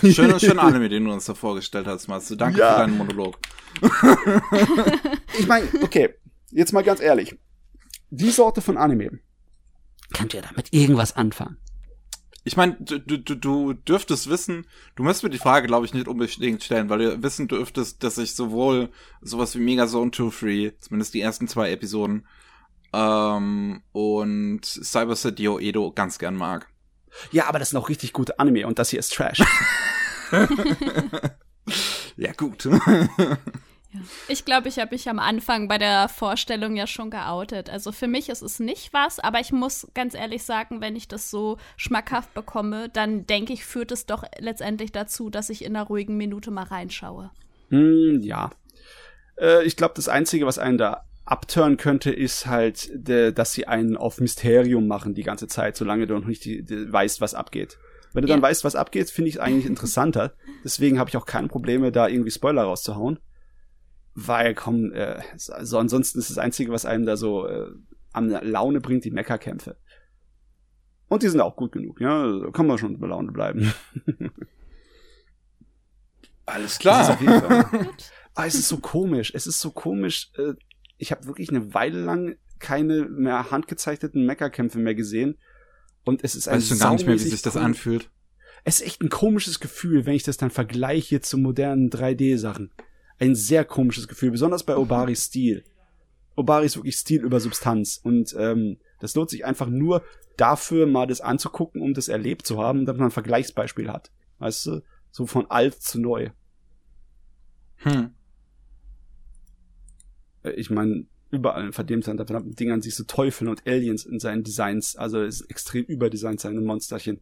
schöner, schöner Anime, den du uns da vorgestellt hast, Matze. Danke ja. für deinen Monolog. ich meine, okay, jetzt mal ganz ehrlich. Die Sorte von Anime, könnt ihr damit irgendwas anfangen? ich meine, du, du, du dürftest wissen, du müsstest mir die Frage, glaube ich, nicht unbedingt stellen, weil du wissen dürftest, dass ich sowohl sowas wie Megazone 2 Free, zumindest die ersten zwei Episoden, ähm, und Cyber Dio Edo ganz gern mag. Ja, aber das sind auch richtig gute Anime und das hier ist Trash. ja, gut. Ja. Ich glaube, ich habe mich am Anfang bei der Vorstellung ja schon geoutet. Also für mich ist es nicht was, aber ich muss ganz ehrlich sagen, wenn ich das so schmackhaft bekomme, dann denke ich, führt es doch letztendlich dazu, dass ich in einer ruhigen Minute mal reinschaue. Hm, ja. Äh, ich glaube, das Einzige, was einen da abtören könnte, ist halt, de, dass sie einen auf Mysterium machen die ganze Zeit, solange du noch nicht die, die weißt, was abgeht. Wenn du ja. dann weißt, was abgeht, finde ich es eigentlich interessanter. Deswegen habe ich auch keine Probleme, da irgendwie Spoiler rauszuhauen weil komm, äh, also ansonsten ist das Einzige, was einem da so äh, an Laune bringt, die Meckerkämpfe. Und die sind auch gut genug, ja, also kann man schon bei Laune bleiben. Alles klar. Aber ah, es ist so komisch, es ist so komisch. Äh, ich habe wirklich eine Weile lang keine mehr handgezeichneten Meckerkämpfe mehr gesehen. Und es ist ein Weißt du gar nicht mehr, wie sich das anfühlt? Es ist echt ein komisches Gefühl, wenn ich das dann vergleiche zu modernen 3D-Sachen ein sehr komisches Gefühl, besonders bei Obaris Stil. Obari ist wirklich Stil über Substanz und ähm, das lohnt sich einfach nur dafür, mal das anzugucken, um das erlebt zu haben, damit man ein Vergleichsbeispiel hat. Weißt du? So von alt zu neu. Hm. Äh, ich meine, überall verdient sein, verdammten Dingern siehst du Teufel und Aliens in seinen Designs, also es ist extrem überdesignt, seine Monsterchen.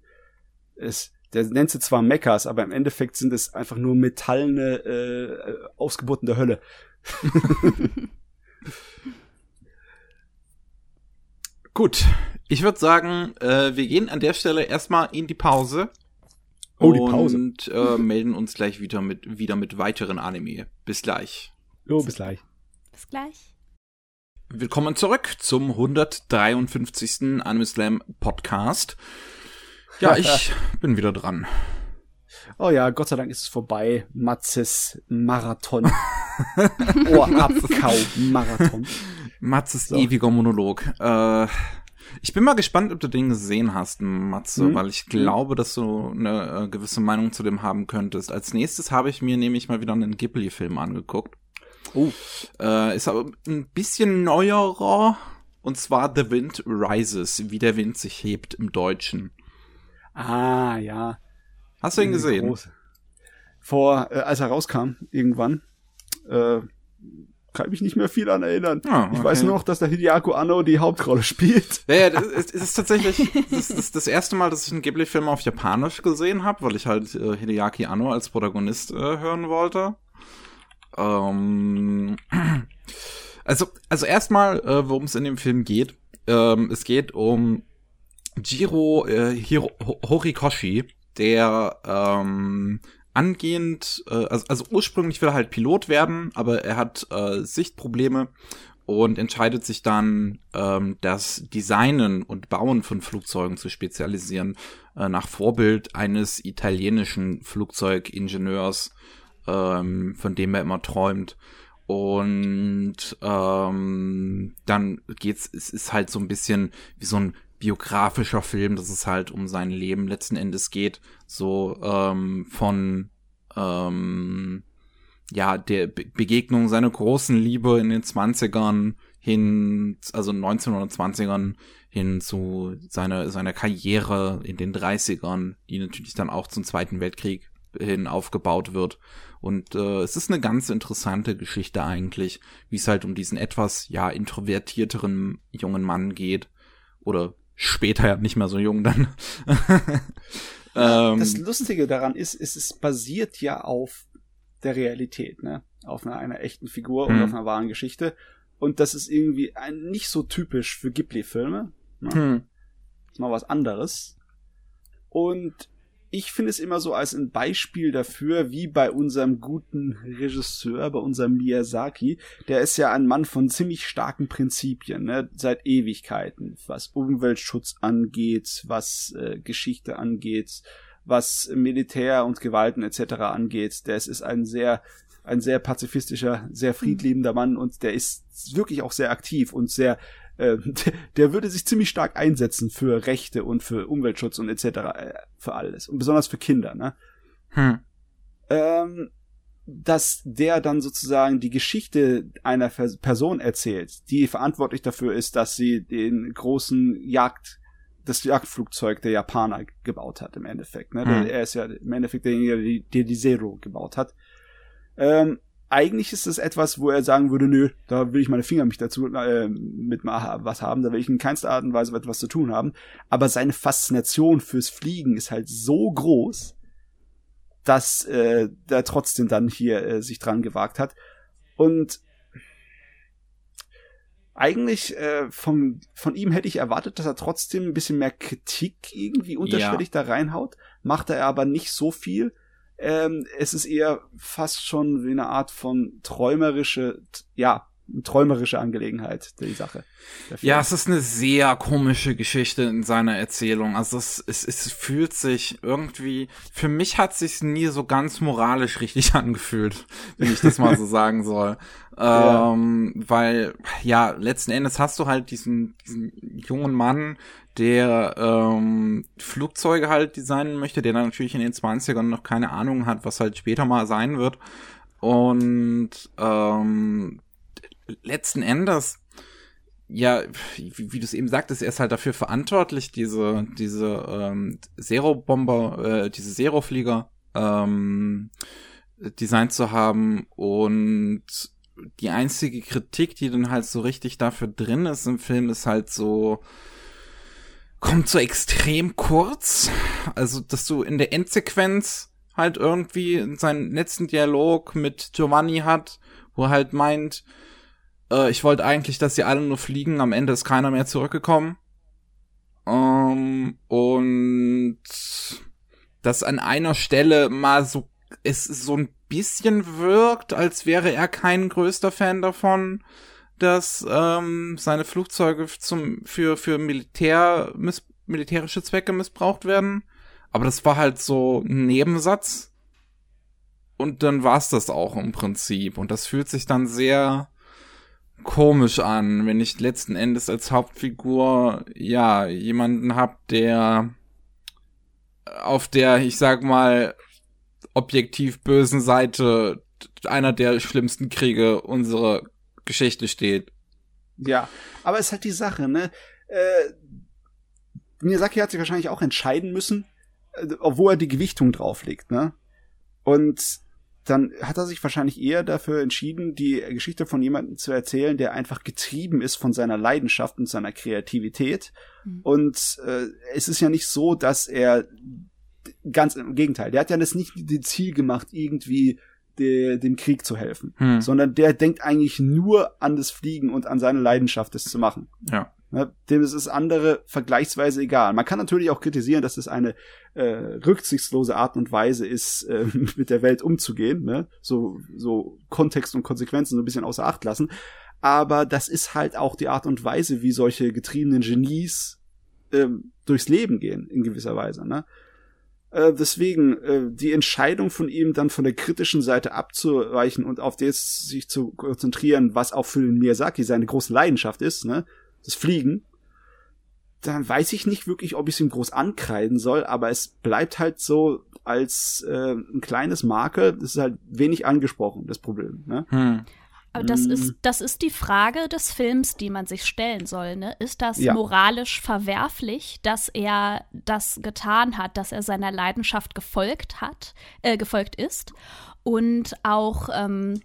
Es, der nennt sie zwar Mechas, aber im Endeffekt sind es einfach nur metallene äh, Ausgeburten der Hölle. Gut, ich würde sagen, äh, wir gehen an der Stelle erstmal in die Pause. Oh, die Pause. Und äh, melden uns gleich wieder mit, wieder mit weiteren Anime. Bis gleich. Jo, bis gleich. Bis gleich. Willkommen zurück zum 153. Anime Slam Podcast. Ja, ich bin wieder dran. Oh ja, Gott sei Dank ist es vorbei. Matzes Marathon. Ohrabkau-Marathon. Matzes so. ewiger Monolog. Äh, ich bin mal gespannt, ob du den gesehen hast, Matze, mhm. weil ich glaube, dass du eine äh, gewisse Meinung zu dem haben könntest. Als nächstes habe ich mir nämlich mal wieder einen Ghibli-Film angeguckt. Oh. Äh, ist aber ein bisschen neuerer. Und zwar The Wind Rises, wie der Wind sich hebt im Deutschen. Ah, ja. Hast du ihn gesehen? Groß. Vor, äh, als er rauskam, irgendwann. Äh, kann mich nicht mehr viel an erinnern. Ah, okay. Ich weiß nur noch, dass der Hideaki Anno die Hauptrolle spielt. Ja, ja, das ist, ist tatsächlich das, ist das erste Mal, dass ich einen Ghibli-Film auf Japanisch gesehen habe, weil ich halt äh, Hideaki Anno als Protagonist äh, hören wollte. Ähm, also, also erstmal, äh, worum es in dem Film geht. Ähm, es geht um Jiro äh, Hiro, Horikoshi, der ähm, angehend, äh, also, also ursprünglich will er halt Pilot werden, aber er hat äh, Sichtprobleme und entscheidet sich dann, ähm, das Designen und Bauen von Flugzeugen zu spezialisieren, äh, nach Vorbild eines italienischen Flugzeugingenieurs, ähm, von dem er immer träumt. Und ähm, dann geht's, es ist halt so ein bisschen wie so ein biografischer Film, dass es halt um sein Leben letzten Endes geht, so ähm, von ähm, ja der Be Begegnung seiner großen Liebe in den Zwanzigern hin, also 1920ern hin zu seiner seiner Karriere in den 30ern, die natürlich dann auch zum Zweiten Weltkrieg hin aufgebaut wird. Und äh, es ist eine ganz interessante Geschichte eigentlich, wie es halt um diesen etwas ja introvertierteren jungen Mann geht oder später ja nicht mehr so jung dann. ähm, das Lustige daran ist, ist, es basiert ja auf der Realität, ne? Auf einer, einer echten Figur und auf einer wahren Geschichte. Und das ist irgendwie ein, nicht so typisch für Ghibli-Filme. Ne? Hm. Ist mal was anderes. Und ich finde es immer so als ein Beispiel dafür, wie bei unserem guten Regisseur, bei unserem Miyazaki, der ist ja ein Mann von ziemlich starken Prinzipien, ne, seit Ewigkeiten, was Umweltschutz angeht, was äh, Geschichte angeht, was Militär und Gewalten etc. angeht. Der ist ein sehr ein sehr pazifistischer, sehr friedliebender Mann und der ist wirklich auch sehr aktiv und sehr äh, der würde sich ziemlich stark einsetzen für Rechte und für Umweltschutz und etc. Äh, für alles. Und besonders für Kinder, ne? Hm. Ähm, dass der dann sozusagen die Geschichte einer Person erzählt, die verantwortlich dafür ist, dass sie den großen Jagd, das Jagdflugzeug der Japaner gebaut hat, im Endeffekt. Ne? Hm. Er ist ja im Endeffekt derjenige, der die Zero gebaut hat. Ähm, eigentlich ist es etwas, wo er sagen würde, nö, da will ich meine Finger mich dazu äh, mit was haben, da will ich in keinster Art und Weise etwas zu tun haben. Aber seine Faszination fürs Fliegen ist halt so groß, dass äh, der trotzdem dann hier äh, sich dran gewagt hat. Und eigentlich äh, von, von ihm hätte ich erwartet, dass er trotzdem ein bisschen mehr Kritik irgendwie unterschwellig ja. da reinhaut. Macht er aber nicht so viel. Ähm, es ist eher fast schon wie eine Art von träumerische, ja, träumerische Angelegenheit, die Sache. Ja, es ist eine sehr komische Geschichte in seiner Erzählung. Also es, es, es fühlt sich irgendwie, für mich hat sich nie so ganz moralisch richtig angefühlt, wenn ich das mal so sagen soll. Ja. Ähm, weil, ja, letzten Endes hast du halt diesen, diesen jungen Mann, der ähm, Flugzeuge halt designen möchte, der dann natürlich in den 20ern noch keine Ahnung hat, was halt später mal sein wird. Und ähm, letzten Endes, ja, wie, wie du es eben sagtest, er ist halt dafür verantwortlich, diese, diese ähm, Zero-Bomber, äh, diese Zero-Flieger ähm, designt zu haben und die einzige Kritik, die dann halt so richtig dafür drin ist im Film, ist halt so, kommt so extrem kurz. Also, dass du in der Endsequenz halt irgendwie seinen letzten Dialog mit Giovanni hat, wo er halt meint, äh, ich wollte eigentlich, dass sie alle nur fliegen, am Ende ist keiner mehr zurückgekommen. Ähm, und dass an einer Stelle mal so es so ein bisschen wirkt, als wäre er kein größter Fan davon dass ähm, seine Flugzeuge zum für für Militär miss, militärische Zwecke missbraucht werden. Aber das war halt so ein Nebensatz. Und dann war's das auch im Prinzip. Und das fühlt sich dann sehr komisch an, wenn ich letzten Endes als Hauptfigur ja jemanden hab, der auf der, ich sag mal, objektiv bösen Seite einer der schlimmsten Kriege unserer Geschichte steht. Ja, aber es ist halt die Sache, ne? Äh, Miyazaki hat sich wahrscheinlich auch entscheiden müssen, äh, wo er die Gewichtung drauflegt, ne? Und dann hat er sich wahrscheinlich eher dafür entschieden, die Geschichte von jemandem zu erzählen, der einfach getrieben ist von seiner Leidenschaft und seiner Kreativität. Mhm. Und äh, es ist ja nicht so, dass er ganz im Gegenteil, der hat ja das nicht das Ziel gemacht, irgendwie de, dem Krieg zu helfen, hm. sondern der denkt eigentlich nur an das Fliegen und an seine Leidenschaft, das zu machen. Ja. Ne, dem ist es andere vergleichsweise egal. Man kann natürlich auch kritisieren, dass es eine äh, rücksichtslose Art und Weise ist, äh, mit der Welt umzugehen, ne? so, so Kontext und Konsequenzen so ein bisschen außer Acht lassen. Aber das ist halt auch die Art und Weise, wie solche getriebenen Genies ähm, durchs Leben gehen, in gewisser Weise. Ne? Äh, deswegen, äh, die Entscheidung von ihm dann von der kritischen Seite abzuweichen und auf das sich zu konzentrieren, was auch für den Miyazaki seine große Leidenschaft ist, ne? Das Fliegen, dann weiß ich nicht wirklich, ob ich es ihm groß ankreiden soll, aber es bleibt halt so als äh, ein kleines Makel, das ist halt wenig angesprochen, das Problem. Ne? Hm. Aber das ist, das ist die Frage des Films, die man sich stellen soll. Ne? Ist das ja. moralisch verwerflich, dass er das getan hat, dass er seiner Leidenschaft gefolgt hat, äh, gefolgt ist? Und auch ähm,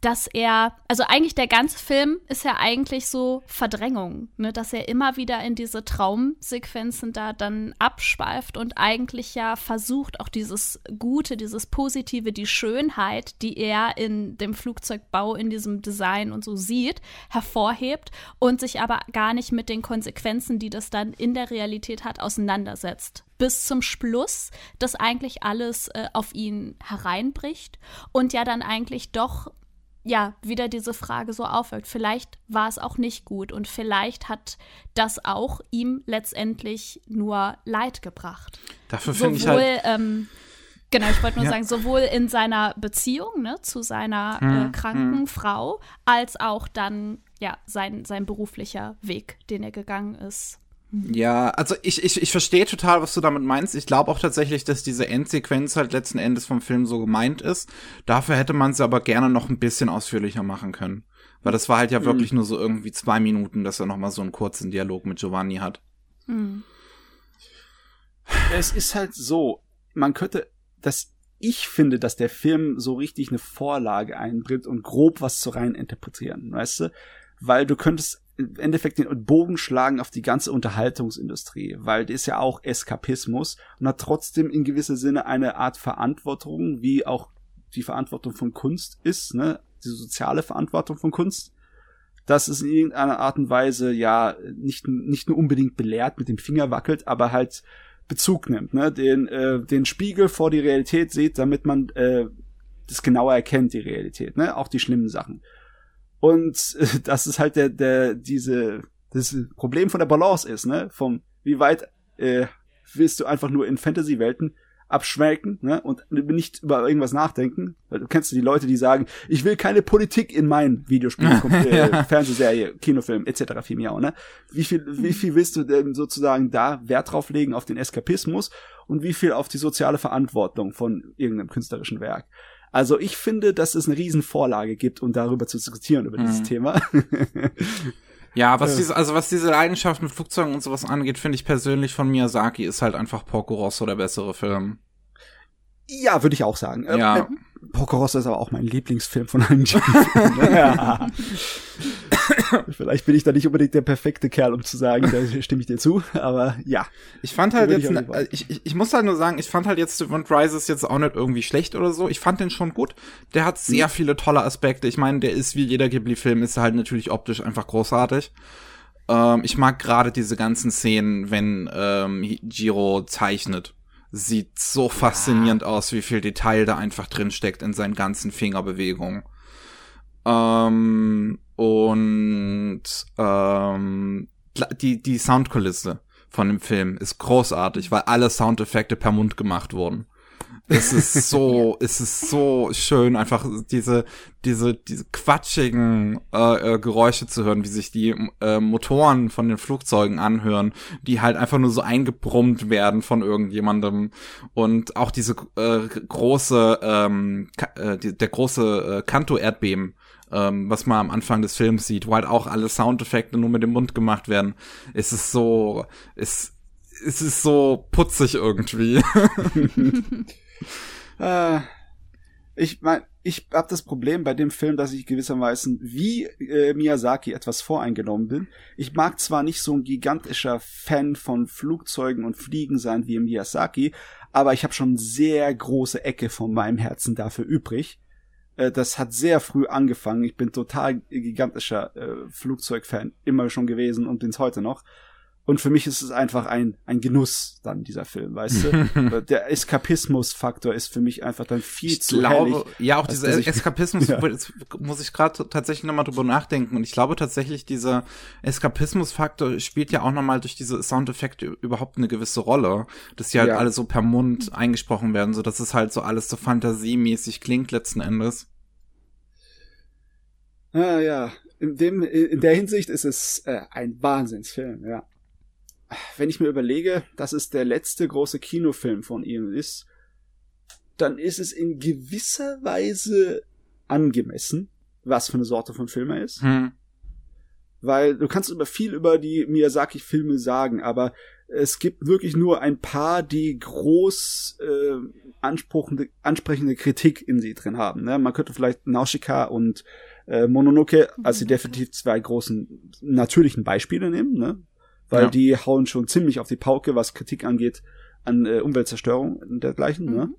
dass er, also eigentlich der ganze Film ist ja eigentlich so Verdrängung, ne, dass er immer wieder in diese Traumsequenzen da dann abschweift und eigentlich ja versucht, auch dieses Gute, dieses Positive, die Schönheit, die er in dem Flugzeugbau, in diesem Design und so sieht, hervorhebt und sich aber gar nicht mit den Konsequenzen, die das dann in der Realität hat, auseinandersetzt bis zum Schluss, dass eigentlich alles äh, auf ihn hereinbricht und ja dann eigentlich doch ja, wieder diese Frage so aufwirkt. Vielleicht war es auch nicht gut und vielleicht hat das auch ihm letztendlich nur Leid gebracht. Dafür finde ich halt ähm, Genau, ich wollte nur ja. sagen, sowohl in seiner Beziehung ne, zu seiner hm, äh, kranken hm. Frau, als auch dann ja sein, sein beruflicher Weg, den er gegangen ist. Ja, also ich, ich, ich verstehe total, was du damit meinst. Ich glaube auch tatsächlich, dass diese Endsequenz halt letzten Endes vom Film so gemeint ist. Dafür hätte man sie aber gerne noch ein bisschen ausführlicher machen können. Weil das war halt ja mhm. wirklich nur so irgendwie zwei Minuten, dass er noch mal so einen kurzen Dialog mit Giovanni hat. Mhm. Es ist halt so, man könnte, dass ich finde, dass der Film so richtig eine Vorlage einbringt und grob was zu rein interpretieren, weißt du? Weil du könntest im Endeffekt den Bogen schlagen auf die ganze Unterhaltungsindustrie, weil die ist ja auch Eskapismus und hat trotzdem in gewisser Sinne eine Art Verantwortung, wie auch die Verantwortung von Kunst ist, ne? Die soziale Verantwortung von Kunst. Dass es in irgendeiner Art und Weise ja nicht, nicht nur unbedingt belehrt mit dem Finger wackelt, aber halt Bezug nimmt, ne? Den, äh, den Spiegel vor die Realität sieht, damit man äh, das genauer erkennt, die Realität, ne? Auch die schlimmen Sachen. Und äh, das ist halt der, der, diese, das Problem von der Balance ist, ne? Vom, wie weit äh, willst du einfach nur in Fantasy-Welten abschmelken, ne? Und nicht über irgendwas nachdenken. Du kennst die Leute, die sagen, ich will keine Politik in mein Videospiel, äh, Fernsehserie, Kinofilm, etc. viel mehr, ne? Wie viel, wie viel willst du denn sozusagen da Wert drauf legen auf den Eskapismus und wie viel auf die soziale Verantwortung von irgendeinem künstlerischen Werk? Also ich finde, dass es eine Riesenvorlage gibt, um darüber zu diskutieren, über mhm. dieses Thema. ja, was diese, also was diese Leidenschaft mit Flugzeugen und sowas angeht, finde ich persönlich von Miyazaki ist halt einfach Porco Rosso der bessere Film. Ja, würde ich auch sagen. Ja. Äh, Porco Rosso ist aber auch mein Lieblingsfilm von allen ja. Vielleicht bin ich da nicht unbedingt der perfekte Kerl, um zu sagen, da stimme ich dir zu, aber ja. Ich fand halt jetzt, ich, ich, ich, muss halt nur sagen, ich fand halt jetzt Devon Rises jetzt auch nicht irgendwie schlecht oder so. Ich fand den schon gut. Der hat sehr mhm. viele tolle Aspekte. Ich meine, der ist wie jeder Ghibli-Film, ist halt natürlich optisch einfach großartig. Ähm, ich mag gerade diese ganzen Szenen, wenn ähm, Jiro zeichnet sieht so faszinierend aus, wie viel Detail da einfach drin steckt in seinen ganzen Fingerbewegungen. Ähm, und ähm, die, die Soundkulisse von dem Film ist großartig, weil alle Soundeffekte per Mund gemacht wurden. Es ist so, es ist so schön, einfach diese, diese, diese quatschigen äh, äh, Geräusche zu hören, wie sich die äh, Motoren von den Flugzeugen anhören, die halt einfach nur so eingebrummt werden von irgendjemandem. Und auch diese äh, große, ähm, äh, die, der große äh, Kanto-Erdbeben, ähm, was man am Anfang des Films sieht, wo halt auch alle Soundeffekte nur mit dem Mund gemacht werden. Es ist so, es, es ist so putzig irgendwie. äh, Ich meine, ich habe das Problem bei dem Film, dass ich gewissermaßen wie äh, Miyazaki etwas voreingenommen bin. Ich mag zwar nicht so ein gigantischer Fan von Flugzeugen und Fliegen sein wie Miyazaki, aber ich habe schon sehr große Ecke von meinem Herzen dafür übrig. Äh, das hat sehr früh angefangen. Ich bin total gigantischer äh, Flugzeugfan immer schon gewesen und bin's heute noch. Und für mich ist es einfach ein, ein Genuss dann, dieser Film, weißt du? Der Eskapismus-Faktor ist für mich einfach dann viel ich zu glaube, herrlich. Ja, auch dieser Eskapismus, Ja. jetzt muss ich gerade tatsächlich nochmal drüber nachdenken. Und ich glaube tatsächlich, dieser Eskapismus-Faktor spielt ja auch nochmal durch diese Soundeffekte überhaupt eine gewisse Rolle. Dass die halt Ja. alle so per Mund eingesprochen werden, so dass es halt so alles so fantasiemäßig klingt letzten Endes. Ja, ja. In, dem, in der Hinsicht ist es äh, ein Wahnsinnsfilm, ja. Wenn ich mir überlege, dass es der letzte große Kinofilm von ihm ist, dann ist es in gewisser Weise angemessen, was für eine Sorte von Film er ist. Hm. Weil du kannst über viel über die Miyazaki-Filme sagen, aber es gibt wirklich nur ein paar, die groß äh, ansprechende, ansprechende Kritik in sie drin haben. Ne? Man könnte vielleicht Nausicaa und äh, Mononoke als die definitiv zwei großen natürlichen Beispiele nehmen, ne? Weil Ja. die hauen schon ziemlich auf die Pauke, was Kritik angeht an äh, Umweltzerstörung und dergleichen. Ne? Mhm.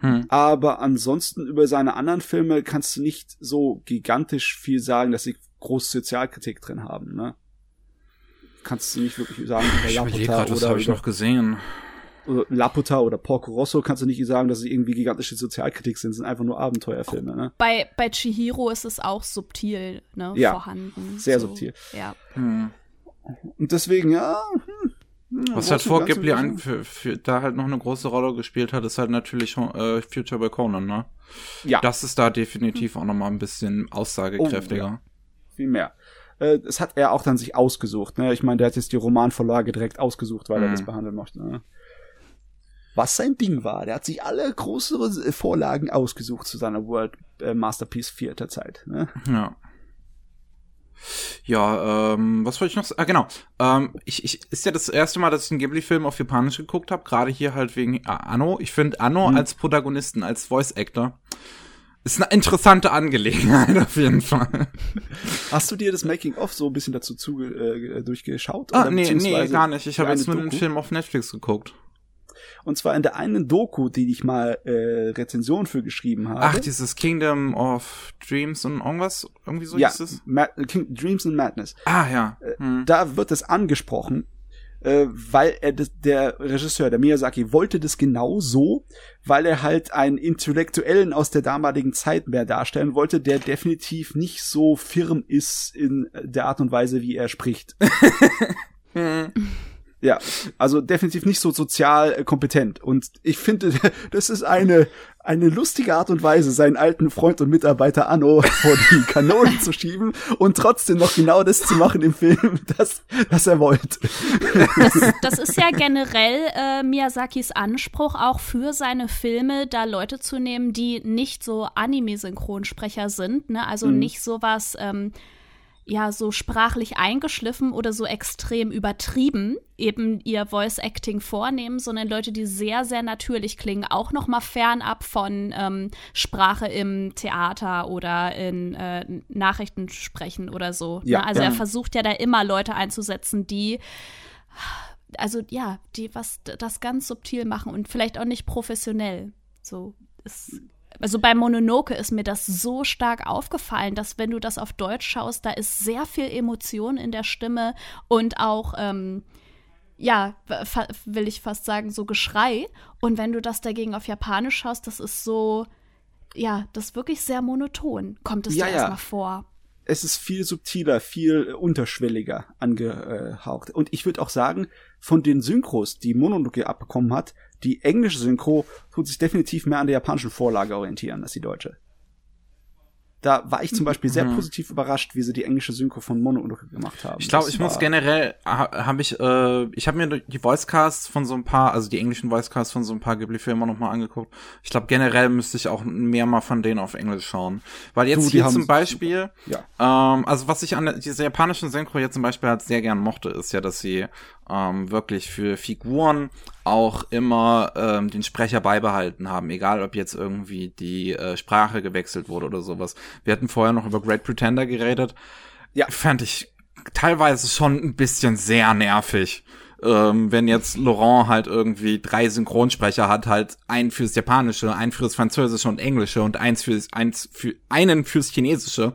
Hm. Aber ansonsten über seine anderen Filme kannst du nicht so gigantisch viel sagen, dass sie große Sozialkritik drin haben. Ne? Kannst du nicht wirklich sagen, über Ich überlege Laputa gerade, was oder, habe ich noch gesehen? oder Laputa oder Porco Rosso kannst du nicht sagen, dass sie irgendwie gigantische Sozialkritik sind. Das sind einfach nur Abenteuerfilme. Ne? Bei, bei Chihiro ist es auch subtil ne, Ja, vorhanden. sehr subtil. Ja. Hm. Und deswegen, ja. Hm, ja, Was halt vor Ghibli ein, für, für, da halt noch eine große Rolle gespielt hat, ist halt natürlich äh, Future by Conan, ne? Ja, Das ist da definitiv auch nochmal ein bisschen aussagekräftiger. viel mehr. Äh, Das hat er auch dann sich ausgesucht. Ne? Ich meine, der hat jetzt die Romanvorlage direkt ausgesucht, weil er Mhm. das behandeln möchte. Ne? Was sein Ding war. Der hat sich alle größere Vorlagen ausgesucht zu seiner World äh, Masterpiece vierter Zeit. Ne? Ja. Ja, ähm, was wollte ich noch sagen? Ah, genau. Ähm, ich, ich, ist ja das erste Mal, dass ich einen Ghibli-Film auf Japanisch geguckt habe, gerade hier halt wegen äh, Anno. Ich finde Anno Mhm. als Protagonisten, als Voice-Actor, ist eine interessante Angelegenheit auf jeden Fall. Hast du dir das Making-of so ein bisschen dazu zuge äh, durchgeschaut? Ah, nee, nee, gar nicht. Ich habe jetzt nur den? Film auf Netflix geguckt. Und zwar in der einen Doku, die ich mal äh, Rezension für geschrieben habe. Ach, dieses Kingdom of Dreams und irgendwas, irgendwie so ja, hieß es. Ma King Dreams and Madness. Ah, ja. Hm. da wird es angesprochen, äh, weil er das, der Regisseur, der Miyazaki, wollte das genau so, weil er halt einen Intellektuellen aus der damaligen Zeit mehr darstellen wollte, der definitiv nicht so firm ist in der Art und Weise, wie er spricht. Ja, also definitiv nicht so sozial äh, kompetent. Und ich finde, das ist eine, eine lustige Art und Weise, seinen alten Freund und Mitarbeiter Anno vor die Kanonen zu schieben und trotzdem noch genau das zu machen im Film, das, das er wollte. Das, das ist ja generell äh, Miyazakis Anspruch auch für seine Filme, da Leute zu nehmen, die nicht so Anime-Synchronsprecher sind, ne? Also Mhm. nicht sowas, ähm, ja, so sprachlich eingeschliffen oder so extrem übertrieben, eben ihr Voice-Acting vornehmen, sondern Leute, die sehr, sehr natürlich klingen, auch noch mal fernab von ähm, Sprache im Theater oder in äh, Nachrichten sprechen oder so. Ja, ne? Also ja. er versucht ja da immer Leute einzusetzen, die also ja, die was das ganz subtil machen und vielleicht auch nicht professionell. So ist also bei Mononoke ist mir das so stark aufgefallen, dass wenn du das auf Deutsch schaust, da ist sehr viel Emotion in der Stimme und auch ähm, ja, will ich fast sagen, so Geschrei. Und wenn du das dagegen auf Japanisch schaust, das ist so, ja, das ist wirklich sehr monoton. Kommt es Ja, dir ja. erstmal vor? Es ist viel subtiler, viel äh, unterschwelliger angehaucht. Und ich würde auch sagen, von den Synchros, die Mononoke abbekommen hat, die englische Synchro tut sich definitiv mehr an der japanischen Vorlage orientieren als die deutsche. Da war ich zum Beispiel sehr Mhm. positiv überrascht, wie sie die englische Synchro von Mononoke gemacht haben. Ich glaube, ich muss generell, ha, habe ich, äh, ich habe mir die Voicecasts von so ein paar, also die englischen Voicecasts von so ein paar Ghibli-Filmen nochmal angeguckt. Ich glaube, generell müsste ich auch mehr mal von denen auf Englisch schauen. Weil jetzt Du, hier zum Beispiel, Ja. ähm, also was ich an dieser japanischen Synchro jetzt zum Beispiel halt sehr gern mochte, ist ja, dass sie ähm, wirklich für Figuren auch immer ähm, den Sprecher beibehalten haben, egal ob jetzt irgendwie die äh, Sprache gewechselt wurde oder sowas. Wir hatten vorher noch über Great Pretender geredet. Ja, fand ich teilweise schon ein bisschen sehr nervig. Ähm, wenn jetzt Laurent halt irgendwie drei Synchronsprecher hat, halt einen fürs Japanische, einen fürs Französische und Englische und eins fürs, eins für, einen fürs Chinesische.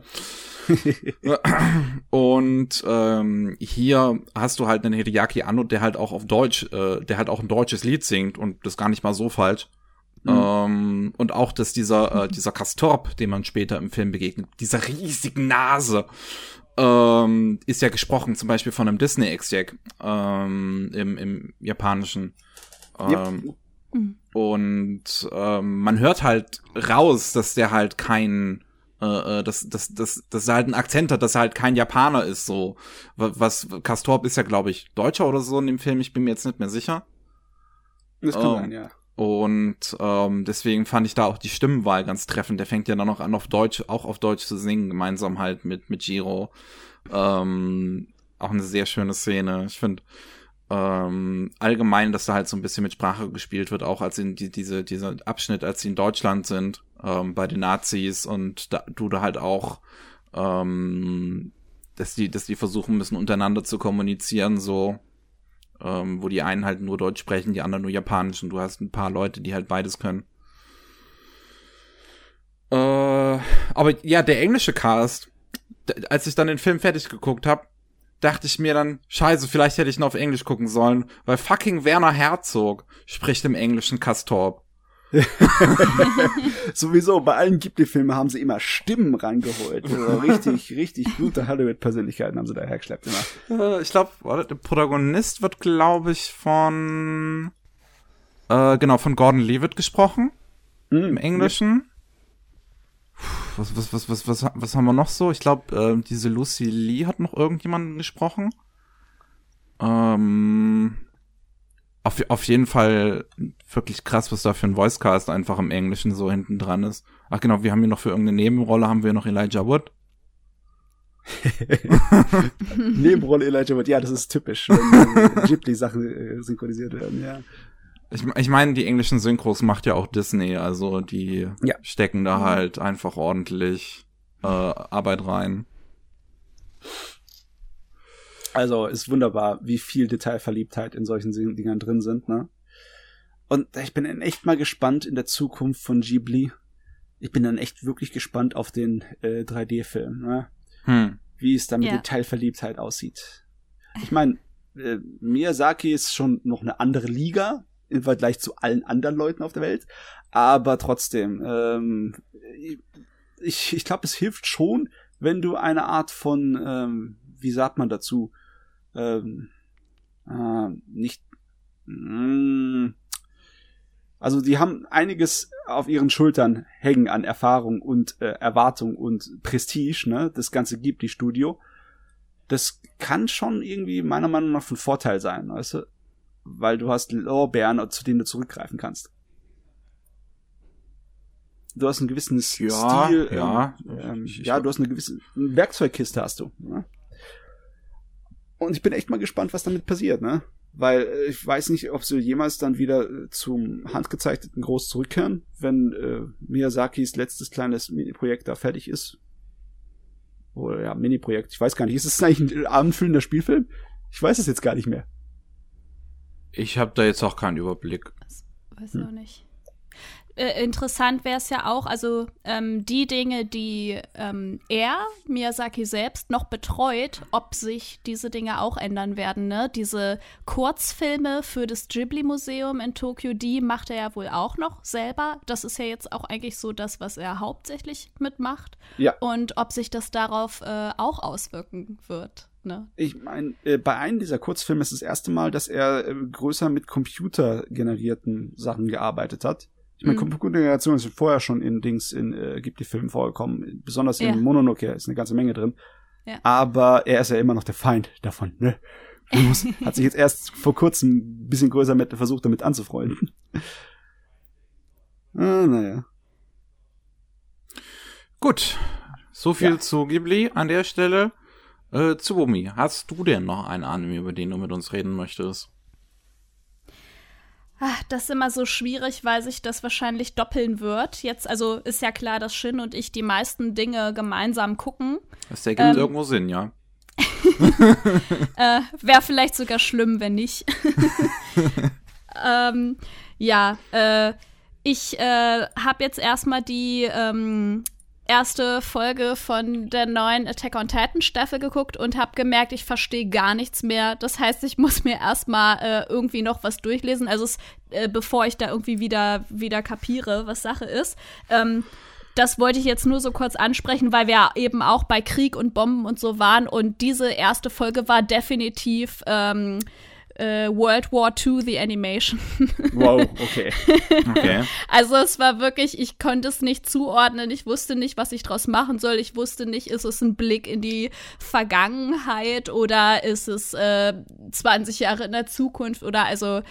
und ähm, hier hast du halt einen Hideaki Anno, der halt auch auf Deutsch, äh, der halt auch ein deutsches Lied singt und das gar nicht mal so falsch. Mhm. Ähm, und auch, dass dieser, äh, dieser Kastorp, dem man später im Film begegnet, dieser riesigen Nase, ähm, ist ja gesprochen zum Beispiel von einem Disney-Exec ähm, im, im Japanischen. Ähm, yep. Mhm. Und ähm, man hört halt raus, dass der halt kein äh, äh dass, dass, dass, dass er halt einen Akzent hat, dass er halt kein Japaner ist, so. Was, Castorp ist ja, glaube ich, Deutscher oder so in dem Film, ich bin mir jetzt nicht mehr sicher. Das kann ähm, sein, ja. Und ähm, deswegen fand ich da auch die Stimmenwahl ganz treffend. Der fängt ja dann noch an, auf Deutsch, auch auf Deutsch zu singen, gemeinsam halt mit, mit Giro. Ähm, auch eine sehr schöne Szene. Ich finde ähm, allgemein, dass da halt so ein bisschen mit Sprache gespielt wird, auch als in die, diese, dieser Abschnitt, als sie in Deutschland sind, ähm, bei den Nazis und da, du da halt auch, ähm, dass die, dass die versuchen müssen, untereinander zu kommunizieren, so ähm, wo die einen halt nur Deutsch sprechen, die anderen nur Japanisch und du hast ein paar Leute, die halt beides können. Äh, aber ja, der englische Cast, als ich dann den Film fertig geguckt habe, dachte ich mir dann, scheiße, vielleicht hätte ich noch auf Englisch gucken sollen, weil fucking Werner Herzog spricht im englischen Castorp. Sowieso, bei allen Ghibli-Filmen haben sie immer Stimmen rangeholt. Also richtig, richtig gute Hollywood-Persönlichkeiten haben sie da hergeschleppt immer. Äh, ich glaube, der Protagonist wird, glaube ich, von äh, genau, von Gordon Levitt gesprochen. Mhm. Im Englischen. Was, was, was, was, was, was haben wir noch so? Ich glaube, äh, diese Lucy Lee hat noch irgendjemanden gesprochen. Ähm, auf, auf jeden Fall wirklich krass, was da für ein Voicecast einfach im Englischen so hinten dran ist. Ach genau, wir haben hier noch für irgendeine Nebenrolle haben wir noch Elijah Wood. Nebenrolle Elijah Wood, ja, das ist typisch, wenn Ghibli-Sachen äh, synchronisiert werden, ja. Ich, ich meine, die englischen Synchros macht ja auch Disney, also die ja. stecken da halt einfach ordentlich äh, Arbeit rein. Also ist wunderbar, wie viel Detailverliebtheit in solchen Dingern drin sind, ne? Und ich bin dann echt mal gespannt in der Zukunft von Ghibli. Ich bin dann echt wirklich gespannt auf den äh, 3D-Film, ne? Hm. Wie es da mit ja. Detailverliebtheit aussieht. Ich meine, äh, Miyazaki ist schon noch eine andere Liga im Vergleich zu allen anderen Leuten auf der Welt, aber trotzdem, ähm, ich, ich glaube, es hilft schon, wenn du eine Art von, ähm, wie sagt man dazu, ähm, äh, nicht. Mh, mm, also die haben einiges auf ihren Schultern hängen an Erfahrung und äh, Erwartung und Prestige, ne? Das ganze gibt die Studio. Das kann schon irgendwie meiner Meinung nach von Vorteil sein, weißt du? Weil du hast Lorbeeren, zu denen du zurückgreifen kannst. Du hast einen gewissen ja, Stil. Ja, ähm, ja, du hast eine gewisse Werkzeugkiste hast du. Ne? Und ich bin echt mal gespannt, was damit passiert, ne? Weil äh, ich weiß nicht, ob sie jemals dann wieder äh, zum handgezeichneten Groß zurückkehren, wenn äh, Miyazakis letztes kleines Mini-Projekt da fertig ist. Oder ja, Mini-Projekt. Ich weiß gar nicht. Ist es eigentlich ein abendfüllender Spielfilm? Ich weiß es jetzt gar nicht mehr. Ich habe da jetzt auch keinen Überblick. Das weiß ich hm. noch nicht äh, interessant wäre es ja auch, also ähm, die Dinge, die ähm, er, Miyazaki selbst, noch betreut, ob sich diese Dinge auch ändern werden. Ne? Diese Kurzfilme für das Ghibli-Museum in Tokio, die macht er ja wohl auch noch selber. Das ist ja jetzt auch eigentlich so das, was er hauptsächlich mitmacht. Ja. Und ob sich das darauf äh, auch auswirken wird. Ne? Ich meine, äh, bei einem dieser Kurzfilme ist das erste Mal, dass er äh, größer mit computergenerierten Sachen gearbeitet hat. Ich meine, mhm. Computergeneration ist vorher schon in Dings, in äh, gibt die Filme vorgekommen. Besonders in ja. Mononoke ist eine ganze Menge drin. Ja. Aber er ist ja immer noch der Feind davon, ne? Muss, hat sich jetzt erst vor kurzem ein bisschen größer mit versucht, damit anzufreunden. ah, naja. Gut. So viel ja. zu Ghibli an der Stelle. Äh, Tsubumi, hast du denn noch einen Anime, über den du mit uns reden möchtest? Das ist immer so schwierig, weil sich das wahrscheinlich doppeln wird. Jetzt, also ist ja klar, dass Shin und ich die meisten Dinge gemeinsam gucken. Das ergibt ähm, irgendwo Sinn, ja. äh, Wäre vielleicht sogar schlimm, wenn nicht. ähm, ja, äh, ich äh, habe jetzt erstmal die ähm, erste Folge von der neuen Attack on Titan Staffel geguckt und habe gemerkt, ich verstehe gar nichts mehr. Das heißt, ich muss mir erstmal äh, irgendwie noch was durchlesen, also äh, bevor ich da irgendwie wieder wieder kapiere, was Sache ist. Ähm, das wollte ich jetzt nur so kurz ansprechen, weil wir eben auch bei Krieg und Bomben und so waren und diese erste Folge war definitiv ähm, äh, World War II The Animation. wow, okay. okay. Also es war wirklich, ich konnte es nicht zuordnen, ich wusste nicht, was ich draus machen soll, ich wusste nicht, ist es ein Blick in die Vergangenheit oder ist es äh, 20 Jahre in der Zukunft oder also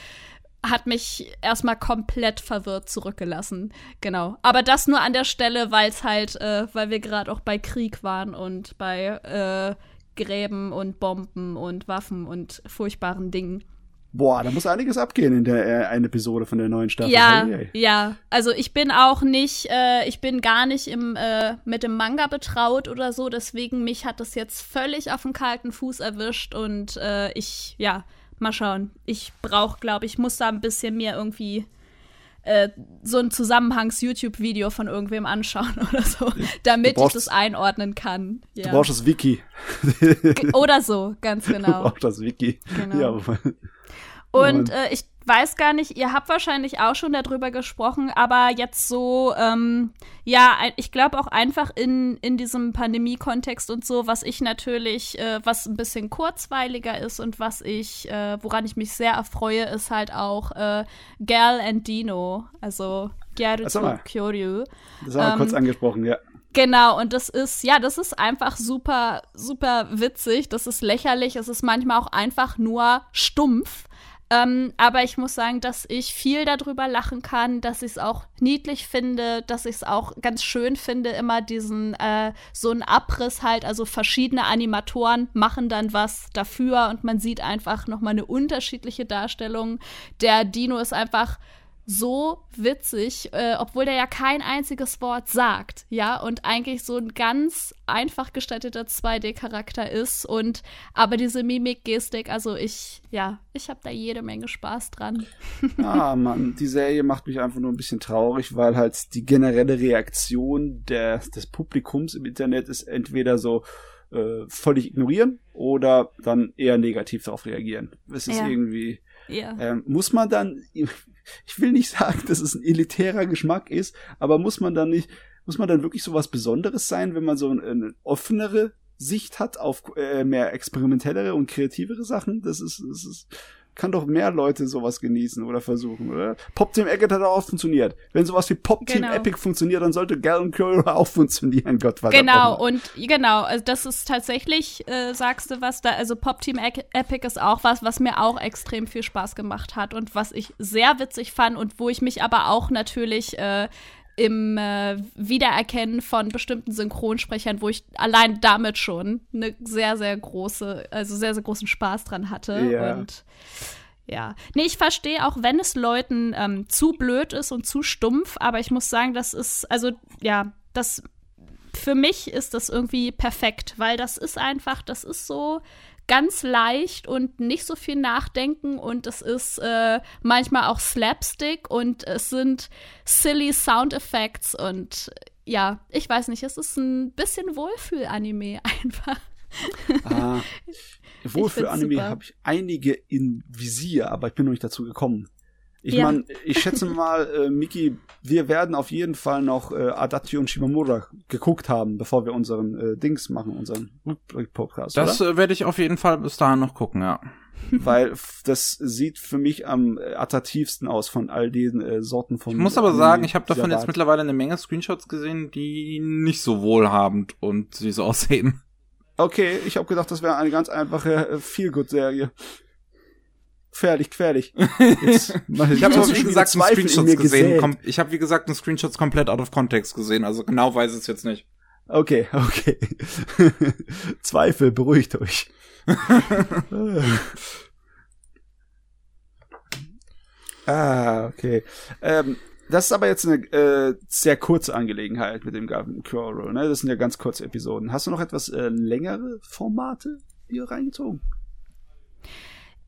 hat mich erstmal komplett verwirrt zurückgelassen. Genau. Aber das nur an der Stelle, weil es halt, äh, weil wir gerade auch bei Krieg waren und bei äh, Gräben und Bomben und Waffen und furchtbaren Dingen. Boah, da muss einiges abgehen in der äh, eine Episode von der neuen Staffel. Ja, hey, hey. ja. Also ich bin auch nicht, äh, ich bin gar nicht im, äh, mit dem Manga betraut oder so. Deswegen mich hat das jetzt völlig auf den kalten Fuß erwischt und äh, ich, ja, mal schauen. Ich brauche, glaube ich, muss da ein bisschen mehr irgendwie äh, so ein Zusammenhangs-YouTube-Video von irgendwem anschauen oder so, damit brauchst, ich das einordnen kann. Ja. Du brauchst das Wiki. oder so, ganz genau. Du brauchst das Wiki. Genau. Ja. Und äh, ich weiß gar nicht, ihr habt wahrscheinlich auch schon darüber gesprochen, aber jetzt so, ähm, ja, ich glaube auch einfach in, in diesem Pandemie-Kontext und so, was ich natürlich, äh, was ein bisschen kurzweiliger ist und was ich, äh, woran ich mich sehr erfreue, ist halt auch äh, Gal and Dino, also Gyaruto Kyoryu. Das haben wir ähm, kurz angesprochen, ja. Genau, und das ist, ja, das ist einfach super, super witzig. Das ist lächerlich. Es ist manchmal auch einfach nur stumpf. Ähm, aber ich muss sagen, dass ich viel darüber lachen kann, dass ich es auch niedlich finde, dass ich es auch ganz schön finde, immer diesen äh, so einen Abriss halt, also verschiedene Animatoren machen dann was dafür und man sieht einfach noch mal eine unterschiedliche Darstellung. Der Dino ist einfach so witzig, äh, obwohl der ja kein einziges Wort sagt, ja, und eigentlich so ein ganz einfach gestalteter 2D-Charakter ist und aber diese Mimik, Gestik, also ich, ja, ich habe da jede Menge Spaß dran. ah, Mann, die Serie macht mich einfach nur ein bisschen traurig, weil halt die generelle Reaktion der, des Publikums im Internet ist entweder so, äh, völlig ignorieren oder dann eher negativ darauf reagieren. Es ist ja. irgendwie. Ja. Ähm, muss man dann, ich will nicht sagen, dass es ein elitärer Geschmack ist, aber muss man dann nicht, muss man dann wirklich so was Besonderes sein, wenn man so eine, eine offenere Sicht hat auf äh, mehr experimentellere und kreativere Sachen? Das ist, das ist, kann doch mehr Leute sowas genießen oder versuchen, oder? Pop Team Eggert hat auch funktioniert. Wenn sowas wie Pop Team genau. Epic funktioniert, dann sollte Galen Curry auch funktionieren, Gott verdammt. Genau, und genau, also das ist tatsächlich, äh, sagst du was da, also Pop Team Epic ist auch was, was mir auch extrem viel Spaß gemacht hat und was ich sehr witzig fand und wo ich mich aber auch natürlich äh, im äh, Wiedererkennen von bestimmten Synchronsprechern, wo ich allein damit schon eine sehr, sehr große, also sehr, sehr großen Spaß dran hatte. Ja. Und ja. Nee, ich verstehe auch, wenn es Leuten ähm, zu blöd ist und zu stumpf, aber ich muss sagen, das ist, also ja, das für mich ist das irgendwie perfekt, weil das ist einfach, das ist so ganz leicht und nicht so viel nachdenken und es ist äh, manchmal auch Slapstick und es sind silly Sound Effects und ja, ich weiß nicht, es ist ein bisschen Wohlfühl-Anime einfach. Ah, Wohlfühl-Anime habe ich einige in Visier, aber ich bin noch nicht dazu gekommen. Ich ja. meine, ich schätze mal, äh, Miki, wir werden auf jeden Fall noch äh, Adachi und Shimamura geguckt haben, bevor wir unseren äh, Dings machen, unseren Rückblick-Podcast. Das äh, werde ich auf jeden Fall bis dahin noch gucken, ja. Weil das sieht für mich am äh, attraktivsten aus von all diesen äh, Sorten von. Ich muss aber sagen, ich habe davon jetzt mittlerweile eine Menge Screenshots gesehen, die nicht so wohlhabend und süß aussehen. Okay, ich habe gedacht, das wäre eine ganz einfache äh, Feel-Good-Serie gefährlich, gefährlich. Jetzt, ich habe aber wie gesagt Screenshots gesehen. Kom ich habe wie gesagt einen Screenshots komplett out of context gesehen. Also genau weiß es jetzt nicht. Okay, okay. Zweifel, beruhigt euch. ah, okay. Ähm, das ist aber jetzt eine äh, sehr kurze Angelegenheit mit dem Gavin Crow, ne? Das sind ja ganz kurze Episoden. Hast du noch etwas äh, längere Formate hier reingezogen?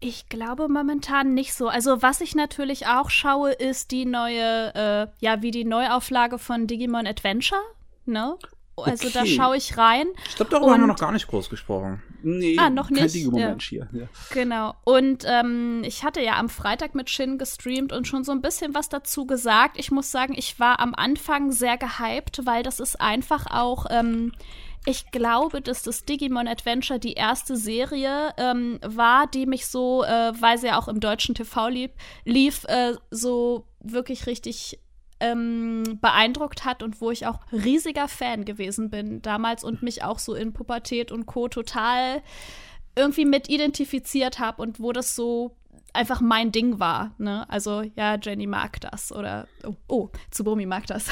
Ich glaube momentan nicht so. Also was ich natürlich auch schaue, ist die neue, äh, ja, wie die Neuauflage von Digimon Adventure, ne? Also okay. da schaue ich rein. Ich glaube, darüber haben wir noch gar nicht groß gesprochen. Nee, ah, noch nicht. Ja. Hier. Ja. Genau. Und ähm, ich hatte ja am Freitag mit Shin gestreamt und schon so ein bisschen was dazu gesagt. Ich muss sagen, ich war am Anfang sehr gehypt, weil das ist einfach auch. Ähm, ich glaube, dass das Digimon Adventure die erste Serie ähm, war, die mich so, äh, weil sie ja auch im deutschen TV lieb, lief, äh, so wirklich richtig ähm, beeindruckt hat und wo ich auch riesiger Fan gewesen bin damals und mich auch so in Pubertät und Co. total irgendwie mit identifiziert habe und wo das so einfach mein Ding war. Ne? Also ja, Jenny mag das oder oh, oh Tsubomi mag das.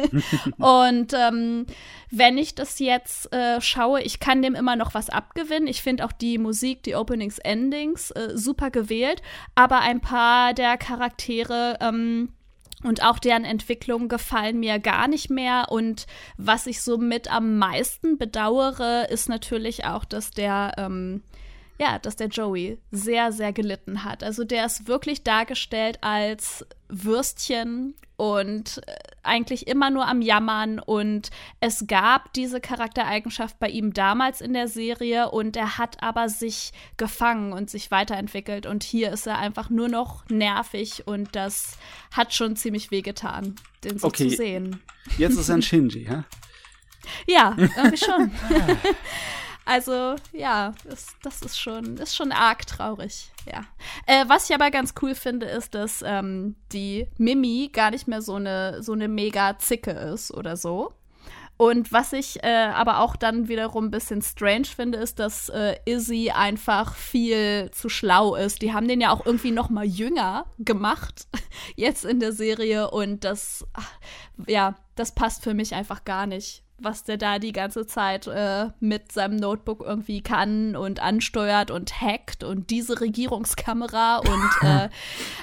und ähm, wenn ich das jetzt äh, schaue, ich kann dem immer noch was abgewinnen. Ich finde auch die Musik, die Openings, Endings äh, super gewählt, aber ein paar der Charaktere ähm, und auch deren Entwicklung gefallen mir gar nicht mehr. Und was ich so mit am meisten bedauere, ist natürlich auch, dass der, ähm, ja, dass der Joey sehr, sehr gelitten hat. Also der ist wirklich dargestellt als Würstchen und äh, eigentlich immer nur am Jammern. Und es gab diese Charaktereigenschaft bei ihm damals in der Serie und er hat aber sich gefangen und sich weiterentwickelt. Und hier ist er einfach nur noch nervig und das hat schon ziemlich wehgetan, den so okay. zu sehen. Jetzt ist er ein Shinji, hä? Ja, irgendwie schon. Also ja, das, das ist schon, ist schon arg traurig. Ja. Äh, was ich aber ganz cool finde, ist, dass ähm, die Mimi gar nicht mehr so eine so eine mega Zicke ist oder so. Und was ich äh, aber auch dann wiederum ein bisschen strange finde, ist, dass äh, Izzy einfach viel zu schlau ist. Die haben den ja auch irgendwie noch mal jünger gemacht jetzt in der Serie und das ach, ja, das passt für mich einfach gar nicht was der da die ganze Zeit äh, mit seinem Notebook irgendwie kann und ansteuert und hackt und diese Regierungskamera und äh,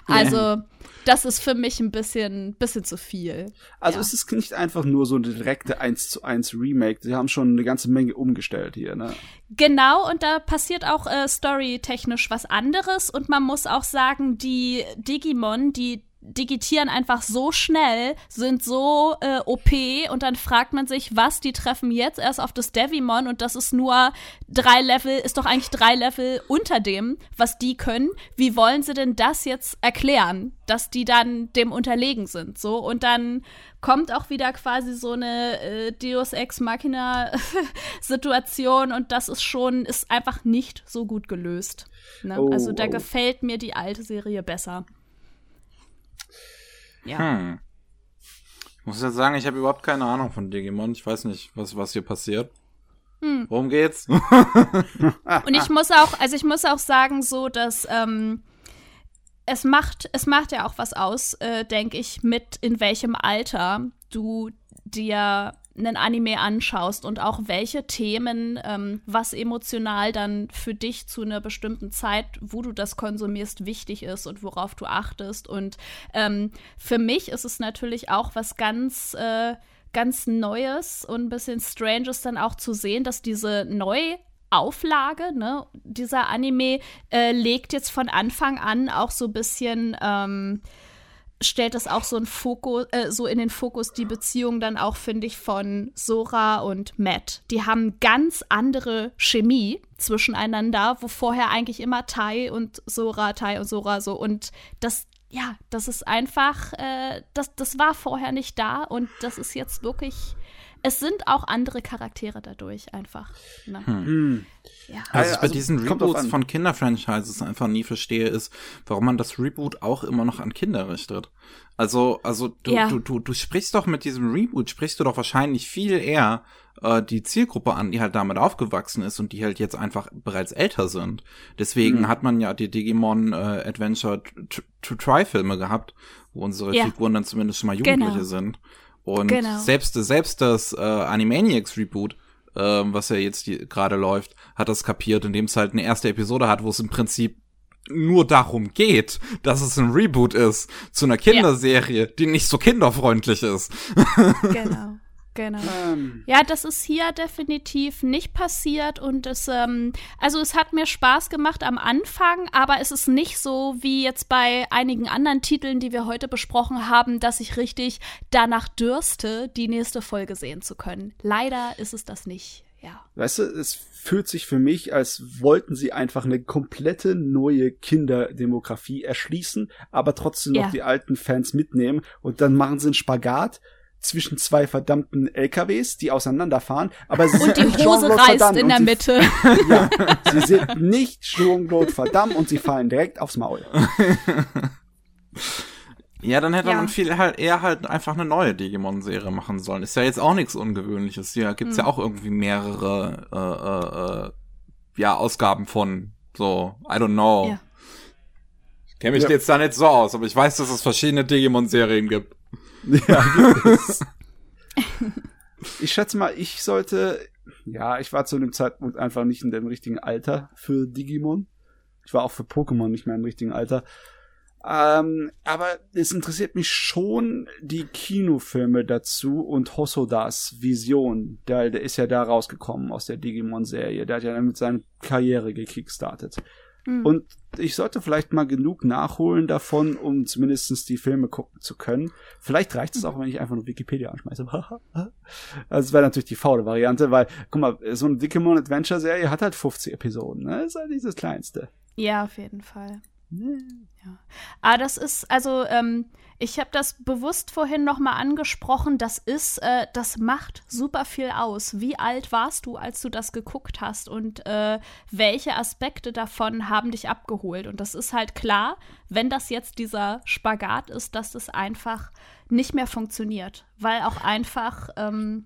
also das ist für mich ein bisschen, bisschen zu viel. Also ja. es ist nicht einfach nur so eine direkte 1 zu 1 Remake. Sie haben schon eine ganze Menge umgestellt hier, ne? Genau, und da passiert auch äh, storytechnisch was anderes. Und man muss auch sagen, die Digimon, die digitieren einfach so schnell, sind so äh, OP und dann fragt man sich, was, die treffen jetzt erst auf das Devimon und das ist nur drei Level, ist doch eigentlich drei Level unter dem, was die können. Wie wollen sie denn das jetzt erklären, dass die dann dem unterlegen sind, so? Und dann kommt auch wieder quasi so eine äh, Deus Ex Machina Situation und das ist schon, ist einfach nicht so gut gelöst. Ne? Oh, also da oh. gefällt mir die alte Serie besser. Ja. Hm. Ich muss ja sagen, ich habe überhaupt keine Ahnung von Digimon. Ich weiß nicht, was, was hier passiert. Hm. Worum geht's? Und ich muss auch, also ich muss auch sagen, so, dass ähm, es macht, es macht ja auch was aus, äh, denke ich, mit in welchem Alter du dir einen Anime anschaust und auch welche Themen, ähm, was emotional dann für dich zu einer bestimmten Zeit, wo du das konsumierst, wichtig ist und worauf du achtest. Und ähm, für mich ist es natürlich auch was ganz, äh, ganz Neues und ein bisschen Stranges dann auch zu sehen, dass diese neu Auflage, ne, dieser Anime äh, legt jetzt von Anfang an auch so ein bisschen ähm, stellt das auch so, Fokus, äh, so in den Fokus die Beziehung dann auch, finde ich, von Sora und Matt. Die haben ganz andere Chemie zwischeneinander, wo vorher eigentlich immer Tai und Sora, Tai und Sora so. Und das, ja, das ist einfach, äh, das, das war vorher nicht da und das ist jetzt wirklich es sind auch andere Charaktere dadurch einfach. Ne? Hm. hm. Ja. Also, was ich bei also, diesen Reboots von Kinderfranchises einfach nie verstehe, ist, warum man das Reboot auch immer noch an Kinder richtet. Also, also du, ja. du, du, du sprichst doch mit diesem Reboot, sprichst du doch wahrscheinlich viel eher äh, die Zielgruppe an, die halt damit aufgewachsen ist und die halt jetzt einfach bereits älter sind. Deswegen mhm. hat man ja die Digimon äh, Adventure to Try Filme gehabt, wo unsere ja. Figuren dann zumindest schon mal Jugendliche genau. sind. Und genau. selbst, selbst das äh, Animaniacs Reboot, äh, was ja jetzt gerade läuft, hat das kapiert, indem es halt eine erste Episode hat, wo es im Prinzip nur darum geht, dass es ein Reboot ist zu einer Kinderserie, ja. die nicht so kinderfreundlich ist. Genau. Genau. Ähm. Ja, das ist hier definitiv nicht passiert und es, ähm, also es hat mir Spaß gemacht am Anfang, aber es ist nicht so wie jetzt bei einigen anderen Titeln, die wir heute besprochen haben, dass ich richtig danach dürste, die nächste Folge sehen zu können. Leider ist es das nicht, ja. Weißt du, es fühlt sich für mich, als wollten sie einfach eine komplette neue Kinderdemografie erschließen, aber trotzdem noch ja. die alten Fans mitnehmen und dann machen sie einen Spagat zwischen zwei verdammten LKWs, die auseinanderfahren, aber sie und sind die Hose reißt in der sie, Mitte. ja, sie sind nicht Jean-Claude verdammt und sie fallen direkt aufs Maul. Ja, dann hätte ja. man viel halt eher halt einfach eine neue Digimon-Serie machen sollen. Ist ja jetzt auch nichts Ungewöhnliches. Hier gibt's hm. ja auch irgendwie mehrere äh, äh, äh, ja, Ausgaben von so, I don't know. Ja. Ich kenne mich ja. jetzt da nicht so aus, aber ich weiß, dass es verschiedene Digimon-Serien gibt. Ja, gibt ich schätze mal, ich sollte, ja, ich war zu dem Zeitpunkt einfach nicht in dem richtigen Alter für Digimon. Ich war auch für Pokémon nicht mehr im richtigen Alter. Ähm, aber es interessiert mich schon die Kinofilme dazu und Hosodas Vision. Der, der ist ja da rausgekommen aus der Digimon-Serie. Der hat ja damit seine Karriere gekickstartet. Mhm. Und ich sollte vielleicht mal genug nachholen davon, um zumindestens die Filme gucken zu können. Vielleicht reicht es auch, wenn ich einfach nur Wikipedia anschmeiße. also das wäre natürlich die faule Variante, weil, guck mal, so eine Digimon Adventure Serie hat halt 50 Episoden, ne? Das ist halt dieses kleinste. Ja, auf jeden Fall. Ja. Aber das ist, also, ähm, ich habe das bewusst vorhin noch mal angesprochen. Das ist, äh, das macht super viel aus. Wie alt warst du, als du das geguckt hast und äh, welche Aspekte davon haben dich abgeholt? Und das ist halt klar, wenn das jetzt dieser Spagat ist, dass das einfach nicht mehr funktioniert, weil auch einfach ähm,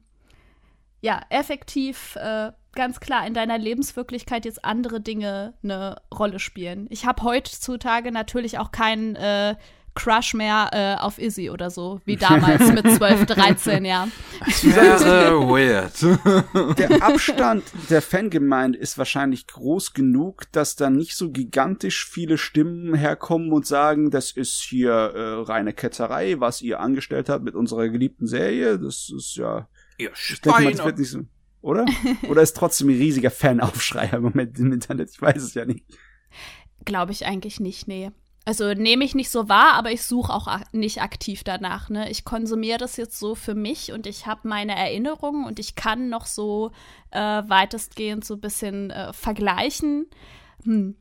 ja effektiv äh, ganz klar in deiner Lebenswirklichkeit jetzt andere Dinge eine Rolle spielen. Ich habe heutzutage natürlich auch keinen äh, Crush mehr äh, auf Izzy oder so, wie damals mit 12, 13, ja. Das wäre weird. Der Abstand der Fangemeinde ist wahrscheinlich groß genug, dass da nicht so gigantisch viele Stimmen herkommen und sagen, das ist hier äh, reine Ketzerei, was ihr angestellt habt mit unserer geliebten Serie. Das ist ja. Ihr Schweine. Ich denke mal, das wird nicht so oder? Oder ist trotzdem ein riesiger Fanaufschrei im Moment im Internet? Ich weiß es ja nicht. Glaube ich eigentlich nicht, nee. Also nehme ich nicht so wahr, aber ich suche auch nicht aktiv danach. Ne? Ich konsumiere das jetzt so für mich und ich habe meine Erinnerungen und ich kann noch so äh, weitestgehend so ein bisschen äh, vergleichen. Hm.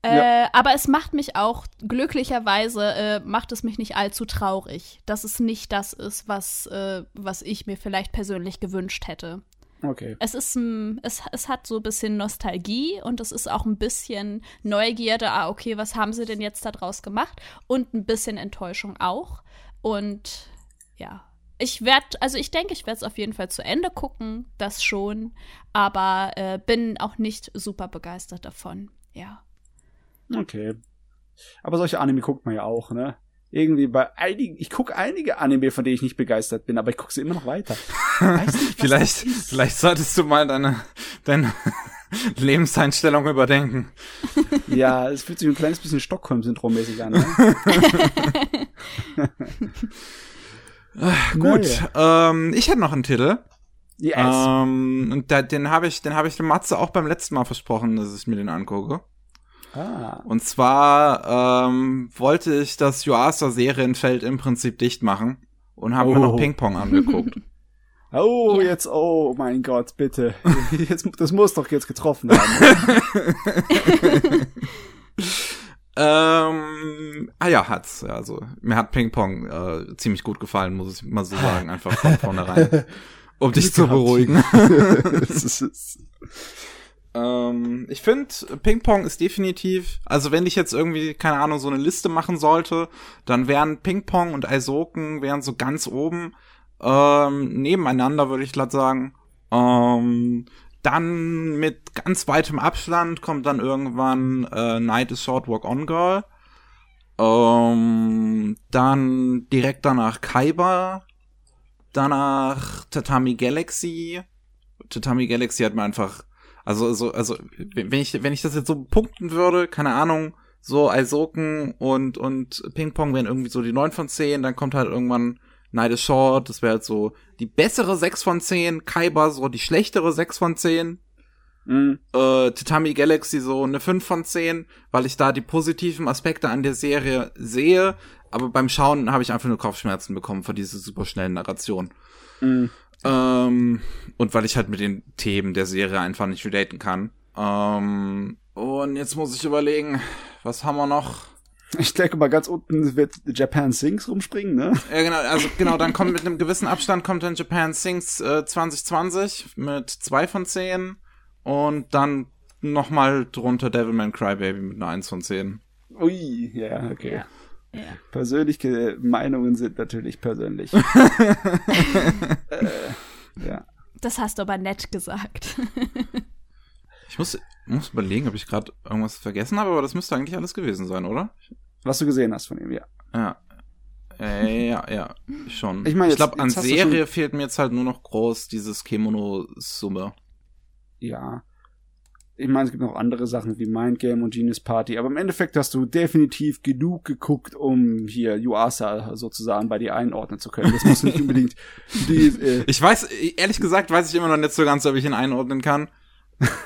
Äh, ja. Aber es macht mich auch, glücklicherweise, äh, macht es mich nicht allzu traurig, dass es nicht das ist, was, äh, was ich mir vielleicht persönlich gewünscht hätte. Okay. Es ist es, es hat so ein bisschen Nostalgie und es ist auch ein bisschen Neugierde, ah, okay, was haben sie denn jetzt daraus gemacht? Und ein bisschen Enttäuschung auch. Und ja, ich werde, also ich denke, ich werde es auf jeden Fall zu Ende gucken, das schon, aber äh, bin auch nicht super begeistert davon, ja. Okay. Aber solche Anime guckt man ja auch, ne? Irgendwie bei einigen, ich gucke einige Anime, von denen ich nicht begeistert bin, aber ich gucke sie immer noch weiter. Nicht, vielleicht, vielleicht solltest du mal deine, deine Lebenseinstellung überdenken. Ja, es fühlt sich ein kleines bisschen Stockholm-Syndrom-mäßig an. Ne? Gut, ähm, ich hätte noch einen Titel. Yes. Ähm, und da, den habe ich, den habe ich dem Matze auch beim letzten Mal versprochen, dass ich mir den angucke. Ah. Und zwar ähm, wollte ich das Yuasa-Serienfeld im Prinzip dicht machen und habe oh. mir noch oh. Ping-Pong angeguckt. Oh, ja. jetzt, oh mein Gott, bitte. Jetzt, das muss doch jetzt getroffen haben. ähm, ah ja, hat's. Also, mir hat Ping-Pong äh, ziemlich gut gefallen, muss ich mal so sagen, einfach von vornherein. Um dich zu beruhigen. Ähm, ich finde, Ping-Pong ist definitiv, also wenn ich jetzt irgendwie, keine Ahnung, so eine Liste machen sollte, dann wären Ping-Pong und Aizoken wären so ganz oben ähm, nebeneinander, würde ich glatt sagen. Ähm, dann mit ganz weitem Abstand kommt dann irgendwann äh, Night is Short Walk On Girl. Ähm, dann direkt danach Kaiba. danach Tatami Galaxy. Tatami Galaxy hat mir einfach, also, also, also, wenn ich, wenn ich das jetzt so punkten würde, keine Ahnung, so Aizoken und, und Ping Pong wären irgendwie so die 9 von 10, dann kommt halt irgendwann Night is Short, das wäre halt so die bessere 6 von 10, Kaiba so die schlechtere 6 von 10. Mhm. Äh, Tatami Galaxy so eine 5 von 10, weil ich da die positiven Aspekte an der Serie sehe, aber beim Schauen habe ich einfach nur Kopfschmerzen bekommen von dieser super schnellen Narration. Mhm. Ähm, und weil ich halt mit den Themen der Serie einfach nicht relaten kann. Ähm, und jetzt muss ich überlegen, was haben wir noch? Ich denke mal, ganz unten wird Japan Sings rumspringen, ne? Ja, genau, also genau, dann kommt mit einem gewissen Abstand kommt dann Japan Sings äh, 2020 mit zwei von zehn und dann nochmal drunter Devilman Crybaby mit einer 1 von 10. Ui, ja, okay. Ja. Ja. Persönliche Meinungen sind natürlich persönlich. äh, ja. Das hast du aber nett gesagt. ich muss, muss überlegen, ob ich gerade irgendwas vergessen habe, aber das müsste eigentlich alles gewesen sein, oder? Was du gesehen hast von ihm, ja. Ja. Äh, ja, ja, schon. Ich, mein, ich glaube, an Serie fehlt mir jetzt halt nur noch groß dieses Kemono-Summe. Ja ich meine, es gibt noch andere Sachen wie Mind Game und Genius Party, aber im Endeffekt hast du definitiv genug geguckt, um hier Yuasa sozusagen bei dir einordnen zu können. Das muss nicht unbedingt die, äh Ich weiß, ehrlich gesagt, weiß ich immer noch nicht so ganz, ob ich ihn einordnen kann.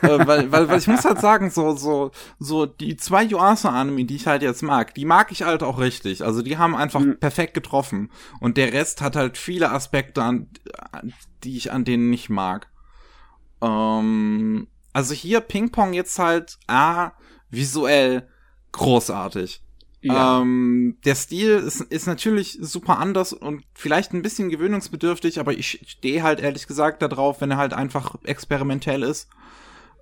äh, weil, weil, weil ich muss halt sagen, so, so, so die zwei Yuasa-Anime, die ich halt jetzt mag, die mag ich halt auch richtig. Also die haben einfach mhm. perfekt getroffen. Und der Rest hat halt viele Aspekte, an, die ich an denen nicht mag. Ähm, also hier Ping-Pong jetzt halt, ah, visuell großartig. Ja. Ähm, der Stil ist, ist natürlich super anders und vielleicht ein bisschen gewöhnungsbedürftig, aber ich stehe halt ehrlich gesagt darauf, wenn er halt einfach experimentell ist.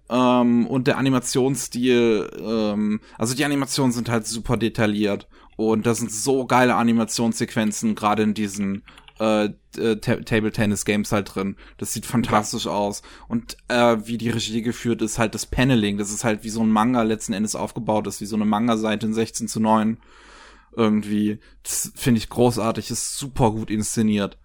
Ähm, und der Animationsstil, ähm, also die Animationen sind halt super detailliert und da sind so geile Animationssequenzen, gerade in diesen äh, äh Table Tennis Games halt drin. Das sieht fantastisch ja. aus. Und äh, wie die Regie geführt ist, halt das Paneling, das ist halt wie so ein Manga letzten Endes aufgebaut ist, wie so eine Manga-Seite in 16 zu 9 irgendwie. Das finde ich großartig, ist super gut inszeniert.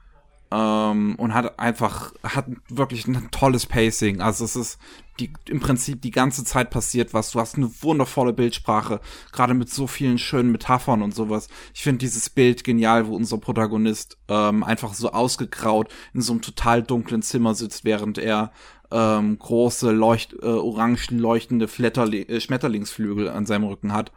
Ähm, und hat einfach, hat wirklich ein tolles Pacing. Also es ist die, im Prinzip die ganze Zeit passiert was. Du hast eine wundervolle Bildsprache, gerade mit so vielen schönen Metaphern und sowas. Ich finde dieses Bild genial, wo unser Protagonist ähm, einfach so ausgegraut in so einem total dunklen Zimmer sitzt, während er ähm, große, leucht, äh, orange leuchtende Flatterli äh, Schmetterlingsflügel an seinem Rücken hat.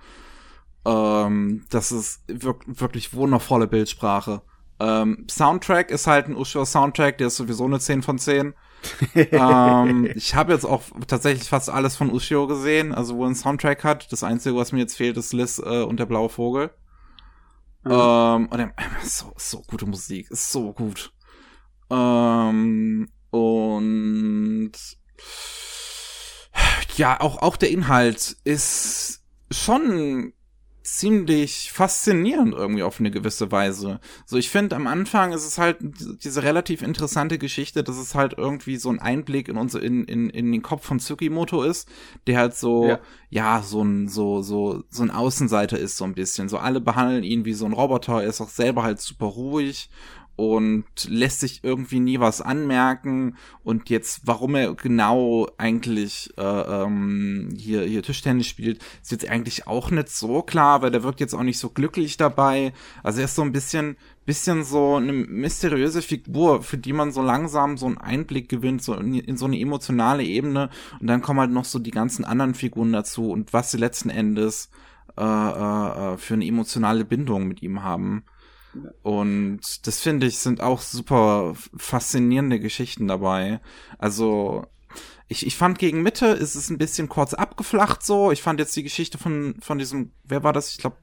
Ähm, das ist wir wirklich wundervolle Bildsprache. Ähm, Soundtrack ist halt ein Ushio Soundtrack, der ist sowieso eine 10 von 10. ähm, ich habe jetzt auch tatsächlich fast alles von Ushio gesehen, also wo ein Soundtrack hat. Das Einzige, was mir jetzt fehlt, ist Liz äh, und der blaue Vogel. Mhm. Ähm, und so, so gute Musik, ist so gut. Ähm, und ja, auch, auch der Inhalt ist schon ziemlich faszinierend irgendwie auf eine gewisse Weise. So, ich finde, am Anfang ist es halt diese relativ interessante Geschichte, dass es halt irgendwie so ein Einblick in unser, in, in, in den Kopf von Tsukimoto ist, der halt so, ja, ja so ein, so, so, so ein Außenseiter ist, so ein bisschen. So, alle behandeln ihn wie so ein Roboter, er ist auch selber halt super ruhig und lässt sich irgendwie nie was anmerken. Und jetzt warum er genau eigentlich äh, ähm, hier hier Tischtennis spielt ist jetzt eigentlich auch nicht so klar weil der wirkt jetzt auch nicht so glücklich dabei. Also er ist so ein bisschen bisschen so eine mysteriöse Figur für die man so langsam so einen Einblick gewinnt so in, in so eine emotionale Ebene. Und dann kommen halt noch so die ganzen anderen Figuren dazu und was sie letzten Endes äh, äh, äh für eine emotionale Bindung mit ihm haben und das finde ich sind auch super faszinierende Geschichten dabei. Also ich, ich fand gegen Mitte ist es ein bisschen kurz abgeflacht so. Ich fand jetzt die Geschichte von von diesem, wer war das? Ich glaube,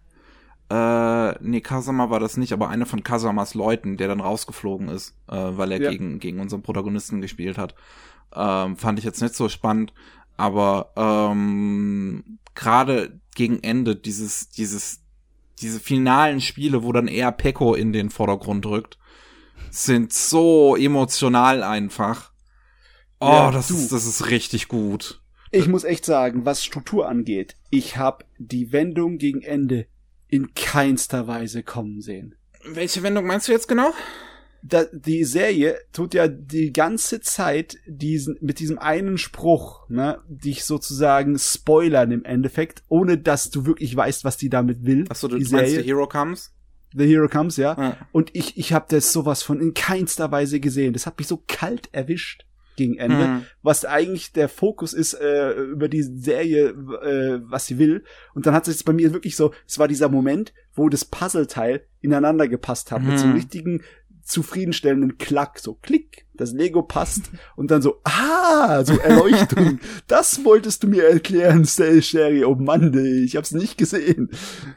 äh, nee, Kasama war das nicht, aber einer von Kasamas Leuten, der dann rausgeflogen ist, äh, weil er ja. gegen gegen unseren Protagonisten gespielt hat. Ähm, fand ich jetzt nicht so spannend, aber ähm, gerade gegen Ende dieses dieses diese finalen Spiele, wo dann eher Pecco in den Vordergrund rückt, sind so emotional einfach. Oh, ja, das, ist, das ist richtig gut. Ich muss echt sagen, was Struktur angeht, ich habe die Wendung gegen Ende in keinster Weise kommen sehen. Welche Wendung meinst du jetzt genau? Da, die Serie tut ja die ganze Zeit diesen, mit diesem einen Spruch, ne, dich sozusagen spoilern im Endeffekt, ohne dass du wirklich weißt, was die damit will. Achso, du die meinst, Serie. The Hero Comes? The Hero Comes, ja. Ja. Und ich, ich habe das sowas von in keinster Weise gesehen. Das hat mich so kalt erwischt gegen Ende, Hm. was eigentlich der Fokus ist äh, über die Serie, äh, was sie will. Und dann hat es bei mir wirklich so, es war dieser Moment, wo das Puzzleteil ineinander gepasst hat, mit so einem Hm. richtigen zufredensstellenden Klack, so klick, das Lego passt und dann so, ah, so Erleuchtung. das wolltest du mir erklären, Sherry. Oh Mann, ich hab's nicht gesehen.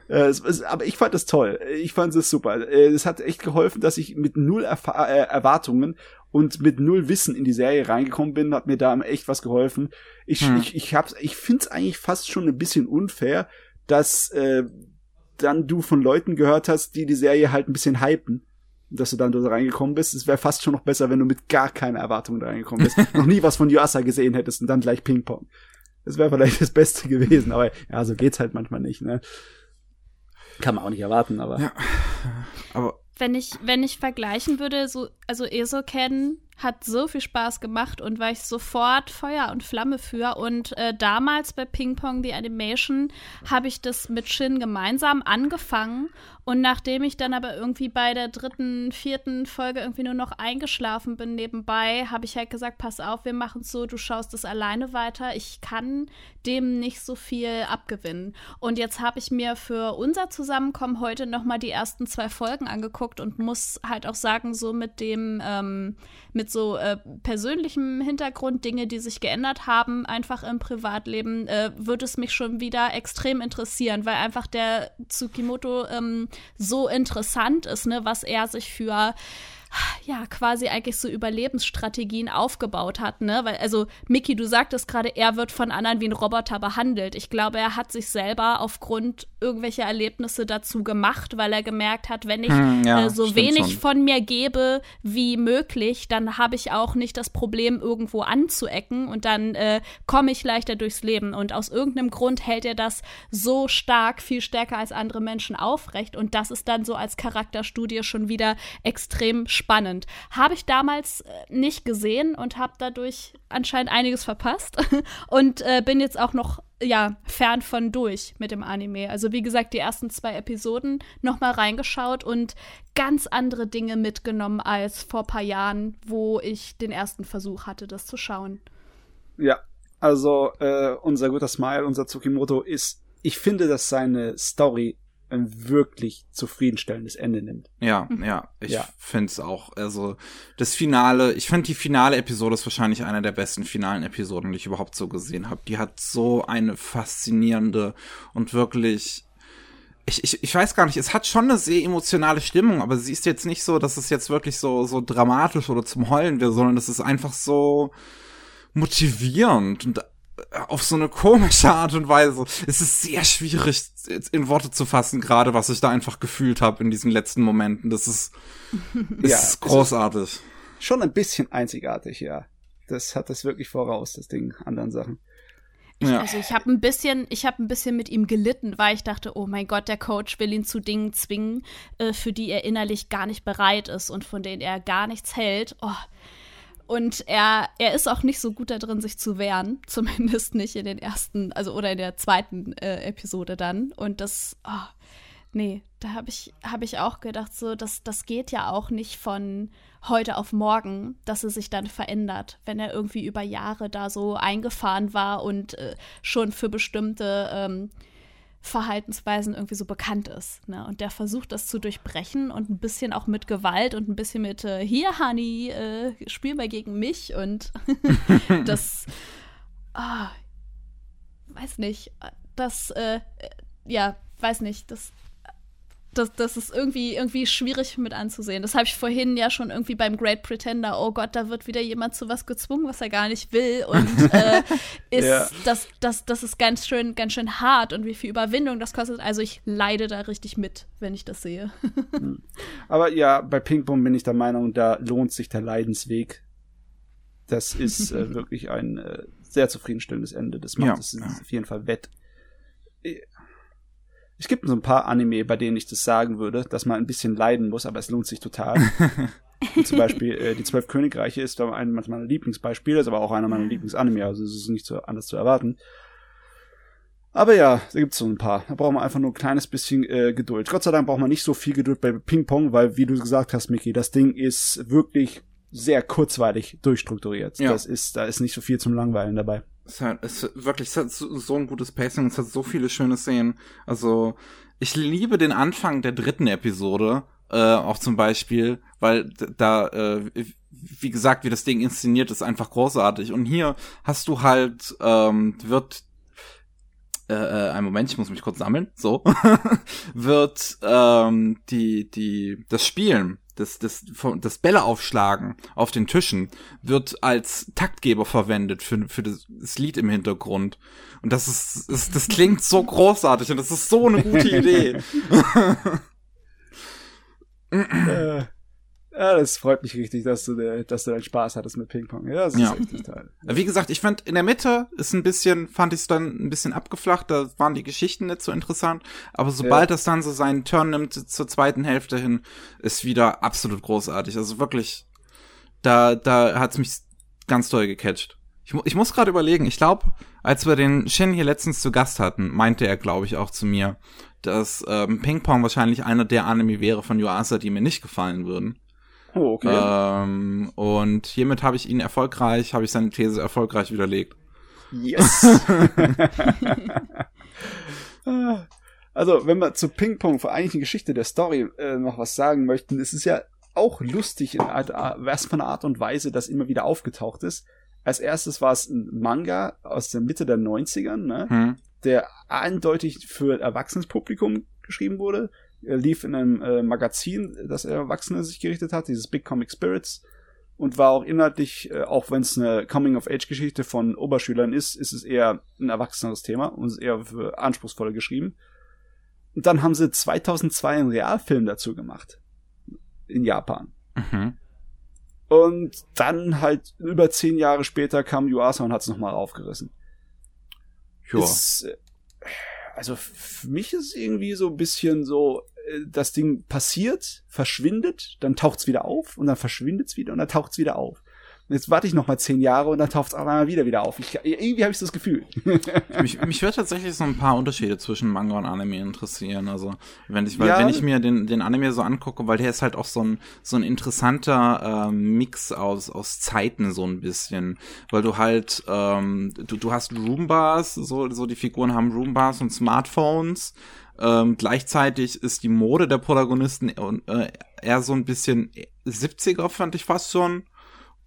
Äh, es, es, aber ich fand es toll. Ich fand es super. Äh, Es hat echt geholfen, dass ich mit null Erfa äh, Erwartungen und mit null Wissen in die Serie reingekommen bin, hat mir da echt was geholfen. Ich, Hm. ich, ich hab's, ich find's eigentlich fast schon ein bisschen unfair, dass äh, dann du von Leuten gehört hast, die die Serie halt ein bisschen hypen. Dass du dann da reingekommen bist. Es wäre fast schon noch besser, wenn du mit gar keiner Erwartung da reingekommen bist. noch nie was von Yuasa gesehen hättest und dann gleich Ping-Pong. Das wäre vielleicht das Beste gewesen, aber ja, so geht's halt manchmal nicht, ne? Kann man auch nicht erwarten, aber. Ja. Aber wenn ich, wenn ich vergleichen würde, so, also Esoken hat so viel Spaß gemacht und war ich sofort Feuer und Flamme für. Und äh, damals bei Ping Pong The Animation habe ich das mit Shin gemeinsam angefangen. Und nachdem ich dann aber irgendwie bei der dritten, vierten Folge irgendwie nur noch eingeschlafen bin nebenbei, habe ich halt gesagt, pass auf, wir machen es so, du schaust es alleine weiter. Ich kann dem nicht so viel abgewinnen. Und jetzt habe ich mir für unser Zusammenkommen heute noch mal die ersten zwei Folgen angeguckt und muss halt auch sagen, so mit dem, ähm, mit so äh, persönlichem Hintergrund, Dinge, die sich geändert haben, einfach im Privatleben, äh, würde es mich schon wieder extrem interessieren, weil einfach der Tsukimoto ähm, so interessant ist, ne, was er sich für ja, quasi eigentlich so Überlebensstrategien aufgebaut hat, ne? Weil, also, Mickey, du sagtest gerade, er wird von anderen wie ein Roboter behandelt. Ich glaube, er hat sich selber aufgrund irgendwelcher Erlebnisse dazu gemacht, weil er gemerkt hat, wenn ich Hm, ja, äh, so wenig schon. von mir gebe wie möglich, dann habe ich auch nicht das Problem, irgendwo anzuecken und dann äh, komme ich leichter durchs Leben. Und aus irgendeinem Grund hält er das so stark, viel stärker als andere Menschen aufrecht. Und das ist dann so als Charakterstudie schon wieder extrem spannend. Habe ich damals äh, nicht gesehen und habe dadurch anscheinend einiges verpasst und äh, bin jetzt auch noch ja, fern von durch mit dem Anime. Also wie gesagt, die ersten zwei Episoden noch mal reingeschaut und ganz andere Dinge mitgenommen als vor paar Jahren, wo ich den ersten Versuch hatte, das zu schauen. Ja, also äh, unser guter Smile, unser Tsukimoto ist, ich finde, dass seine Story ein wirklich zufriedenstellendes Ende nimmt. Ja, ja, ich Ja. find's auch. Also das Finale, ich finde die finale Episode ist wahrscheinlich einer der besten finalen Episoden, die ich überhaupt so gesehen habe. Die hat so eine faszinierende und wirklich ich, ich, ich weiß gar nicht, es hat schon eine sehr emotionale Stimmung, aber sie ist jetzt nicht so, dass es jetzt wirklich so, so dramatisch oder zum Heulen wird, sondern es ist einfach so motivierend und äh, auf so eine komische Art und Weise. Es ist sehr schwierig in Worte zu fassen, gerade was ich da einfach gefühlt habe in diesen letzten Momenten. Das ist, ist Ja, es ist- großartig. Schon ein bisschen einzigartig, ja. Das hat das wirklich voraus, das Ding, anderen Sachen. ja. Also ich habe ein bisschen, ich habe ein bisschen mit ihm gelitten, weil ich dachte, oh mein Gott, der Coach will ihn zu Dingen zwingen, äh, für die er innerlich gar nicht bereit ist und von denen er gar nichts hält. Oh. Und er, er ist auch nicht so gut da drin, sich zu wehren, zumindest nicht in den ersten, also oder in der zweiten äh, Episode dann. Und das, oh, nee, da habe ich, hab ich auch gedacht, so, das, das geht ja auch nicht von heute auf morgen, dass er sich dann verändert, wenn er irgendwie über Jahre da so eingefahren war und äh, schon für bestimmte ähm, Verhaltensweisen irgendwie so bekannt ist. Ne? Und der versucht das zu durchbrechen und ein bisschen auch mit Gewalt und ein bisschen mit äh, hier, Honey, äh, spiel mal gegen mich und das ah, weiß nicht, das äh, äh, ja, weiß nicht, das das, das ist irgendwie, irgendwie schwierig mit anzusehen. Das habe ich vorhin ja schon irgendwie beim Great Pretender. Oh Gott, da wird wieder jemand zu was gezwungen, was er gar nicht will. Und äh, ist, Ja. das, das, das ist ganz schön, ganz schön hart und wie viel Überwindung das kostet. Also ich leide da richtig mit, wenn ich das sehe. Aber ja, bei Ping-Pong bin ich der Meinung, da lohnt sich der Leidensweg. Das ist äh, wirklich ein äh, sehr zufriedenstellendes Ende. Das macht Ja, es auf jeden Fall wett. Es gibt so ein paar Anime, bei denen ich das sagen würde, dass man ein bisschen leiden muss, aber es lohnt sich total. Zum Beispiel äh, die Zwölf Königreiche ist da ein meiner Lieblingsbeispiele, ist aber auch einer meiner Lieblingsanime, also es ist nicht so anders zu erwarten. Aber ja, da gibt's so ein paar. Da braucht man einfach nur ein kleines bisschen äh, Geduld. Gott sei Dank braucht man nicht so viel Geduld bei Ping Pong, weil, wie du gesagt hast, Mickey, das Ding ist wirklich sehr kurzweilig durchstrukturiert. Ja. Das ist, da ist nicht so viel zum Langweilen dabei. Es es wirklich, es hat so, so ein gutes Pacing, es hat so viele schöne Szenen. Also, ich liebe den Anfang der dritten Episode, äh, auch zum Beispiel, weil da, äh, wie gesagt, wie das Ding inszeniert ist, einfach großartig. Und hier hast du halt, ähm, wird äh, äh, ein Moment, ich muss mich kurz sammeln, so, wird ähm, die, die, das Spielen, das, das, das Bälle aufschlagen auf den Tischen wird als Taktgeber verwendet für, für das, Lied im Hintergrund. Und das ist, das, das klingt so großartig und das ist so eine gute Idee. äh, ja, das freut mich richtig, dass du, dass du deinen Spaß hattest mit Ping-Pong. Ja, das ist ja. richtig toll. Wie gesagt, ich fand in der Mitte ist ein bisschen, fand ich es dann ein bisschen abgeflacht, da waren die Geschichten nicht so interessant, aber sobald ja. das dann so seinen Turn nimmt zur zweiten Hälfte hin, ist wieder absolut großartig. Also wirklich, da, da hat's mich ganz toll gecatcht. Ich, ich muss gerade überlegen, ich glaube, als wir den Shin hier letztens zu Gast hatten, meinte er, glaube ich, auch zu mir, dass ähm, Ping Pong wahrscheinlich einer der Anime wäre von Yuasa, die mir nicht gefallen würden. Oh, okay. Ähm, und hiermit habe ich ihn erfolgreich, habe ich seine These erfolgreich widerlegt. Yes. also, wenn wir zu Ping-Pong, vor eigentlichen Geschichte der Story, äh, noch was sagen möchten, ist es ja auch lustig in was für einer Art und Weise, das immer wieder aufgetaucht ist. Als erstes war es ein Manga aus der Mitte der 90ern, ne? Hm. der eindeutig für erwachsenes Publikum geschrieben wurde. Lief in einem äh, Magazin, das Erwachsene sich gerichtet hat, dieses Big Comic Spirits. Und war auch inhaltlich, äh, auch wenn es eine Coming-of-Age-Geschichte von Oberschülern ist, ist es eher ein erwachseneres Thema und ist eher für anspruchsvolle geschrieben. Und dann haben sie 2002 einen Realfilm dazu gemacht. In Japan. Mhm. Und dann halt über zehn Jahre später kam Yuasa und hat es nochmal aufgerissen. Ja. Ist, äh, also für mich ist es irgendwie so ein bisschen so, das Ding passiert, verschwindet, dann taucht's wieder auf und dann verschwindet's wieder und dann taucht's wieder auf. Und jetzt warte ich noch mal zehn Jahre und dann taucht's auch einmal wieder wieder auf. Ich, irgendwie habe ich das Gefühl. mich, mich würde tatsächlich so ein paar Unterschiede zwischen Manga und Anime interessieren. Also wenn ich, weil ja. wenn ich mir den, den Anime so angucke, weil der ist halt auch so ein so ein interessanter äh, Mix aus aus Zeiten so ein bisschen, weil du halt ähm, du du hast Roombars, so so die Figuren haben Roombars und Smartphones ähm, gleichzeitig ist die Mode der Protagonisten äh, eher so ein bisschen 70er, fand ich fast schon.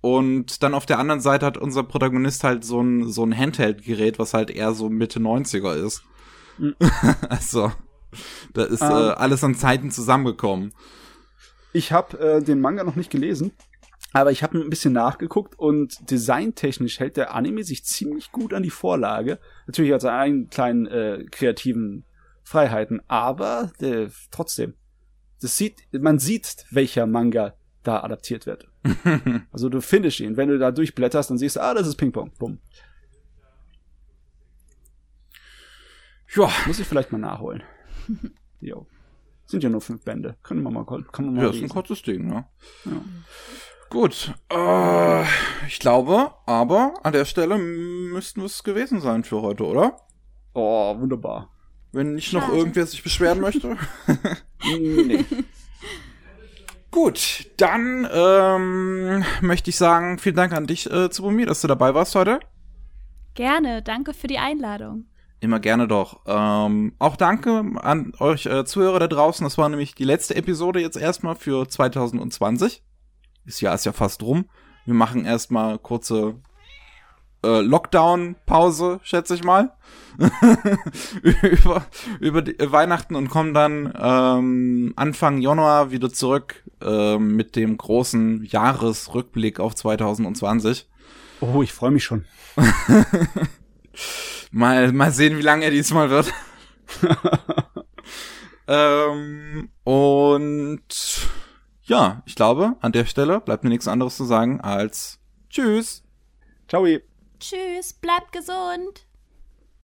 Und dann auf der anderen Seite hat unser Protagonist halt so ein, so ein Handheld-Gerät, was halt eher so Mitte 90er ist. Mhm. also, da ist ähm, äh, alles an Zeiten zusammengekommen. Ich habe äh, den Manga noch nicht gelesen, aber ich habe ein bisschen nachgeguckt und designtechnisch hält der Anime sich ziemlich gut an die Vorlage. Natürlich hat er einen kleinen äh, kreativen Freiheiten, aber äh, trotzdem, das sieht, man sieht, welcher Manga da adaptiert wird. also du findest ihn, wenn du da durchblätterst, dann siehst du, ah, das ist Ping-Pong. Bumm. Ja. Muss ich vielleicht mal nachholen. jo. Sind ja nur fünf Bände. Können wir mal, kann man mal Ja, lesen. ist ein kurzes Ding, ne? Ja. Gut. Äh, ich glaube, aber an der Stelle müssten wir es gewesen sein für heute, oder? Oh, wunderbar. Wenn nicht noch irgendwer sich beschweren möchte. nee. Gut, dann ähm, möchte ich sagen, vielen Dank an dich, äh, Zubomir, dass du dabei warst heute. Gerne, danke für die Einladung. Immer gerne doch. Ähm, auch danke an euch äh, Zuhörer da draußen. Das war nämlich die letzte Episode jetzt erstmal für 2020. Das Jahr ist ja fast rum. Wir machen erstmal kurze äh, Lockdown-Pause, schätze ich mal, über, über die, äh, Weihnachten und kommen dann ähm, Anfang Januar wieder zurück äh, mit dem großen Jahresrückblick auf 2020. Oh, ich freue mich schon. mal, mal sehen, wie lange er diesmal wird. ähm, und ja, ich glaube, an der Stelle bleibt mir nichts anderes zu sagen als Tschüss. Ciao. Tschüss, bleibt gesund.